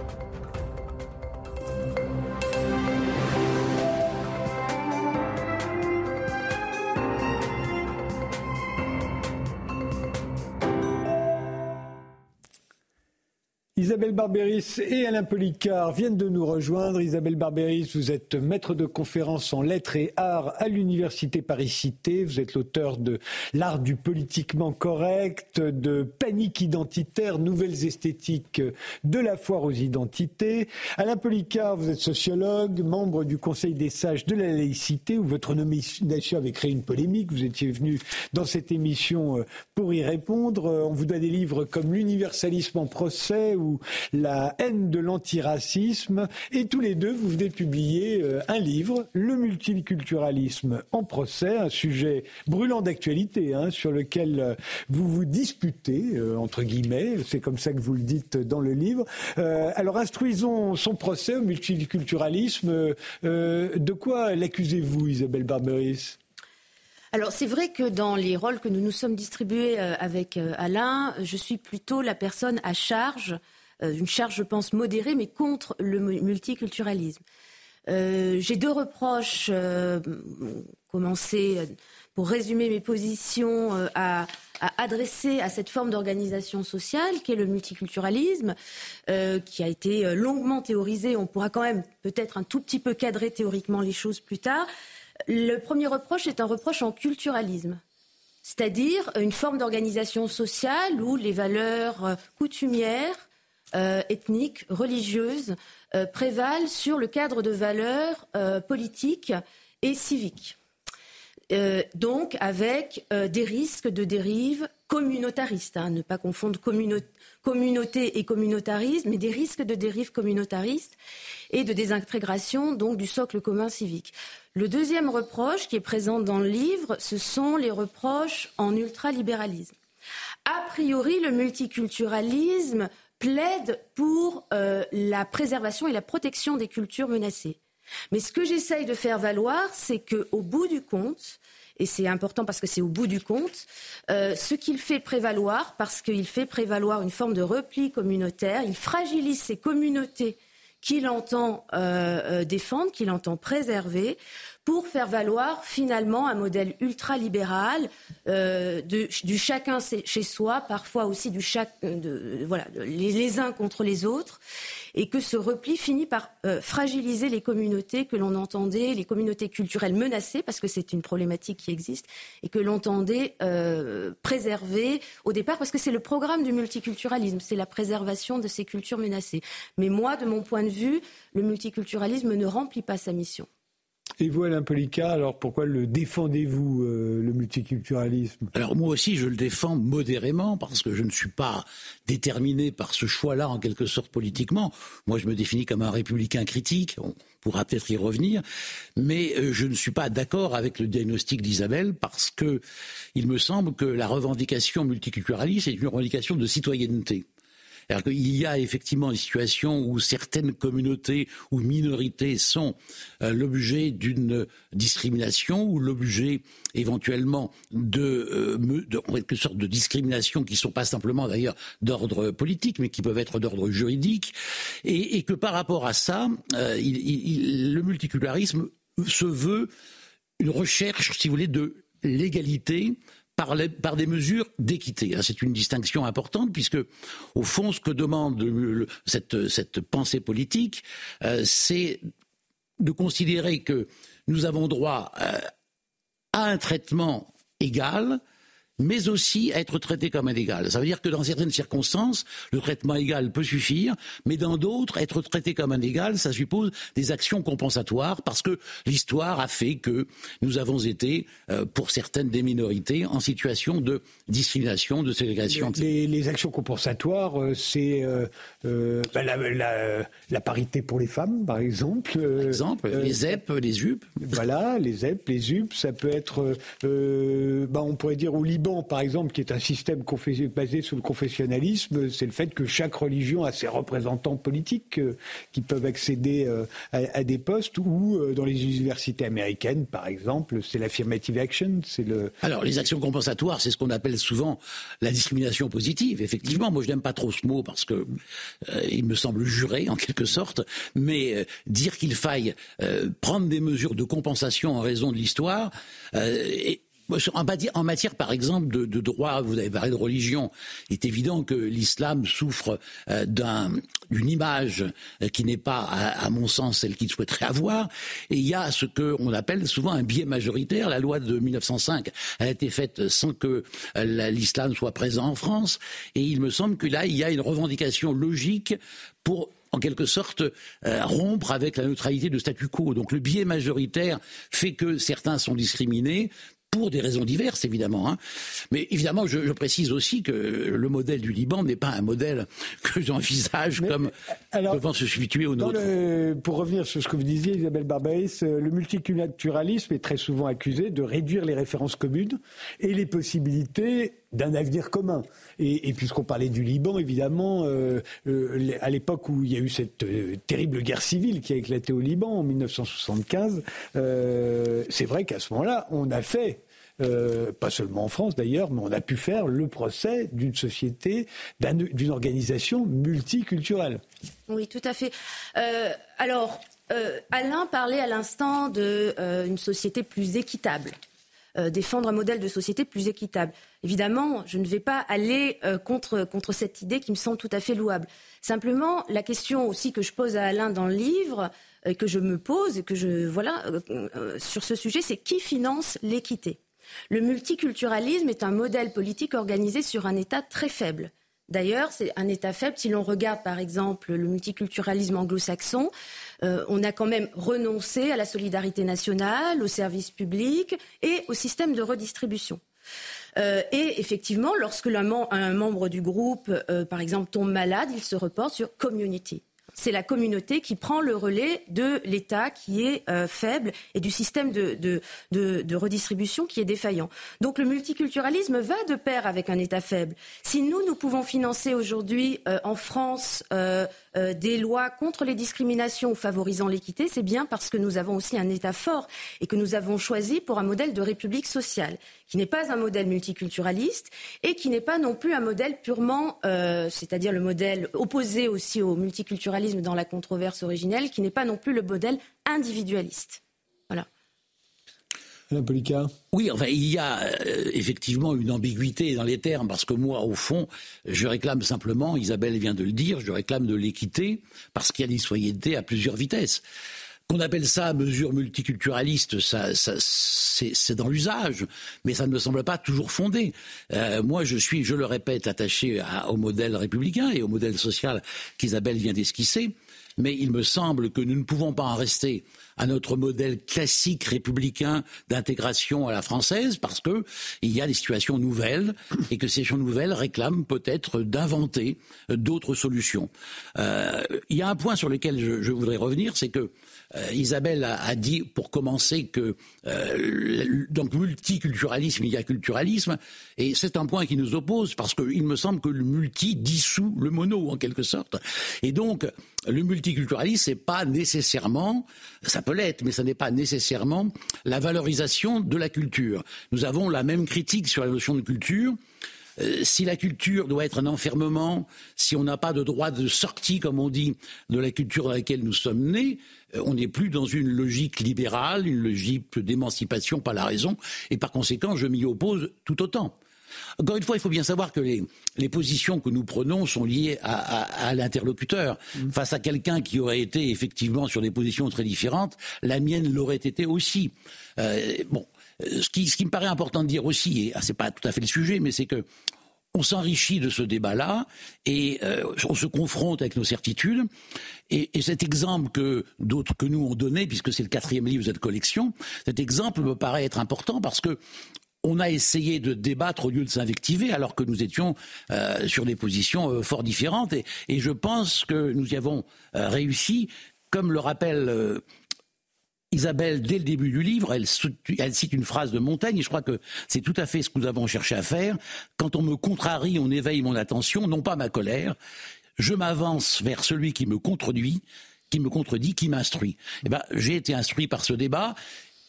Isabelle Barberis et Alain Policard viennent de nous rejoindre. Isabelle Barberis, vous êtes maître de conférence en lettres et arts à l'Université Paris-Cité. Vous êtes l'auteur de L'art du politiquement correct, de Panique identitaire, nouvelles esthétiques de la foire aux identités. Alain Policard, vous êtes sociologue, membre du Conseil des sages de la laïcité, où votre nomination avait créé une polémique. Vous étiez venu dans cette émission euh, pour y répondre. On vous donne des livres comme L'universalisme en procès la haine de l'antiracisme. Et tous les deux, vous venez publier euh, un livre, Le multiculturalisme en procès, un sujet brûlant d'actualité hein, sur lequel euh, vous vous disputez, euh, entre guillemets, c'est comme ça que vous le dites dans le livre. alors instruisons son procès au multiculturalisme. de quoi l'accusez-vous, Isabelle Barberis? Alors c'est vrai que dans les rôles que nous nous sommes distribués avec Alain, je suis plutôt la personne à charge une charge, je pense, modérée, mais contre le multiculturalisme. J'ai deux reproches. commencer pour résumer mes positions, euh, à, adresser à cette forme d'organisation sociale qu'est le multiculturalisme, euh, qui a été euh, longuement théorisé. On pourra quand même peut-être un tout petit peu cadrer théoriquement les choses plus tard. Le premier reproche est un reproche en culturalisme c'est-à-dire une forme d'organisation sociale où les valeurs coutumières, ethniques, religieuses prévalent sur le cadre de valeurs politiques et civiques. Euh, donc avec euh, des risques de dérive communautaristes, hein, ne pas confondre communauté et communautarisme, mais des risques de dérive communautariste et de désintégration donc du socle commun civique. Le deuxième reproche qui est présent dans le livre, ce sont les reproches en ultralibéralisme. A priori, le multiculturalisme plaide pour euh, la préservation et la protection des cultures menacées. Mais ce que j'essaye de faire valoir, c'est qu'au bout du compte, et c'est important parce que c'est au bout du compte, euh, ce qu'il fait prévaloir, parce qu'il fait prévaloir une forme de repli communautaire, il fragilise ces communautés qu'il entend euh, défendre, qu'il entend préserver, pour faire valoir finalement un modèle ultralibéral euh, du chacun chez soi, parfois aussi du de, voilà, les, uns contre les autres, et que ce repli finit par fragiliser les communautés que l'on entendait, les communautés culturelles menacées, parce que c'est une problématique qui existe, et que l'on entendait préserver au départ, parce que c'est le programme du multiculturalisme, c'est la préservation de ces cultures menacées. Mais moi, de mon point de vue, le multiculturalisme ne remplit pas sa mission. Et vous, Alain Polica, alors pourquoi le défendez-vous, euh, le multiculturalisme? Alors moi aussi, je le défends modérément parce que je ne suis pas déterminé par ce choix-là, en quelque sorte, politiquement. Moi, je me définis comme un républicain critique. On pourra peut-être y revenir. Mais euh, je ne suis pas d'accord avec le diagnostic d'Isabelle parce que il me semble que la revendication multiculturaliste est une revendication de citoyenneté. Qu'il y a effectivement des situations où certaines communautés ou minorités sont euh, l'objet d'une discrimination ou l'objet éventuellement de, euh, quelque sorte de discrimination qui ne sont pas simplement d'ailleurs d'ordre politique mais qui peuvent être d'ordre juridique. Et, que par rapport à ça, euh, il, il, le multiculturalisme se veut une recherche, si vous voulez, de l'égalité par, des mesures d'équité. C'est une distinction importante puisque, au fond, ce que demande cette, pensée politique, euh, c'est de considérer que nous avons droit euh, à un traitement égal mais aussi être traité comme un égal. Ça veut dire que dans certaines circonstances, le traitement égal peut suffire, mais dans d'autres, être traité comme un égal, ça suppose des actions compensatoires, parce que l'histoire a fait que nous avons été, euh, pour certaines des minorités, en situation de discrimination, de ségrégation. Les, actions compensatoires, euh, c'est euh, bah, la, parité pour les femmes, par exemple. Par exemple, les ZEP, les UP. Voilà, les ZEP, les UP, ça peut être, bah, on pourrait dire au Liban, par exemple, qui est un système basé sur le confessionnalisme, c'est le fait que chaque religion a ses représentants politiques euh, qui peuvent accéder euh, à, des postes, ou euh, dans les universités américaines, par exemple, c'est l'affirmative action, c'est le... Alors, les actions compensatoires, c'est ce qu'on appelle souvent la discrimination positive. Effectivement, moi, je n'aime pas trop ce mot parce que il me semble juré, en quelque sorte, mais dire qu'il faille prendre des mesures de compensation en raison de l'histoire, en matière, par exemple, de, droit, vous avez parlé de religion, il est évident que l'islam souffre euh, d'une image euh, qui n'est pas, à, mon sens, celle qu'il souhaiterait avoir. Et il y a ce qu'on appelle souvent un biais majoritaire. La loi de 1905 a été faite sans que euh, l'islam soit présent en France. Et il me semble que là, il y a une revendication logique pour en quelque sorte rompre avec la neutralité de statu quo. Donc le biais majoritaire fait que certains sont discriminés, pour des raisons diverses, évidemment. Hein. Mais évidemment, je, précise aussi que le modèle du Liban n'est pas un modèle que j'envisage comme devant se situer au nôtre. pour revenir sur ce que vous disiez, Isabelle Barbaïs, euh, le multiculturalisme est très souvent accusé de réduire les références communes et les possibilités d'un avenir commun. Et, puisqu'on parlait du Liban, évidemment, euh, euh, à l'époque où il y a eu cette terrible guerre civile qui a éclaté au Liban en 1975, c'est vrai qu'à ce moment-là, on a fait pas seulement en France d'ailleurs, mais on a pu faire le procès d'une société, d'une organisation multiculturelle. Oui, tout à fait. alors, Alain parlait à l'instant d'une société plus équitable. Euh, défendre un modèle de société plus équitable. Évidemment, je ne vais pas aller euh, contre, contre cette idée qui me semble tout à fait louable. Simplement, la question aussi que je pose à Alain dans le livre, euh, que je me pose et que je voilà sur ce sujet, c'est qui finance l'équité? Le multiculturalisme est un modèle politique organisé sur un État très faible. D'ailleurs, c'est un État faible. Si l'on regarde, par exemple, le multiculturalisme anglo-saxon, euh, on a quand même renoncé à la solidarité nationale, au service public et au système de redistribution. Euh, et effectivement, lorsque un, membre du groupe, euh, par exemple, tombe malade, il se reporte sur community c'est la communauté qui prend le relais de l'État qui est euh, faible et du système de, redistribution qui est défaillant. Donc le multiculturalisme va de pair avec un État faible. Si nous, nous pouvons financer aujourd'hui euh, en France euh, des lois contre les discriminations favorisant l'équité, c'est bien parce que nous avons aussi un État fort et que nous avons choisi pour un modèle de république sociale qui n'est pas un modèle multiculturaliste et qui n'est pas non plus un modèle purement, c'est-à-dire le modèle opposé aussi au multiculturalisme dans la controverse originelle, qui n'est pas non plus le modèle individualiste. Voilà. Oui, enfin, il y a euh, effectivement une ambiguïté dans les termes, parce que moi, au fond, je réclame simplement, Isabelle vient de le dire, je réclame de l'équité, parce qu'il y a des citoyennetés à plusieurs vitesses. Qu'on appelle ça mesure multiculturaliste, ça, c'est dans l'usage, mais ça ne me semble pas toujours fondé. Euh, moi, je suis, je le répète, attaché au modèle républicain et au modèle social qu'Isabelle vient d'esquisser, mais il me semble que nous ne pouvons pas en rester à notre modèle classique républicain d'intégration à la française parce que il y a des situations nouvelles et que ces situations nouvelles réclament peut-être d'inventer d'autres solutions. Euh, il y a un point sur lequel je, je voudrais revenir, c'est que euh, Isabelle a, dit, pour commencer, que euh, donc multiculturalisme, il y a culturalisme, et c'est un point qui nous oppose parce qu'il me semble que le multi dissout le mono en quelque sorte, et donc le multiculturalisme c'est pas nécessairement, ça peut l'être, mais ça n'est pas nécessairement la valorisation de la culture. Nous avons la même critique sur la notion de culture. Euh, si la culture doit être un enfermement, si on n'a pas de droit de sortie, comme on dit, de la culture dans laquelle nous sommes nés, euh, on n'est plus dans une logique libérale, une logique d'émancipation par la raison, et par conséquent, je m'y oppose tout autant. Encore une fois, il faut bien savoir que les, positions que nous prenons sont liées à, l'interlocuteur. Mm. Face à quelqu'un qui aurait été effectivement sur des positions très différentes, la mienne l'aurait été aussi. Euh, bon, ce qui, ce qui, me paraît important de dire aussi, et ah, c'est pas tout à fait le sujet, mais c'est que on s'enrichit de ce débat-là et euh, on se confronte avec nos certitudes. Et, cet exemple que d'autres que nous ont donné, puisque c'est le quatrième livre de cette collection, cet exemple me paraît être important parce que on a essayé de débattre au lieu de s'invectiver, alors que nous étions euh, sur des positions euh, fort différentes. Et, je pense que nous y avons réussi, comme le rappelle Isabelle, dès le début du livre, elle, cite une phrase de Montaigne, et je crois que c'est tout à fait ce que nous avons cherché à faire. Quand on me contrarie, on éveille mon attention, non pas ma colère. Je m'avance vers celui qui me contredit, qui me contredit, qui m'instruit. Eh ben, j'ai été instruit par ce débat,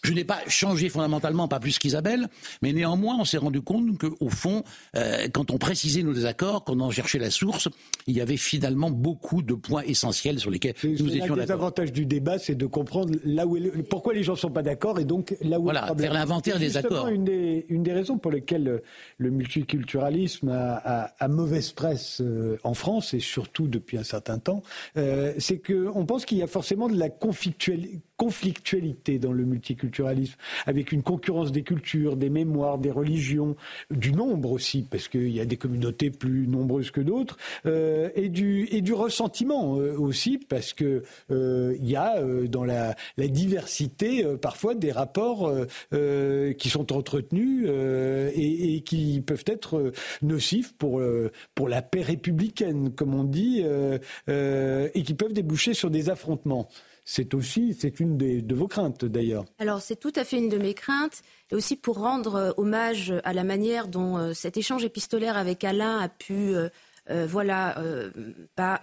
je n'ai pas changé fondamentalement, pas plus qu'Isabelle, mais néanmoins, on s'est rendu compte qu'au fond, euh, quand on précisait nos désaccords, quand on en cherchait la source, il y avait finalement beaucoup de points essentiels sur lesquels nous étions d'accord. L'avantage du débat, c'est de comprendre là où pourquoi les gens ne sont pas d'accord et donc là où voilà, le faire l'inventaire des accords. Une des, une des raisons pour lesquelles le multiculturalisme a, a, mauvaise presse euh, en France et surtout depuis un certain temps, euh, c'est qu'on pense qu'il y a forcément de la conflictualité conflictualité dans le multiculturalisme, avec une concurrence des cultures, des mémoires, des religions, du nombre aussi, parce qu'il y a des communautés plus nombreuses que d'autres, euh, et, du, et du ressentiment euh, aussi, parce que euh, il y a dans la, la diversité parfois des rapports qui sont entretenus et, et, qui peuvent être nocifs pour, pour la paix républicaine, comme on dit, et qui peuvent déboucher sur des affrontements c'est aussi c'est une de vos craintes d'ailleurs. Alors c'est tout à fait une de mes craintes et aussi pour rendre euh, hommage à la manière dont euh, cet échange épistolaire avec Alain a pu euh, voilà pas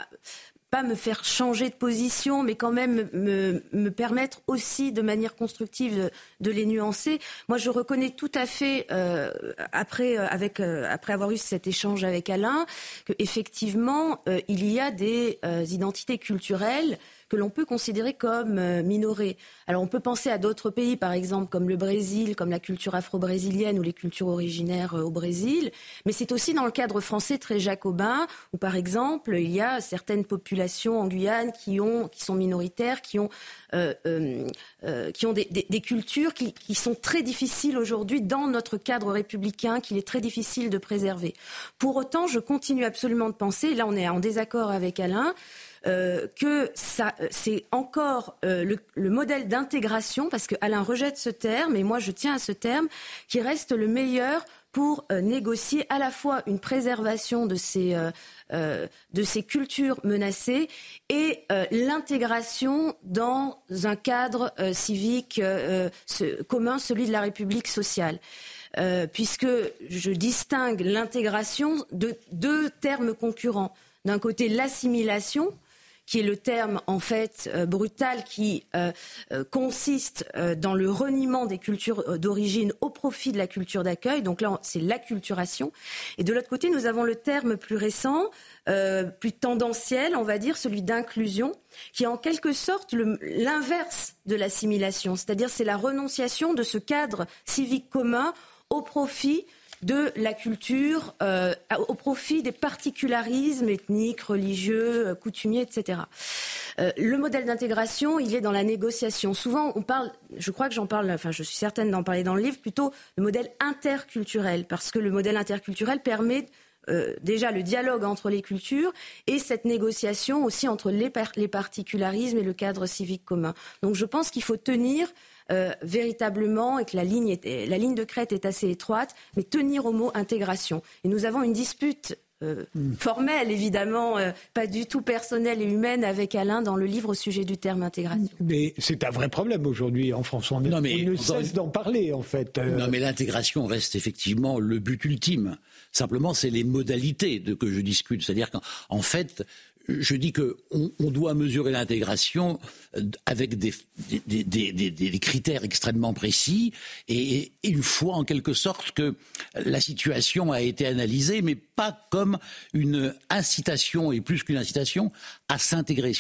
pas me faire changer de position, mais quand même me, me permettre aussi de manière constructive de, les nuancer. Moi, je reconnais tout à fait, euh, après, euh, avec, euh, après avoir eu cet échange avec Alain, qu'effectivement, euh, il y a des euh, identités culturelles que l'on peut considérer comme euh, minorées. Alors on peut penser à d'autres pays, par exemple comme le Brésil, comme la culture afro-brésilienne ou les cultures originaires euh, au Brésil, mais c'est aussi dans le cadre français très jacobin, où par exemple il y a certaines populations en Guyane qui, ont, qui sont minoritaires, qui ont, euh, qui ont des, cultures qui, sont très difficiles aujourd'hui dans notre cadre républicain, qu'il est très difficile de préserver. Pour autant, je continue absolument de penser, là on est en désaccord avec Alain, euh, que euh, c'est encore euh, le, le, modèle d'intégration, parce que Alain rejette ce terme, et moi je tiens à ce terme, qui reste le meilleur pour négocier à la fois une préservation de ces, de ces cultures menacées et l'intégration dans un cadre civique commun, celui de la République sociale. puisque je distingue l'intégration de deux termes concurrents. D'un côté, l'assimilation, qui est le terme en fait euh, brutal qui euh, euh, consiste dans le reniement des cultures d'origine au profit de la culture d'accueil. Donc là, c'est l'acculturation. Et de l'autre côté, nous avons le terme plus récent, plus tendanciel, on va dire, celui d'inclusion, qui est en quelque sorte l'inverse de l'assimilation. C'est-à-dire, c'est la renonciation de ce cadre civique commun au profit de la culture euh, au profit des particularismes ethniques, religieux, euh, coutumiers, etc. Euh, le modèle d'intégration, il est dans la négociation. Souvent, on parle, je crois que j'en parle, enfin, je suis certaine d'en parler dans le livre, plutôt le modèle interculturel, parce que le modèle interculturel permet déjà le dialogue entre les cultures et cette négociation aussi entre les particularismes et le cadre civique commun. Donc je pense qu'il faut tenir euh, véritablement et que la ligne, est, la ligne de crête est assez étroite, mais tenir au mot intégration. Et nous avons une dispute euh, mm. formelle, évidemment, euh, pas du tout personnelle et humaine avec Alain dans le livre au sujet du terme intégration. Mais c'est un vrai problème aujourd'hui en France. On, non, mais, on ne cesse d'en parler, en fait. Euh... Non, mais l'intégration reste effectivement le but ultime. Simplement, c'est les modalités de que je discute. C'est-à-dire qu'en fait, je dis qu'on on doit mesurer l'intégration euh, avec des, critères extrêmement précis et une fois en quelque sorte que la situation a été analysée, mais pas comme une incitation et plus qu'une incitation à s'intégrer.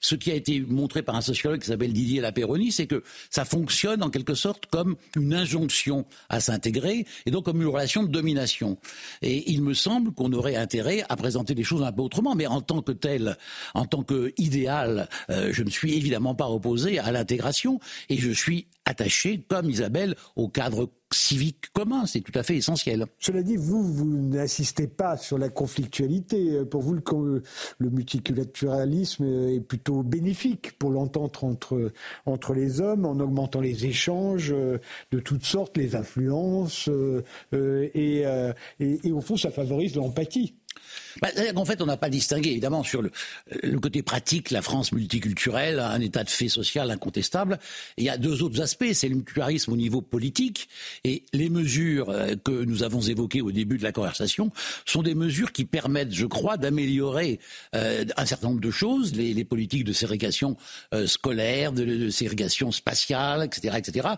Ce qui a été montré par un sociologue qui s'appelle Didier Lapéronie, c'est que ça fonctionne en quelque sorte comme une injonction à s'intégrer et donc comme une relation de domination. Et il me semble qu'on aurait intérêt à présenter les choses un peu autrement, mais en tant que tel, en tant qu'idéal, euh, je ne suis évidemment pas opposé à l'intégration et je suis attaché, comme Isabelle, au cadre civique commun. C'est tout à fait essentiel. Cela dit, vous, vous n'insistez pas sur la conflictualité. Pour vous, le, multiculturalisme est plutôt bénéfique pour l'entente entre, entre les hommes, en augmentant les échanges euh, de toutes sortes, les influences, euh, et, et au fond, ça favorise l'empathie. Bah, en fait, on n'a pas distingué, évidemment, sur le, côté pratique, la France multiculturelle, un état de fait social incontestable. Et il y a deux autres aspects. C'est le multiculturalisme au niveau politique et les mesures euh, que nous avons évoquées au début de la conversation sont des mesures qui permettent, je crois, d'améliorer euh, un certain nombre de choses, les, les politiques de ségrégation euh, scolaire, de, de ségrégation spatiale, etc., etc.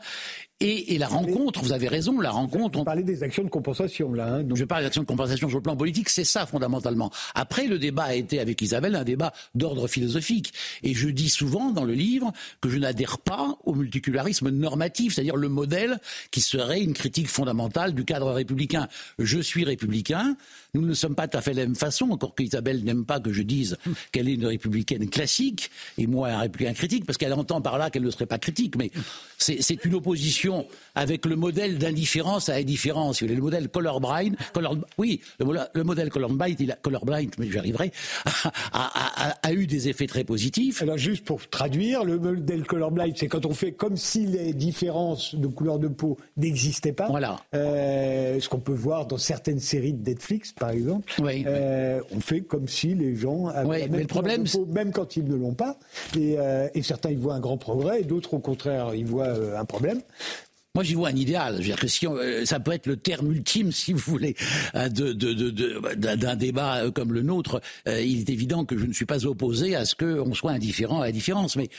Et, et, la rencontre, vous avez raison, la rencontre. On parlait des actions de compensation là. Hein, donc... Je parle d'actions de compensation sur le plan politique, c'est ça fondamentalement. Après, le débat a été avec Isabelle un débat d'ordre philosophique. Et je dis souvent dans le livre que je n'adhère pas au multiculturalisme normatif, c'est-à-dire le modèle qui serait une critique fondamentale du cadre républicain. Je suis républicain, nous ne sommes pas tout à fait de la même façon, encore qu'Isabelle n'aime pas que je dise qu'elle est une républicaine classique, et moi un républicain critique, parce qu'elle entend par là qu'elle ne serait pas critique, mais c'est une opposition avec le modèle d'indifférence à indifférence. Le modèle colorblind, color, oui, le, le modèle colorblind, il a, colorblind, mais j'arriverai, a, a, a, a, eu des effets très positifs. Alors juste pour traduire, le modèle colorblind, c'est quand on fait comme si les différences de couleur de peau n'existaient pas. Voilà. Euh, ce qu'on peut voir dans certaines séries de Netflix, par exemple. Oui, euh, on fait comme si les gens avaient oui, la même mais le problème, peau, même quand ils ne l'ont pas. Et, euh, et, certains, ils voient un grand progrès, et d'autres, au contraire, ils voient euh, un problème. Moi, j'y vois un idéal. Je veux dire que si euh, ça peut être le terme ultime, si vous voulez, euh, de, de, de, d'un débat euh, comme le nôtre. il est évident que je ne suis pas opposé à ce qu'on soit indifférent à la différence. Mais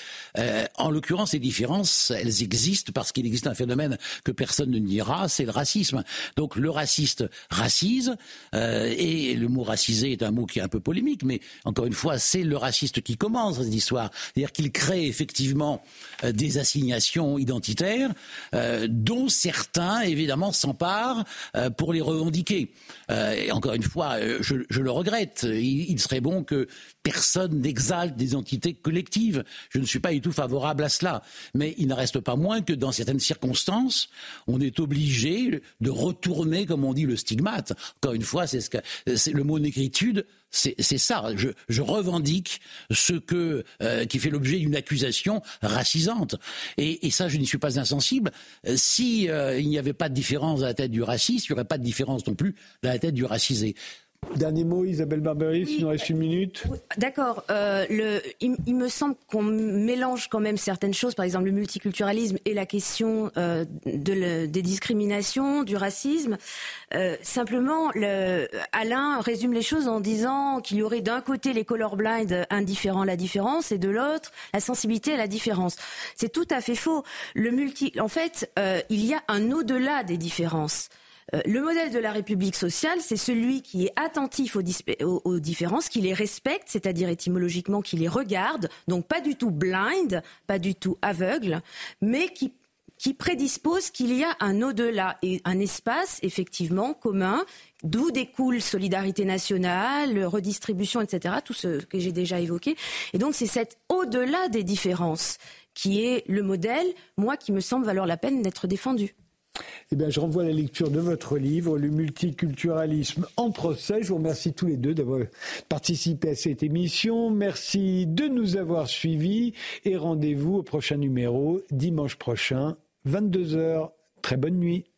en l'occurrence, les différences, elles existent parce qu'il existe un phénomène que personne ne niera, c'est le racisme. Donc le raciste racise, et le mot racisé est un mot qui est un peu polémique, mais encore une fois, c'est le raciste qui commence cette histoire. C'est-à-dire qu'il crée effectivement des assignations identitaires dont certains, évidemment, s'emparent euh, pour les revendiquer. Euh, et encore une fois, euh, je, le regrette. Il, serait bon que personne n'exalte des entités collectives. Je ne suis pas du tout favorable à cela. Mais il ne reste pas moins que dans certaines circonstances, on est obligé de retourner, comme on dit, le stigmate. Encore une fois, c'est ce le mot négritude c'est ça. Je, revendique ce euh, qui fait l'objet d'une accusation racisante. Et, ça, je n'y suis pas insensible. Euh, si euh, il n'y avait pas de différence à la tête du raciste, il n'y aurait pas de différence non plus à la tête du racisé. Dernier mot, Isabelle Barberis, il nous reste une minute. D'accord. Euh, il, me semble qu'on mélange quand même certaines choses, par exemple le multiculturalisme et la question euh, de des discriminations, du racisme. Euh, simplement, le, Alain résume les choses en disant qu'il y aurait d'un côté les colorblind indifférents à la différence et de l'autre la sensibilité à la différence. C'est tout à fait faux. Le multi, en fait, il y a un au-delà des différences. Euh, le modèle de la République sociale, c'est celui qui est attentif aux, différences, qui les respecte, c'est-à-dire étymologiquement qui les regarde, donc pas du tout blind, pas du tout aveugle, mais qui qui prédispose qu'il y a un au-delà et un espace effectivement commun, d'où découle solidarité nationale, redistribution, etc., tout ce que j'ai déjà évoqué. Et donc c'est cet au-delà des différences qui est le modèle, moi, qui me semble valoir la peine d'être défendu. Eh bien, je renvoie à la lecture de votre livre, Le multiculturalisme en procès. Je vous remercie tous les deux d'avoir participé à cette émission. Merci de nous avoir suivis et rendez-vous au prochain numéro, dimanche prochain, 22h. Très bonne nuit.